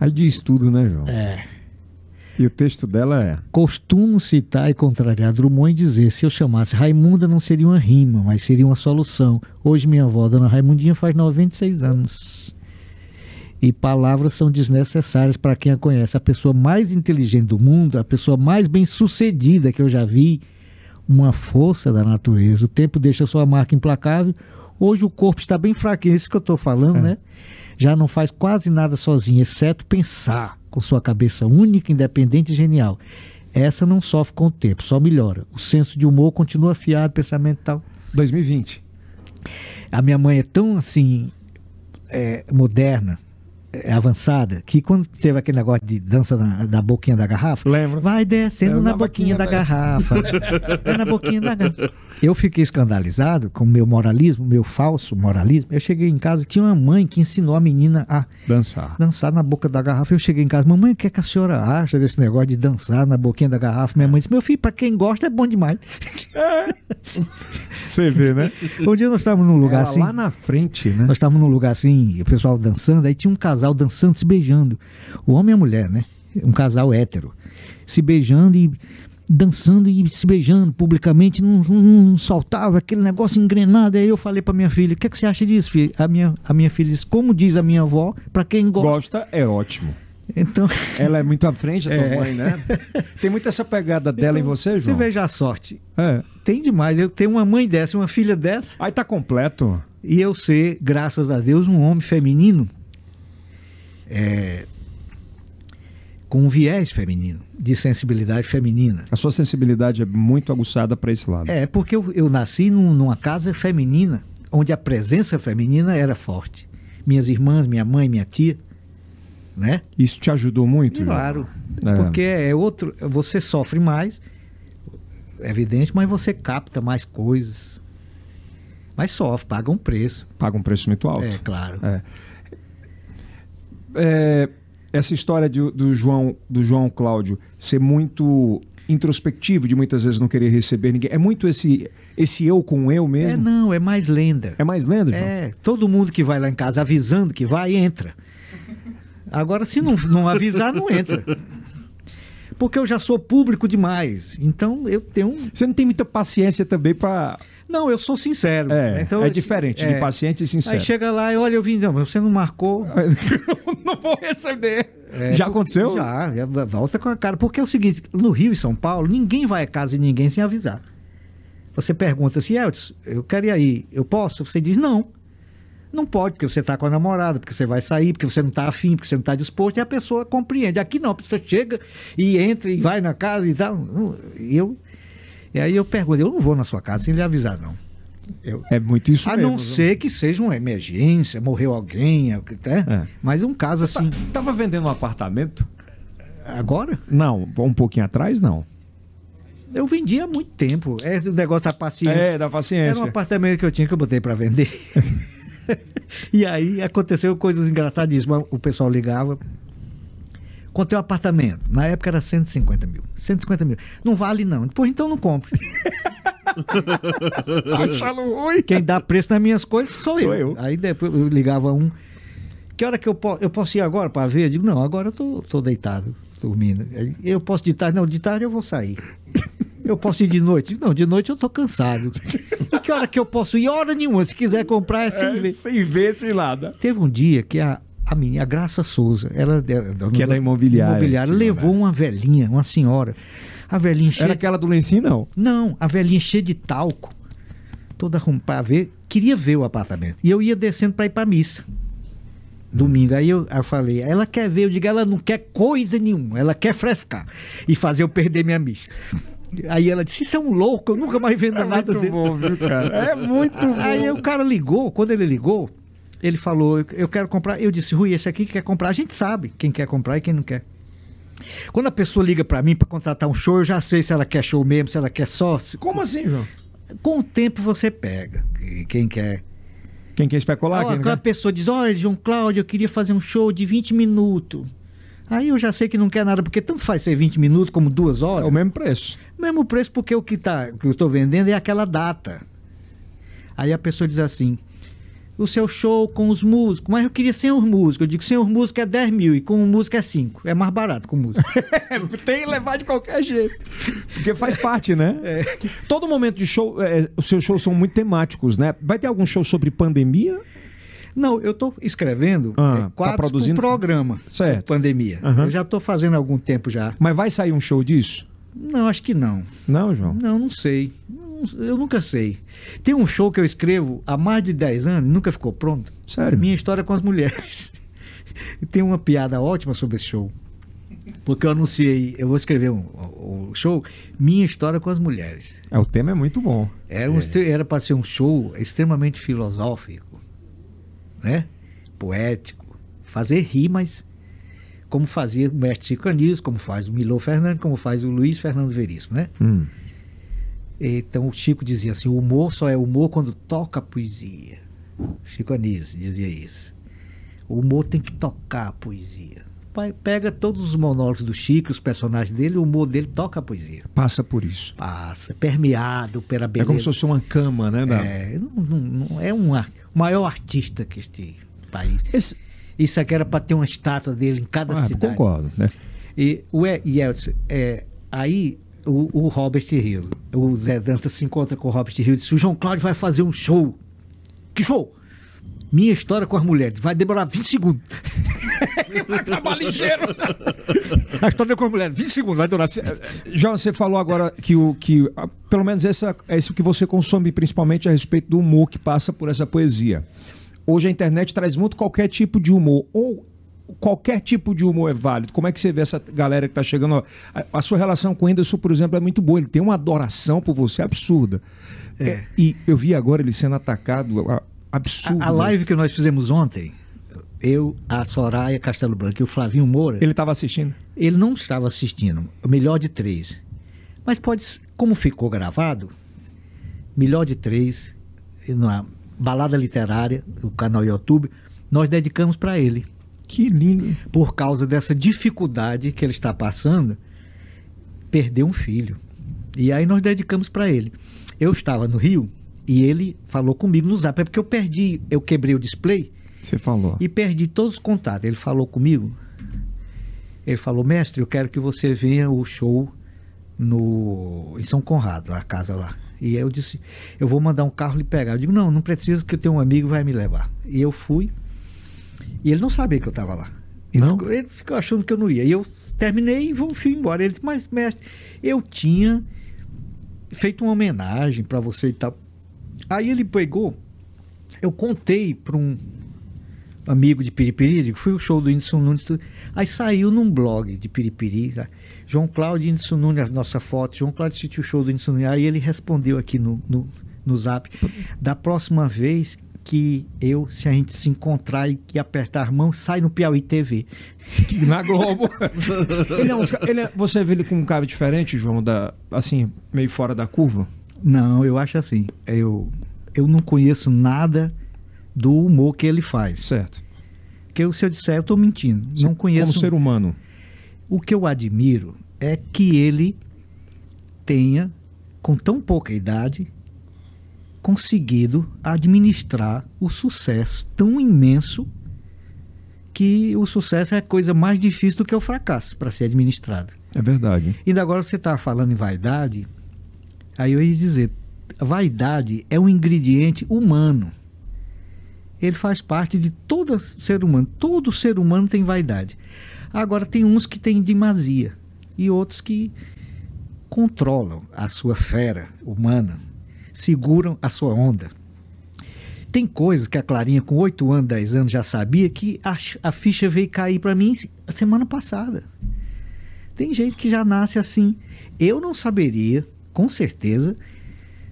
Aí diz tudo, né, João? É. E o texto dela é. Costumo citar e contrariar Drummond e dizer: se eu chamasse Raimunda não seria uma rima, mas seria uma solução. Hoje minha avó, Dona Raimundinha, faz 96 anos. E palavras são desnecessárias para quem a conhece. A pessoa mais inteligente do mundo, a pessoa mais bem sucedida que eu já vi, uma força da natureza. O tempo deixa sua marca implacável. Hoje o corpo está bem fraquinho, isso que eu estou falando, É. né? Já não faz quase nada sozinho, exceto pensar com sua cabeça única, independente e genial. Essa não sofre com o tempo, só melhora. O senso de humor continua afiado, pensamento e tal. 2020. A minha mãe é tão assim é, moderna, avançada, que quando teve aquele negócio de dança na, da boquinha da garrafa, Lembro. vai descendo É, na, na boquinha, boquinha da, da- garrafa. é na boquinha da garrafa. Eu fiquei escandalizado com o meu moralismo, meu falso moralismo. Eu cheguei em casa tinha uma mãe que ensinou a menina a Dançar. dançar na boca da garrafa. Eu cheguei em casa, mamãe, o que, é que a senhora acha desse negócio de dançar na boquinha da garrafa? Minha mãe disse, meu filho, pra quem gosta é bom demais. Você vê, né? Um dia nós estávamos num lugar Ela assim. lá na frente, né? Nós estávamos num lugar assim, o pessoal dançando, aí tinha um casal dançando, se beijando. O homem e a mulher, né? Um casal hétero. Se beijando e dançando e se beijando publicamente, não, não- não soltava aquele negócio engrenado. Aí eu falei pra minha filha: o que, é que você acha disso, filha? A minha, a minha filha disse: como diz a minha avó, pra quem gosta. Gosta é ótimo. Então, Ela é muito à frente da tua É. mãe, né? Tem muito essa pegada dela em você, você João? veja a sorte. É. Tem demais. Eu tenho uma mãe dessa, uma filha dessa. Aí tá completo. E eu ser, graças a Deus, um homem feminino é, com um viés feminino, de sensibilidade feminina. A sua sensibilidade é muito aguçada pra esse lado. É, porque eu, eu nasci num- numa casa feminina, onde a presença feminina era forte. Minhas irmãs, minha mãe, minha tia, né? Isso te ajudou muito? Claro. É. Porque é outro. Você sofre mais, é evidente, mas você capta mais coisas. Mas sofre, paga um preço. Paga um preço muito alto. É, claro. É. É, essa história de- do, João, do João Cláudio ser muito introspectivo, de muitas vezes não querer receber ninguém. É muito esse, esse eu com eu É, mesmo? não, é mais lenda. É, mais lenda, João? É, todo mundo que vai lá em casa avisando que vai, entra. Agora, se não, não avisar, não entra. Porque eu já sou público demais. Então, eu tenho. Você não tem muita paciência também pra. Não, eu sou sincero. É, então, é diferente de paciente e sincero. Aí chega lá e olha, eu vim, não, você não marcou. não vou receber. É, Já aconteceu? Já, já, volta com a cara. Porque é o seguinte, no Rio e São Paulo, ninguém vai à casa de ninguém sem avisar. Você pergunta assim, Elton, eu quero ir aí, eu posso? Você diz não. Não pode, porque você está com a namorada, porque você vai sair, porque você não está afim, porque você não está disposto, e a pessoa compreende. Aqui não, a pessoa chega e entra e vai na casa e tal. Eu, e aí eu pergunto, eu não vou na sua casa sem lhe avisar, não. Eu, É muito isso a mesmo. não ser que seja uma emergência, morreu alguém, né? É. mas um caso assim, Tava vendendo um apartamento? agora, Não, um pouquinho atrás, não. eu vendi há muito tempo. É o negócio da paciência. É, da Era um paciência. apartamento que eu tinha que eu botei para vender. e aí aconteceu coisas engraçadíssimas. O pessoal ligava. Contei um apartamento. Na época era 150 mil. 150 mil. Não vale, não. Depois então não compre. Achando ruim. Quem dá preço nas minhas coisas sou, Sou eu. eu. Aí depois eu ligava um. Que hora que eu, po eu posso ir agora para ver? Eu digo, não, agora eu tô, tô deitado, dormindo. Eu posso de tarde? Não, de tarde eu vou sair. Eu posso ir de noite? Não, de noite eu tô cansado. E que hora que eu posso ir? Hora nenhuma. Se quiser comprar é sem É, ver. sem ver, sem nada. Teve um dia que a, a menina, a Graça Souza, ela, ela Que é da imobiliária. imobiliária levou uma velhinha, uma senhora. A velhinha cheia Era aquela do lencinho, não. não, a velhinha cheia de talco, toda arrumada pra ver, queria ver o apartamento. E eu ia descendo pra ir pra missa. Domingo. Aí eu, aí eu falei, ela quer ver, eu digo, ela não quer coisa nenhuma, ela quer frescar e fazer eu perder minha missa. Aí ela disse, isso é um louco, eu nunca mais vendo nada dele. viu, cara? É muito bom. Aí o cara ligou, quando ele ligou, ele falou, eu, quero comprar. Eu disse, Rui, esse aqui que quer comprar, a gente sabe quem quer comprar e quem não quer. Quando a pessoa liga pra mim pra contratar um show, eu já sei se ela quer show mesmo, se ela quer sócio. Como assim, João? Com o tempo você pega quem quer. Quem quer especular? Ó, quem a pessoa diz, olha, João Cláudio, eu queria fazer um show de 20 minutos. Aí eu já sei que não quer nada, porque tanto faz ser 20 minutos como duas É horas. o mesmo preço. Mesmo preço, porque o que, tá, o que eu estou vendendo é aquela data. Aí a pessoa diz assim: o seu show com os músicos, mas eu queria sem os músicos. Eu digo: sem os músicos é 10 mil e com o músico é 5. É mais barato com músico. Tem que levar de qualquer jeito. Porque faz parte, né? Todo momento de show, é, os seus shows são muito temáticos, né? Vai ter algum show sobre pandemia? Não, eu estou escrevendo Ah, é, tá produzindo? pro programa Certo. sobre pandemia. Aham. Eu já estou fazendo há algum tempo já. Mas vai sair um show disso? Não, acho que não. Não, João? Não, não sei. Eu nunca sei. Tem um show que eu escrevo há mais de 10 anos, nunca ficou pronto. Sério? Minha história com as mulheres. Tem uma piada ótima sobre esse show. Porque eu anunciei, eu vou escrever um, o o show, Minha História com as Mulheres. É, o tema é muito bom. Era um estre- era para ser um show extremamente filosófico, né? Poético, fazer rir, mas como fazia o mestre Chico Anísio, como faz o Milô Fernandes, como faz o Luiz Fernando Veríssimo, né? Hum. Então o Chico dizia assim: o humor só é humor quando toca a poesia. Chico Anísio dizia isso. O humor tem que tocar a poesia. Pai, Pega todos os monólogos do Chico, os personagens dele, o humor dele toca a poesia. Passa por isso. Passa, permeado pela É beleza. como se fosse uma cama, né? da- É, não, não- é um o maior artista que este país. Esse... Isso aqui era para ter uma estátua dele em cada Ah, cidade. concordo, né? E o E- Elton, é, aí o, o Robert Hill, o Zé Dantas se encontra com o Robert Hill e diz: o João Cláudio vai fazer um show. Que show? Minha história com as mulheres. Vai demorar 20 segundos. vai trabalhar ligeiro. A história com as mulheres, 20 segundos, vai durar. João, você falou agora que o que ah, pelo menos essa é isso que você consome principalmente a respeito do humor que passa por essa poesia. Hoje a internet traz muito qualquer tipo de humor ou qualquer tipo de humor é válido. Como é que você vê essa galera que tá chegando? A, a sua relação com o Whindersson, por exemplo, é muito boa. Ele tem uma adoração por você absurda. É, e eu vi agora ele sendo atacado a- absurdo. A, a live que nós fizemos ontem, eu, a Soraya Castelo Branco e o Flavinho Moura, ele, Ele estava assistindo. não estava assistindo. O melhor de três. Mas pode, como ficou gravado, melhor de três, e na balada literária, o canal YouTube, nós dedicamos para ele. Que lindo. Por causa dessa dificuldade que ele está passando, perdeu um filho. E aí nós dedicamos para ele. Eu estava no Rio e ele falou comigo no zap, é porque eu perdi, eu quebrei o display Você falou. e perdi todos os contatos. Ele falou comigo. Ele falou, mestre, eu quero que você venha ao show no em São Conrado, a casa lá. E eu disse, eu vou mandar um carro lhe pegar. Eu digo, não, não precisa que eu tenha um amigo que vai me levar. E eu fui. E ele não sabia que eu estava lá. Ele, Não? Ficou, ele ficou achando que eu não ia. E eu terminei e vou fui embora. Ele disse, mas mestre, eu tinha feito uma homenagem para você e tal. Aí ele pegou, eu contei para um amigo de Piripiri, digo, fui o show do Whindersson Nunes. Aí saiu num blog de Piripiri, tá? João Cláudio e Whindersson Nunes, a nossa foto, João Cláudio assistiu o show do Whindersson Nunes. Aí ele respondeu aqui no, no, no zap, da próxima vez que eu, se a gente se encontrar e que apertar a mão, sai no Piauí TV. Na Globo. ele é um ele é- você vê ele com um cara diferente, João, da, assim, meio fora da curva? Não, eu acho assim, eu, eu não conheço nada do humor que ele faz. Certo. Porque se eu disser, eu estou mentindo. Não conheço. Como ser humano. O que eu admiro é que ele tenha com tão pouca idade, conseguido administrar o sucesso tão imenso que o sucesso é a coisa mais difícil do que o fracasso para ser administrado. É verdade. E agora você está falando em vaidade, aí eu ia dizer, vaidade é um ingrediente humano. Ele faz parte de todo ser humano. Todo ser humano tem vaidade. Agora tem uns que têm demasia e outros que controlam a sua fera humana, seguram a sua onda. Tem coisas que a Clarinha, com 8 anos, 10 anos, já sabia que a, a ficha veio cair para mim semana passada. Tem gente que já nasce assim. Eu não saberia, com certeza,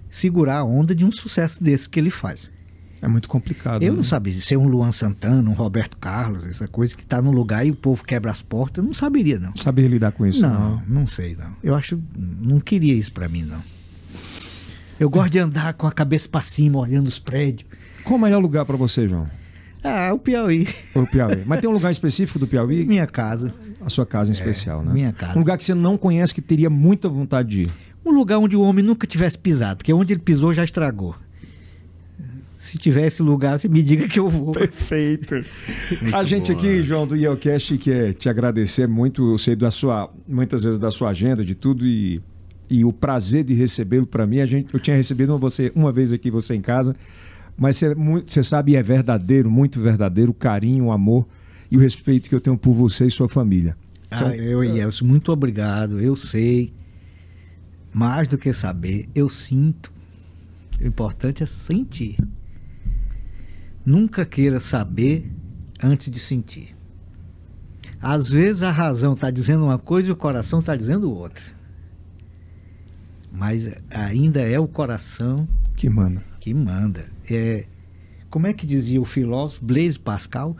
segurar a onda de um sucesso desse que ele faz. É muito complicado. Eu né? não sabia ser um Luan Santana, um Roberto Carlos, essa coisa que está no lugar e o povo quebra as portas. Não saberia, não. Saberia lidar com isso. Não, não sei, não. Eu acho. Não queria isso para mim, não. Eu gosto de andar com a cabeça para cima, olhando os prédios. Qual o melhor lugar para você, João? Ah, o Piauí. O Piauí. Mas tem um lugar específico do Piauí? Minha casa. A sua casa em especial, né? minha casa. Um lugar que você não conhece que teria muita vontade de ir. Um lugar onde o homem nunca tivesse pisado, porque onde ele pisou já estragou. Se tiver esse lugar, você me diga que eu vou. Perfeito. a gente aqui, João, do Yelcast, quer te agradecer muito. Eu sei da sua, muitas vezes da sua agenda, de tudo e, e o prazer de recebê-lo para mim. A gente, eu tinha recebido você uma vez aqui, você em casa, mas você, muito, você sabe, é verdadeiro, muito verdadeiro, o carinho, o amor e o respeito que eu tenho por você e sua família. Ah, eu, Yelson, muito obrigado. Eu sei. Mais do que saber, eu sinto. O importante é sentir. Nunca queira saber antes de sentir. Às vezes a razão está dizendo uma coisa e o coração está dizendo outra. Mas ainda é o coração Que manda. que manda. É, como é que dizia o filósofo Blaise Pascal?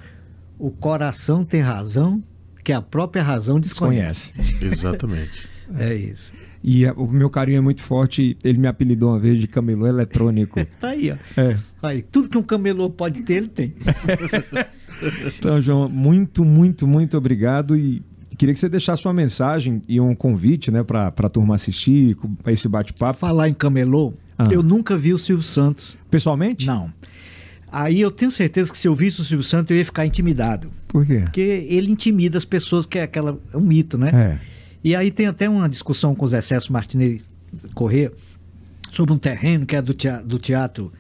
O coração tem razão que a própria razão desconhece. Conhece. Exatamente. É isso. E a- o meu carinho é muito forte. Ele me apelidou uma vez de camelô eletrônico. Tá aí, ó. é. Aí, tudo que um camelô pode ter, ele tem. Então, João, muito, muito, muito obrigado e queria que você deixasse uma mensagem e um convite, né, para a turma assistir, para esse bate-papo. Falar em camelô, Ah. eu nunca vi o Silvio Santos. Pessoalmente? Não. Aí eu tenho certeza que se eu visse o Silvio Santos, eu ia ficar intimidado. Por quê? Porque ele intimida as pessoas, que é aquela. É um mito, né? É. E aí tem até uma discussão com o Zé Celso Martinez Corrêa sobre um terreno que é do teatro, do teatro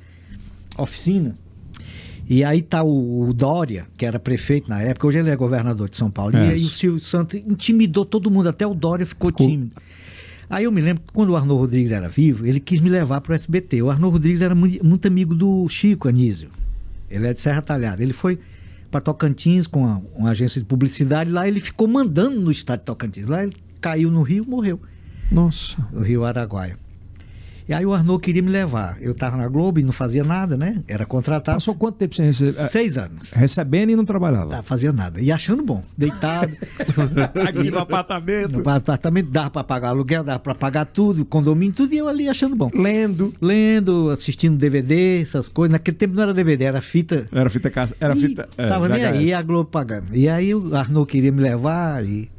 Oficina. E aí tá o, o Dória, que era prefeito na época, hoje ele é governador de São Paulo. É. E aí o Silvio Santos intimidou todo mundo, até o Dória ficou Ficou. tímido. Aí eu me lembro que quando o Arnô Rodrigues era vivo, ele quis me levar para o SBT. O Arnô Rodrigues era mui- muito amigo do Chico Anísio. Ele é de Serra Talhada. Ele foi para Tocantins com a- uma agência de publicidade. Lá ele ficou mandando no estado de Tocantins. Lá ele caiu no rio morreu, Nossa. no rio Araguaia. E aí o Arnô queria me levar. Eu estava na Globo e não fazia nada, né? Era contratado. Passou quanto tempo sem receber? Seis anos. Recebendo e não trabalhava. Não fazia nada. E achando bom. Deitado. Aqui no apartamento. no apartamento dava para pagar aluguel, dava para pagar tudo, condomínio, tudo. E eu ali achando bom. Lendo. Lendo, assistindo DVD, essas coisas. Naquele tempo não era DVD, era fita. Era fita casa. Era E fita. é, tava nem aí, a Globo pagando. E aí o Arnô queria me levar e.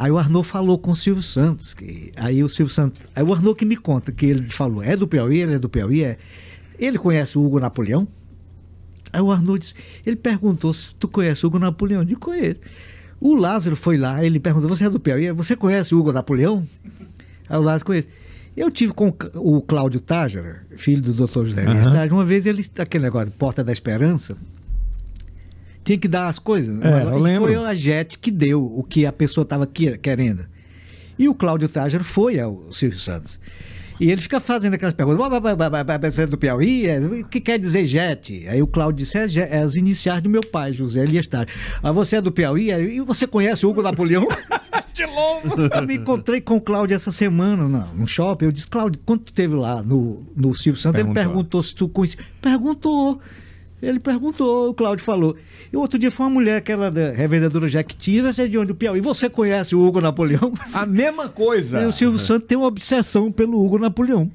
Aí o Arnô falou com o Silvio Santos. Que... Aí o Silvio Santos. Aí o Arnô que me conta que ele falou: é do Piauí, ele é do Piauí, é. Ele conhece o Hugo Napoleão? Aí o Arnô disse, ele perguntou se tu conhece o Hugo Napoleão. Eu disse, conheço. O Lázaro foi lá, ele perguntou, você é do Piauí? Você conhece o Hugo Napoleão? Aí o Lázaro conhece. Eu tive com o Cláudio Tágera, filho do Dr. José Elias Aham. Tágera, uma vez ele, aquele negócio de Porta da Esperança, tinha que dar as coisas. É, eu lembro. Foi a JET que deu o que a pessoa estava querendo. E o Cláudio Tágera foi ao Silvio Santos. E ele fica fazendo aquelas perguntas. "Bah, bah, bah, bah, bah, bah, Você é do Piauí? É, O que quer dizer JET? Aí o Cláudio disse: é, é as iniciais do meu pai, José Elias Tágera. Ah, você é do Piauí? É, E você conhece o Hugo Napoleão? De novo. Eu me encontrei com o Cláudio essa semana no, no shopping. Eu disse, Cláudio, quando tu esteve lá no, no Silvio Santos, ele Perguntou. perguntou se tu conhecia. Perguntou. Ele perguntou, o Cláudio falou. E outro dia foi uma mulher, aquela da revendedora você é de onde? Do Piauí. Você conhece o Hugo Napoleão? A mesma coisa. E o Silvio Santos tem uma obsessão pelo Hugo Napoleão.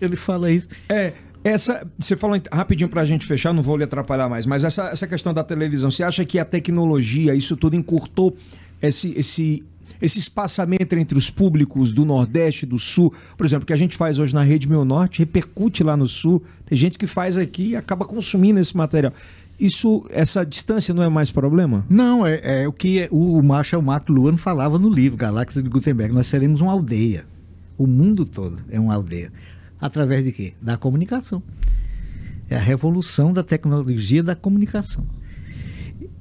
Ele fala isso. É, essa, você falou rapidinho pra gente fechar, não vou lhe atrapalhar mais, mas essa, essa questão da televisão, você acha que a tecnologia, isso tudo encurtou esse, esse esse espaçamento entre os públicos do Nordeste e do Sul, por exemplo, que a gente faz hoje na Rede Meu Norte, repercute lá no Sul. Tem gente que faz aqui e acaba consumindo esse material. Isso, essa distância não é mais problema? Não, é, é o que o Marshall McLuhan falava no livro Galáxia de Gutenberg. Nós seremos uma aldeia. O mundo todo é uma aldeia. Através de quê? Da comunicação. É a revolução da tecnologia da comunicação.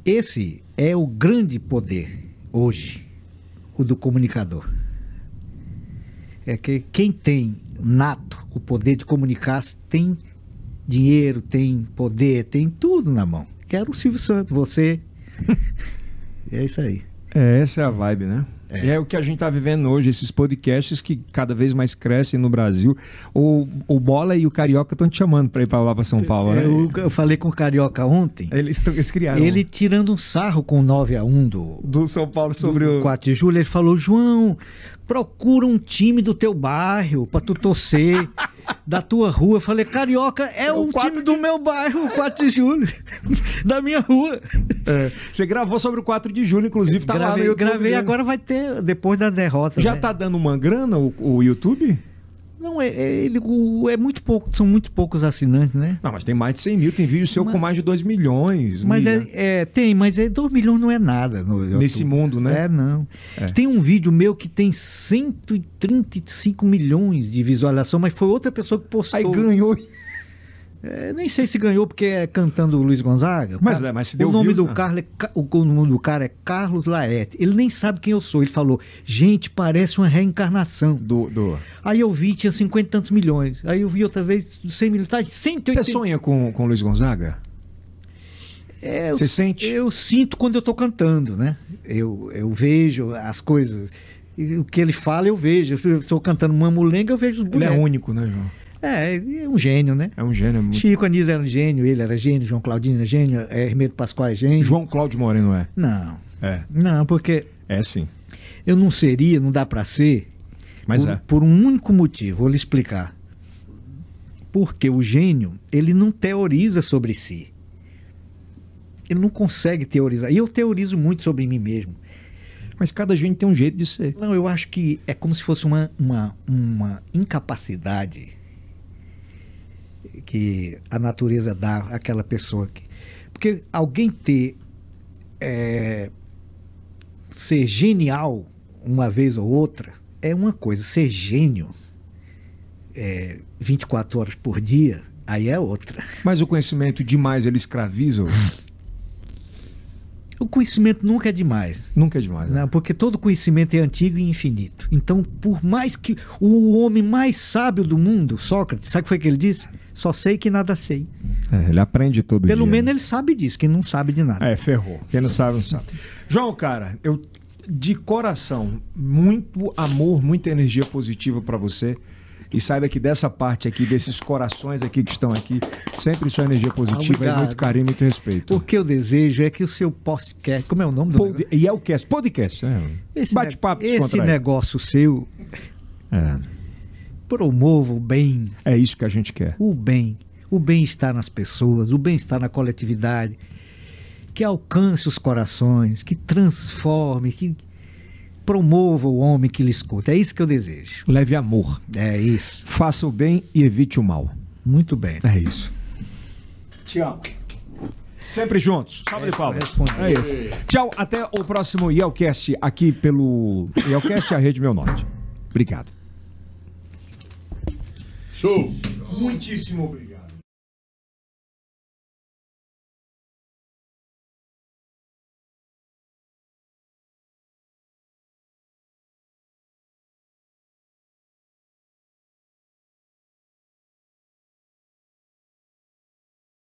Esse é o grande poder hoje, o do comunicador. É que quem tem nato o poder de comunicar tem dinheiro, tem poder, tem tudo na mão. Quero o Silvio Santos, você. é isso aí. É, essa é a vibe, né? É. é o que a gente está vivendo hoje, esses podcasts que cada vez mais crescem no Brasil. O, o Bola e o Carioca estão te chamando para ir para lá para São Paulo, né? Eu, eu, falei com o Carioca ontem. Eles, eles criaram. Ele tirando um sarro com 9 a 1 do, do São Paulo sobre o 4 de julho, ele falou: João, procura um time do teu bairro para tu torcer. da tua rua. Eu falei, Carioca é, é o, o time de... do meu bairro, o 4 de julho. da minha rua. É. Você gravou sobre o 4 de julho, inclusive, tá gravei, lá no YouTube. Gravei, agora vai ter, depois da derrota. Já né? tá dando uma grana o, o YouTube? Não, é, é, é muito pouco, são muito poucos assinantes, né? Não, mas tem mais de 100 mil, tem vídeo seu mas, com mais de 2 milhões. Mas é, é, tem, mas é 2 milhões não é nada. No, Nesse mundo, né? É, não. É. Tem um vídeo meu que tem 135 milhões de visualização, mas foi outra pessoa que postou. Aí ganhou. É, nem sei se ganhou porque é cantando o Luiz Gonzaga. Mas, é, mas se deu o nome views, do né? Carlos é, o nome do cara é Carlos Laerte. Ele nem sabe quem eu sou. Ele falou: "Gente, parece uma reencarnação". Do, do... Aí eu vi tinha 50 e tantos milhões. Aí eu vi outra vez 100 milhões, tá 180. Você sonha com com o Luiz Gonzaga? É, Você eu, sente? Eu sinto quando eu tô cantando, né? Eu, eu vejo as coisas. O que ele fala, eu vejo. Eu estou cantando Mamulenga, eu vejo os Ele bonecos. é único, né, João? É, é um gênio, né? É um gênio. é muito- Chico Anísio era um gênio, ele era gênio, João Claudino era gênio, é, Hermeto Pascoal é gênio. João Cláudio Moreno é. Não, É. não, porque É sim. eu não seria, não dá pra ser, Mas por, é. por um único motivo, vou lhe explicar. Porque o gênio, ele não teoriza sobre si. Ele não consegue teorizar. E eu teorizo muito sobre mim mesmo. Mas cada gente tem um jeito de ser. Não, eu acho que é como se fosse uma, uma, uma incapacidade que a natureza dá àquela pessoa. Que, porque alguém ter. é, ser genial uma vez ou outra é uma coisa. Ser gênio é, 24 horas por dia, aí é outra. Mas o conhecimento demais ele escraviza? O conhecimento nunca é demais. Nunca é demais. né? Não, porque todo conhecimento é antigo e infinito. Então, por mais que o homem mais sábio do mundo, Sócrates, sabe o que foi que ele disse? Só sei que nada sei. É, ele aprende todo Pelo dia. menos ele sabe disso, quem não sabe de nada. É, ferrou. Quem não sabe, não sabe. João, cara, eu de coração, muito amor, muita energia positiva pra você. E saiba que dessa parte aqui, desses corações aqui que estão aqui, sempre sua energia positiva e Obrigado. muito carinho, muito respeito. O que eu desejo é que o seu podcast. Como é o nome do Pod... E é o cast, podcast, né? Esse, Bate-papo esse negócio seu É, promova o bem, é isso que a gente quer. o bem, o bem-estar nas pessoas, o bem-estar na coletividade, que alcance os corações, que transforme, que promova o homem que lhe escuta. É isso que eu desejo. Leve amor. É isso. Faça o bem e evite o mal. Muito bem. É isso. Te amo. Sempre juntos. Salve de palmas. É isso. Tchau, até o próximo Yelcast aqui pelo Yelcast, a Rede Meu Norte. Obrigado. Show! Muitíssimo obrigado.